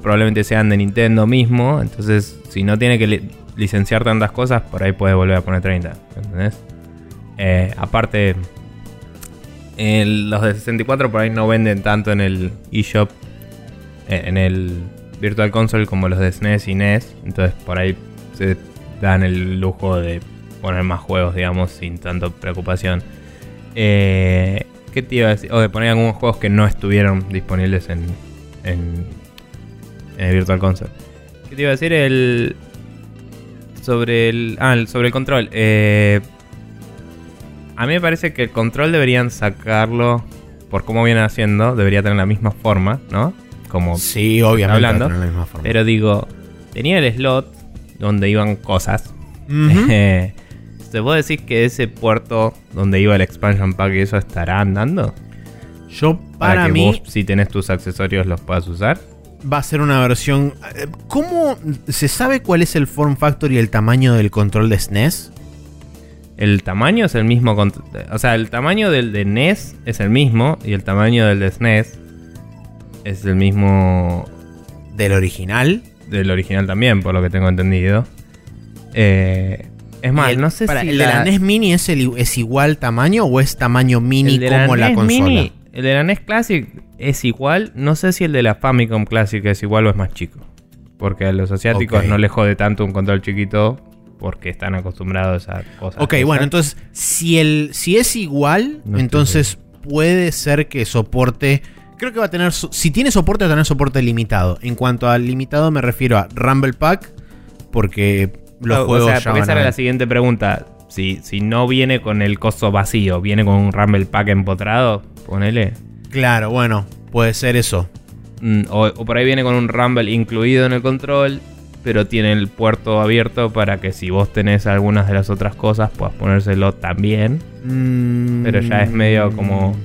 probablemente sean de Nintendo mismo. Entonces, si no tiene que licenciar tantas cosas, por ahí puede volver a poner 30. ¿Entendés? Eh, aparte, los de 64 por ahí no venden tanto en el eShop, eh, en el Virtual Console como los de SNES y NES. Entonces, por ahí se dan el lujo de poner más juegos, digamos, sin tanta preocupación. Eh, ¿Qué te iba a decir? O de poner algunos juegos que no estuvieron disponibles en, el Virtual Console. ¿Qué te iba a decir? El. Sobre el. Ah, sobre el control. Eh, a mí me parece que el control deberían sacarlo. Por cómo viene haciendo, debería tener la misma forma, ¿no? Como. Sí, obviamente. Hablando. La misma forma. Pero digo, tenía el slot donde iban cosas. ¿Te puedo decir que ese puerto donde iba el expansion pack y eso estará andando? Yo para, que mí, vos, si tenés tus accesorios, los puedas usar. Va a ser una versión. Eh, ¿Cómo se sabe cuál es el form factor y el tamaño del control de SNES? El tamaño es el mismo. O sea, el tamaño del de NES es el mismo y el tamaño del de SNES es el mismo. ¿Del original? Del original también, por lo que tengo entendido. Eh, es más, no sé si. ¿El de la NES Mini es, es igual tamaño o es tamaño mini como la, e consola? el de la NES Classic es igual. No sé si el de la Famicom Classic es igual o es más chico. Porque a los asiáticos no les jode tanto un control chiquito porque están acostumbrados a cosas. Ok, bueno, entonces, si, el, si es igual, entonces puede ser que soporte. Creo que va a tener. Si tiene soporte, va a tener soporte limitado. En cuanto al limitado, me refiero a Rumble Pack. Porque los juegos. O sea, esa era la siguiente pregunta. Si, si no viene con el coso vacío, viene con un Rumble Pack empotrado, ponele. Claro, bueno, puede ser eso. Mm, o, por ahí viene con un Rumble incluido en el control, pero tiene el puerto abierto para que si vos tenés algunas de las otras cosas, puedas ponérselo también. Mm, pero ya es medio como.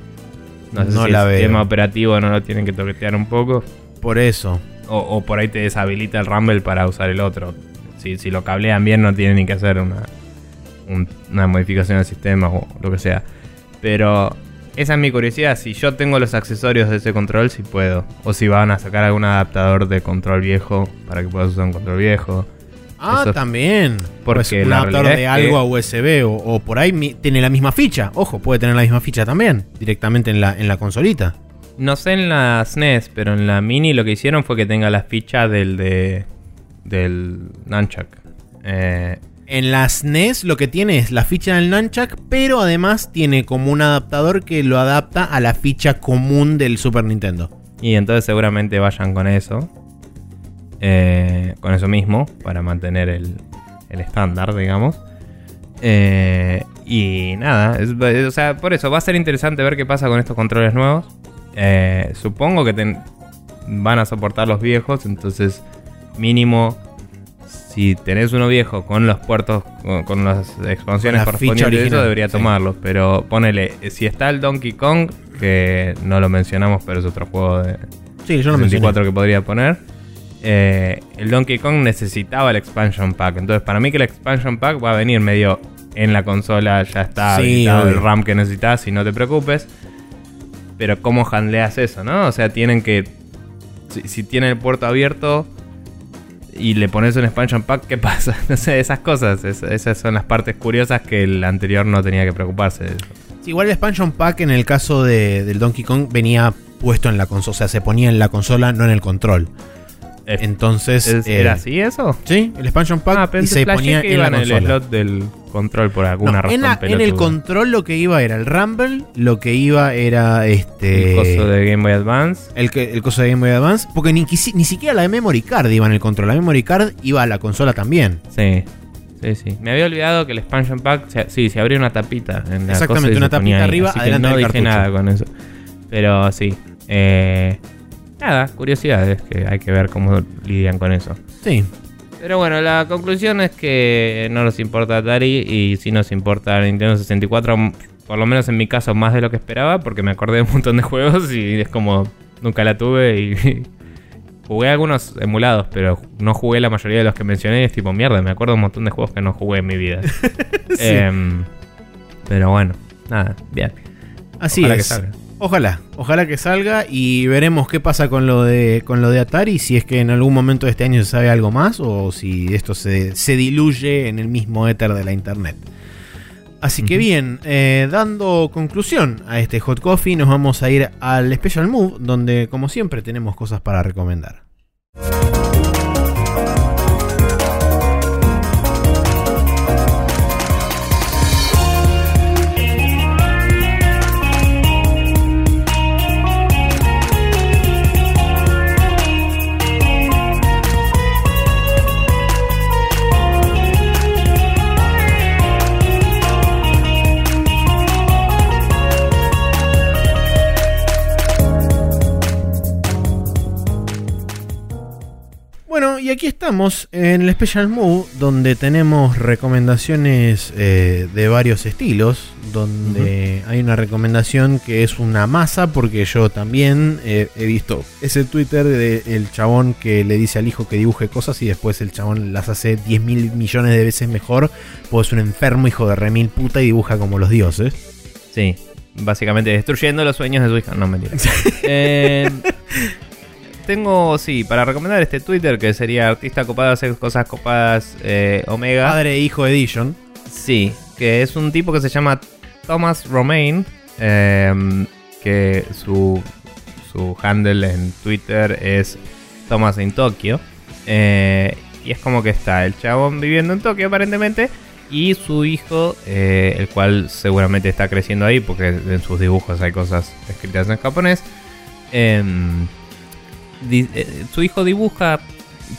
No sé si el sistema operativo no lo tienen que toquetear un poco. Por eso. O, o, por ahí te deshabilita el Rumble para usar el otro. Si, lo cablean bien no tienen ni que hacer una, una modificación del sistema o lo que sea. Pero esa es mi curiosidad. Si yo tengo los accesorios de ese control, si puedo. O si van a sacar algún adaptador de control viejo para que puedas usar un control viejo. Ah, también. Porque pues un adaptador de algo a USB o, por ahí tiene la misma ficha. Ojo, puede tener la misma ficha también. Directamente en la, en la consolita. No sé en la SNES, pero en la Mini lo que hicieron fue que tenga la ficha del de del Nunchuck. Eh, en las NES lo que tiene es la ficha del Nunchuck, pero además tiene como un adaptador que lo adapta a la ficha común del Super Nintendo. Y entonces seguramente vayan con eso. Eh, con eso mismo, para mantener el, estándar, digamos. Eh, y nada, o sea, por eso va a ser interesante ver qué pasa con estos controles nuevos. supongo que van a soportar los viejos, entonces mínimo, si tenés uno viejo con los puertos, con, las expansiones correspondientes, eso debería tomarlo. Pero ponele, si está el Donkey Kong, que no lo mencionamos, pero es otro juego de sí, yo 64 que podría poner. Eh, el Donkey Kong necesitaba el expansion pack. Entonces, para mí que el expansion pack va a venir medio en la consola, ya está el RAM que necesitas y no te preocupes. Pero ¿cómo handleas eso, no? O sea, tienen que... Si, si tienen el puerto abierto, y le pones un expansion pack, ¿qué pasa? No sé, esas cosas, esas son las partes curiosas que el anterior no tenía que preocuparse. igual el expansion pack en el caso de, del Donkey Kong venía puesto en la consola, o sea, se ponía en la consola, no en el control. Entonces. ¿Era eh, así eso? Sí, el expansion pack ah, y se ponía en, la consola. el slot del control por alguna razón. En, el control lo que iba era el Rumble, lo que iba era este. El coso de Game Boy Advance. El, el coso de Game Boy Advance. Porque ni, ni siquiera la de Memory Card iba en el control. La Memory Card iba a la consola también. Sí. Sí, sí. Me había olvidado que el expansion pack, sí, se abría una tapita. En la Exactamente, una tapita arriba, adelante que no dije nada con eso. Pero sí. Eh, nada, curiosidades que hay que ver cómo lidian con eso. Sí. Pero bueno, la conclusión es que no nos importa Atari y sí nos importa Nintendo 64, por lo menos en mi caso más de lo que esperaba, porque me acordé de un montón de juegos y es como nunca la tuve y jugué algunos emulados, pero no jugué la mayoría de los que mencioné. Es tipo, mierda, me acuerdo un montón de juegos que no jugué en mi vida. Em, pero bueno, nada, bien. Así Ojalá que es. salga. Ojalá, ojalá que salga y veremos qué pasa con lo de con lo de Atari, si es que en algún momento de este año se sabe algo más o si esto se, se diluye en el mismo éter de la internet. Así que bien, eh, dando conclusión a este Hot Coffee, nos vamos a ir al Special Move, donde como siempre tenemos cosas para recomendar. Y aquí estamos en el Special Move, donde tenemos recomendaciones eh, de varios estilos, donde hay una recomendación que es una masa, porque yo también eh, he visto ese Twitter del chabón que le dice al hijo que dibuje cosas y después el chabón las hace 10 mil millones de veces mejor, pues es un enfermo hijo de remil puta y dibuja como los dioses. Sí, básicamente destruyendo los sueños de su hija. No, mentira. Eh, tengo, sí, para recomendar este Twitter que sería Artista Copado Hacer Cosas Copadas eh, Omega. Padre e hijo edition. Sí, que es un tipo que se llama Thomas Romain, eh, que su, su handle en Twitter es Thomas en Tokio. Eh, y es como que está el chabón viviendo en Tokio aparentemente. Y su hijo, eh, el cual seguramente está creciendo ahí, porque en sus dibujos hay cosas escritas en japonés. em, eh, su hijo dibuja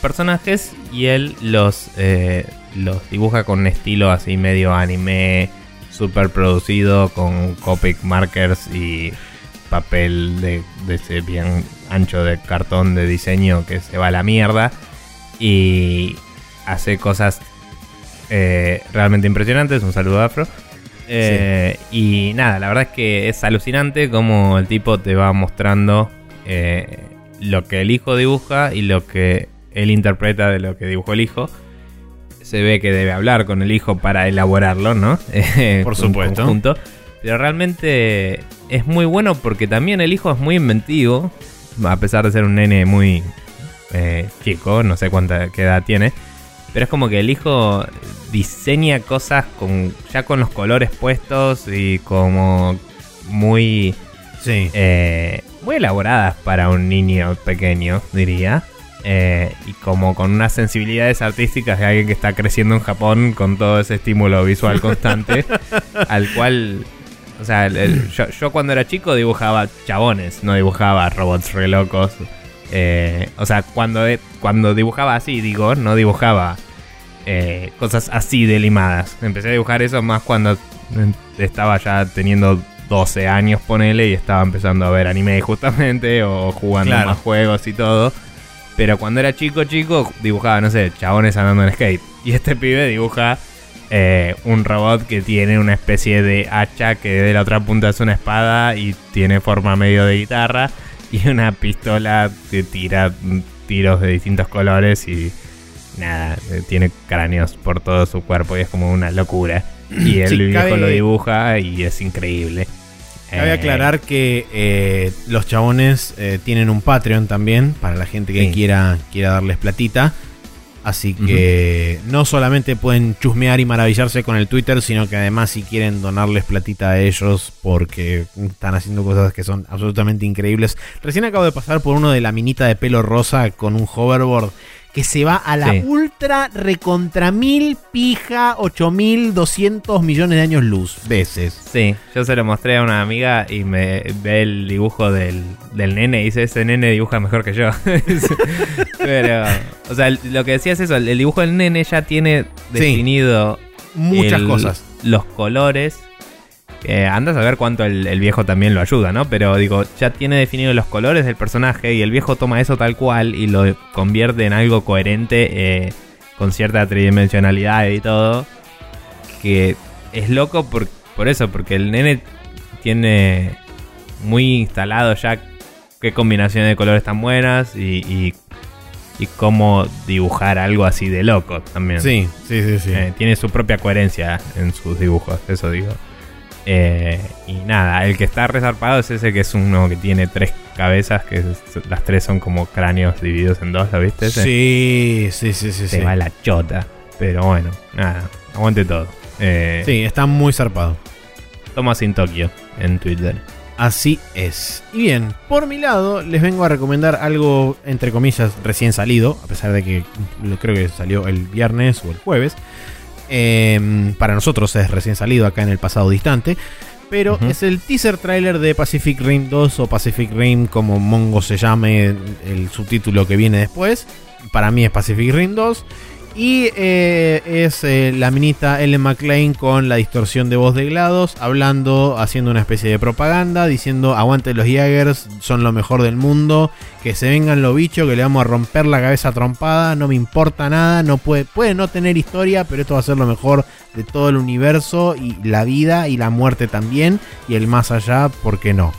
personajes y él los, eh, los dibuja con un estilo así medio anime, super producido, con Copic markers y papel de, de ese bien ancho de cartón de diseño que se va a la mierda. Y hace cosas eh, realmente impresionantes. Un saludo afro. Y nada, la verdad es que es alucinante como el tipo te va mostrando lo que el hijo dibuja y lo que él interpreta de lo que dibujó el hijo. Se ve que debe hablar con el hijo para elaborarlo, ¿no? Eh, Por supuesto. conjunto. Pero realmente es muy bueno porque también el hijo es muy inventivo. A pesar de ser un nene muy eh, chico, no sé cuánta qué edad tiene. Pero es como que el hijo diseña cosas con ya con los colores puestos y como muy Sí. eh, muy elaboradas para un niño pequeño, diría. Eh, y como con unas sensibilidades artísticas de alguien que está creciendo en Japón con todo ese estímulo visual constante, al cual, o sea, el- el- yo, yo cuando era chico dibujaba chabones, no dibujaba robots re locos. Eh, o sea, cuando, cuando dibujaba así, digo, no dibujaba eh, cosas así de limadas. Empecé a dibujar eso más cuando eh, estaba ya teniendo 12 años, ponele, y estaba empezando a ver anime justamente, o jugando Claro. más juegos y todo. Pero cuando era chico, chico, dibujaba, no sé, chabones andando en skate. Y este pibe dibuja eh, un robot que tiene una especie de hacha que de la otra punta es una espada y tiene forma medio de guitarra. Y una pistola que tira tiros de distintos colores y nada, eh, tiene cráneos por todo su cuerpo y es como una locura. Y el Sí, viejo cabe- lo dibuja y es increíble. Cabe Eh, aclarar que eh, los chabones eh, tienen un Patreon también para la gente que Sí. quiera, quiera darles platita. Así que no solamente pueden chusmear y maravillarse con el Twitter, sino que además si quieren donarles platita a ellos porque están haciendo cosas que son absolutamente increíbles. Recién acabo de pasar por uno de la minita de pelo rosa con un hoverboard que se va a la Sí. ultra recontra mil pija 8200 millones de años luz veces. Sí, yo se lo mostré a una amiga y me ve el dibujo del, del nene y dice, ese nene dibuja mejor que yo. Pero, o sea, lo que decía es eso, el, dibujo del nene ya tiene Sí. definido Muchas el- cosas. los colores. Eh, andas a ver cuánto el, el viejo también lo ayuda, ¿no? Pero digo, ya tiene definido los colores del personaje y el viejo toma eso tal cual y lo convierte en algo coherente eh, con cierta tridimensionalidad y todo. Que es loco por, por eso, porque el nene tiene muy instalado ya qué combinaciones de colores tan buenas y, y, y cómo dibujar algo así de loco también. Sí, sí, sí, sí. Eh, tiene su propia coherencia en sus dibujos, eso digo. Eh, y nada, el que está resarpado es ese que es uno que tiene tres cabezas, que es- las tres son como cráneos divididos en dos, ¿lo viste? ese? Sí, sí, sí, sí. Se sí. va la chota. Pero bueno, nada, aguante todo. Eh, Sí, está muy zarpado. Toma sin Tokio en Twitter. Así es. Y bien, por mi lado, les vengo a recomendar algo, entre comillas, recién salido, a pesar de que creo que salió el viernes o el jueves. Em, para nosotros es recién salido acá en el pasado distante. Pero es el teaser trailer de Pacific Rim 2 o Pacific Rim, como Mongo se llame el subtítulo que viene después. Para mí es Pacific Rim 2. Y eh, es eh, la minita Ellen McLean con la distorsión de voz de GLaDOS, hablando, haciendo una especie de propaganda, diciendo aguante los Jaegers, son lo mejor del mundo, que se vengan los bichos, que le vamos a romper la cabeza trompada, no me importa nada, no puede, puede no tener historia, pero esto va a ser lo mejor de todo el universo y la vida y la muerte también, y el más allá, ¿por qué no?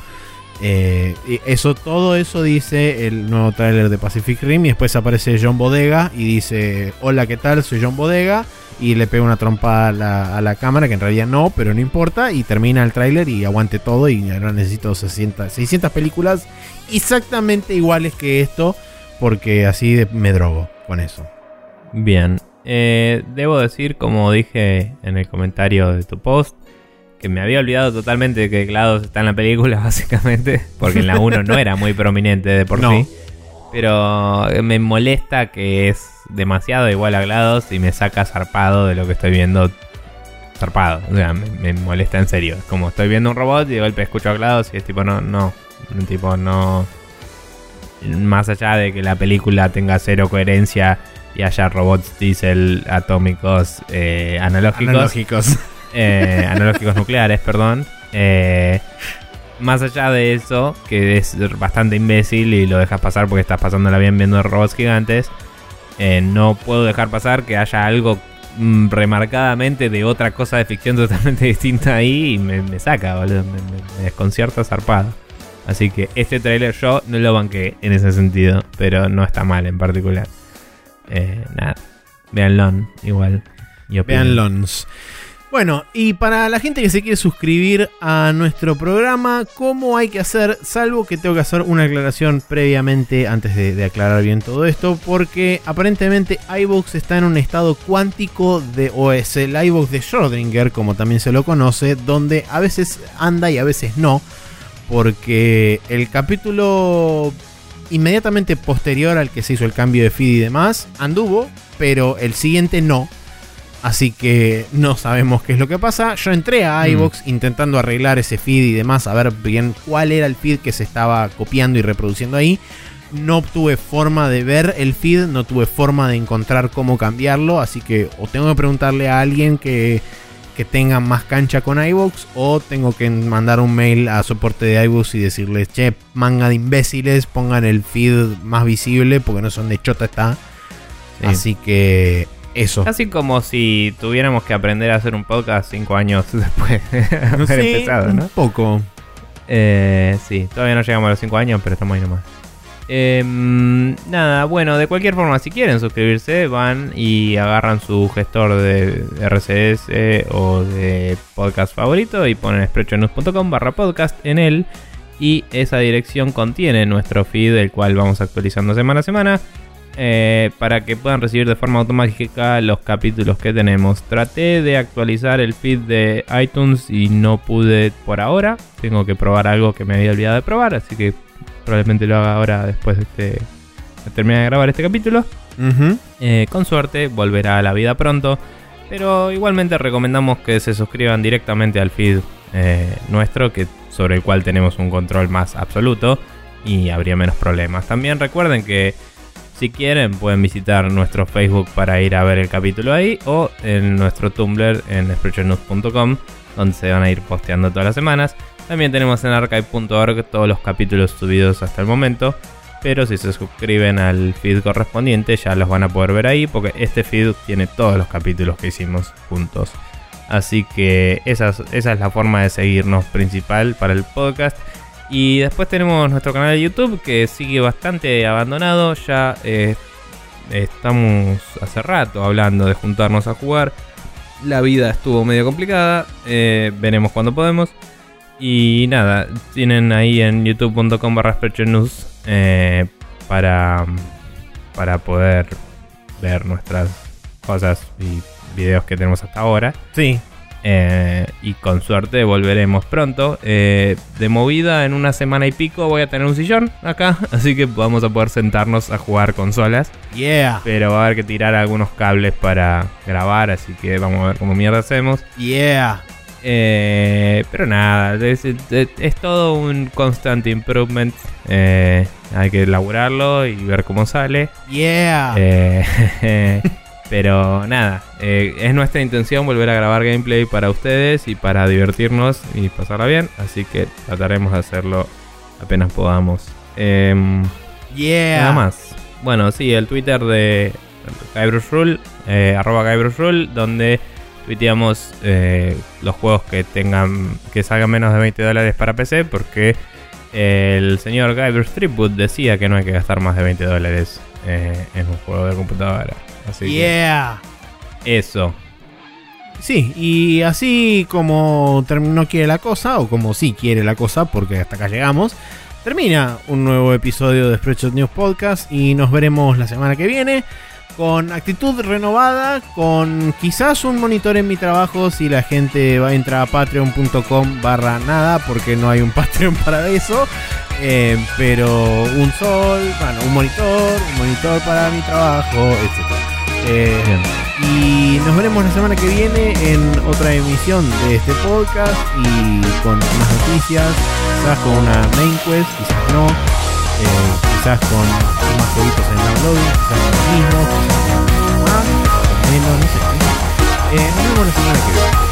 Eh, eso, todo eso dice el nuevo tráiler de Pacific Rim y después aparece John Bodega y dice, hola, ¿qué tal? Soy John Bodega y le pega una trompa a la, a la cámara, que en realidad no, pero no importa, y termina el tráiler y aguante todo y ahora necesito 600, 600 películas exactamente iguales que esto, porque así me drogo con eso. Bien. Eh, debo decir, como dije en el comentario de tu post, que me había olvidado totalmente de que GLaDOS está en la película, básicamente, porque en la 1 no era muy prominente de por No. sí. Pero me molesta que es demasiado igual a GLaDOS y me saca zarpado de lo que estoy viendo. Zarpado, o sea, me, me molesta en serio. Es como estoy viendo un robot y de golpe escucho a GLaDOS y es tipo, no, no, tipo, no. Más allá de que la película tenga cero coherencia y haya robots diesel atómicos eh, analógicos, Analógicos. Eh, analógicos nucleares, perdón. Eh, más allá de eso, que es bastante imbécil y lo dejas pasar porque estás pasándola bien viendo robots gigantes, eh, no puedo dejar pasar que haya algo mm, remarcadamente de otra cosa de ficción totalmente distinta ahí y me, saca, boludo. Me, desconcierta zarpado. Así que este trailer yo no lo banqué en ese sentido, pero no está mal en particular. Eh, nada, véanlo igual. Veanlons. Bueno, y para la gente que se quiere suscribir a nuestro programa, ¿cómo hay que hacer? Salvo que tengo que hacer una aclaración previamente antes de, de aclarar bien todo esto, porque aparentemente iVoox está en un estado cuántico de, o es el iVoox de Schrödinger, como también se lo conoce, donde a veces anda y a veces no, porque el capítulo inmediatamente posterior al que se hizo el cambio de feed y demás, anduvo, pero el siguiente no. Así que no sabemos qué es lo que pasa. Yo entré a Mm. iVoox intentando arreglar ese feed y demás, a ver bien cuál era el feed que se estaba copiando y reproduciendo ahí. No tuve forma de ver el feed, no tuve forma de encontrar cómo cambiarlo, así que o tengo que preguntarle a alguien que, que tenga más cancha con iVoox o tengo que mandar un mail a soporte de iVoox y decirles, che, manga de imbéciles, pongan el feed más visible porque no son de chota está. Sí. Así que eso. Casi como si tuviéramos que aprender a hacer un podcast cinco años después de haber Sí, empezado, ¿no? Un poco. Eh, sí, todavía no llegamos a los cinco años, pero estamos ahí nomás. Em, nada, bueno, de cualquier forma, si quieren suscribirse, van y agarran su gestor de RCS o de podcast favorito y ponen sprechonews.com barra podcast en él. Y esa dirección contiene nuestro feed, el cual vamos actualizando semana a semana. Eh, para que puedan recibir de forma automática los capítulos que tenemos. Traté de actualizar el feed de iTunes y no pude por ahora. Tengo que probar algo que me había olvidado de probar, así que probablemente lo haga ahora después de, este, de terminar de grabar este capítulo. Eh, con suerte volverá a la vida pronto. Pero igualmente recomendamos que se suscriban directamente al feed eh, nuestro, que, sobre el cual tenemos un control más absoluto y habría menos problemas. También recuerden que si quieren pueden visitar nuestro Facebook para ir a ver el capítulo ahí o en nuestro Tumblr en sprechonews.com donde se van a ir posteando todas las semanas. También tenemos en archive.org todos los capítulos subidos hasta el momento. Pero si se suscriben al feed correspondiente ya los van a poder ver ahí porque este feed tiene todos los capítulos que hicimos juntos. Así que esa es, esa es la forma de seguirnos principal para el podcast. Y después tenemos nuestro canal de YouTube que sigue bastante abandonado. Ya eh, estamos hace rato hablando de juntarnos a jugar. La vida estuvo medio complicada. eh, veremos cuando podemos. Y nada, tienen ahí en youtube.com barra eh, para, para poder ver nuestras cosas y videos que tenemos hasta ahora. Sí. Eh, y con suerte volveremos pronto. Eh, de movida, en una semana y pico voy a tener un sillón acá. Así que vamos a poder sentarnos a jugar consolas. Yeah. Pero va a haber que tirar algunos cables para grabar. Así que vamos a ver cómo mierda hacemos. Yeah. Eh, pero nada, es, es- es todo un constant improvement. Eh, hay que elaborarlo y ver cómo sale. Yeah. Pero nada, eh, es nuestra intención volver a grabar gameplay para ustedes y para divertirnos y pasarla bien. Así que trataremos de hacerlo apenas podamos. Em, yeah. Nada más. Bueno, sí, el Twitter de Guybrush Rule, eh, arroba Guybrush Rule, donde tuiteamos eh, los juegos que tengan que salgan menos de 20 dólares para PC, porque el señor Guybrush Threepwood decía que no hay que gastar más de 20 dólares en un juego de computadora. Así Yeah. que eso. Sí, y así como no quiere la cosa, o como sí quiere la cosa, porque hasta acá llegamos, termina un nuevo episodio de Spreadshot News Podcast y nos veremos la semana que viene con actitud renovada, con quizás un monitor en mi trabajo si la gente va a entrar a patreon.com barra nada, porque no hay un Patreon para eso. Eh, pero un sol, bueno, un monitor, un monitor para mi trabajo, etc. Eh, y nos veremos la semana que viene en otra emisión de este podcast y con más noticias, quizás con una main quest, quizás no, eh, quizás con más jueguitos en downloading, quizás con lo mismo, quizás con más, con menos, no sé. Eh, nos vemos la semana que viene.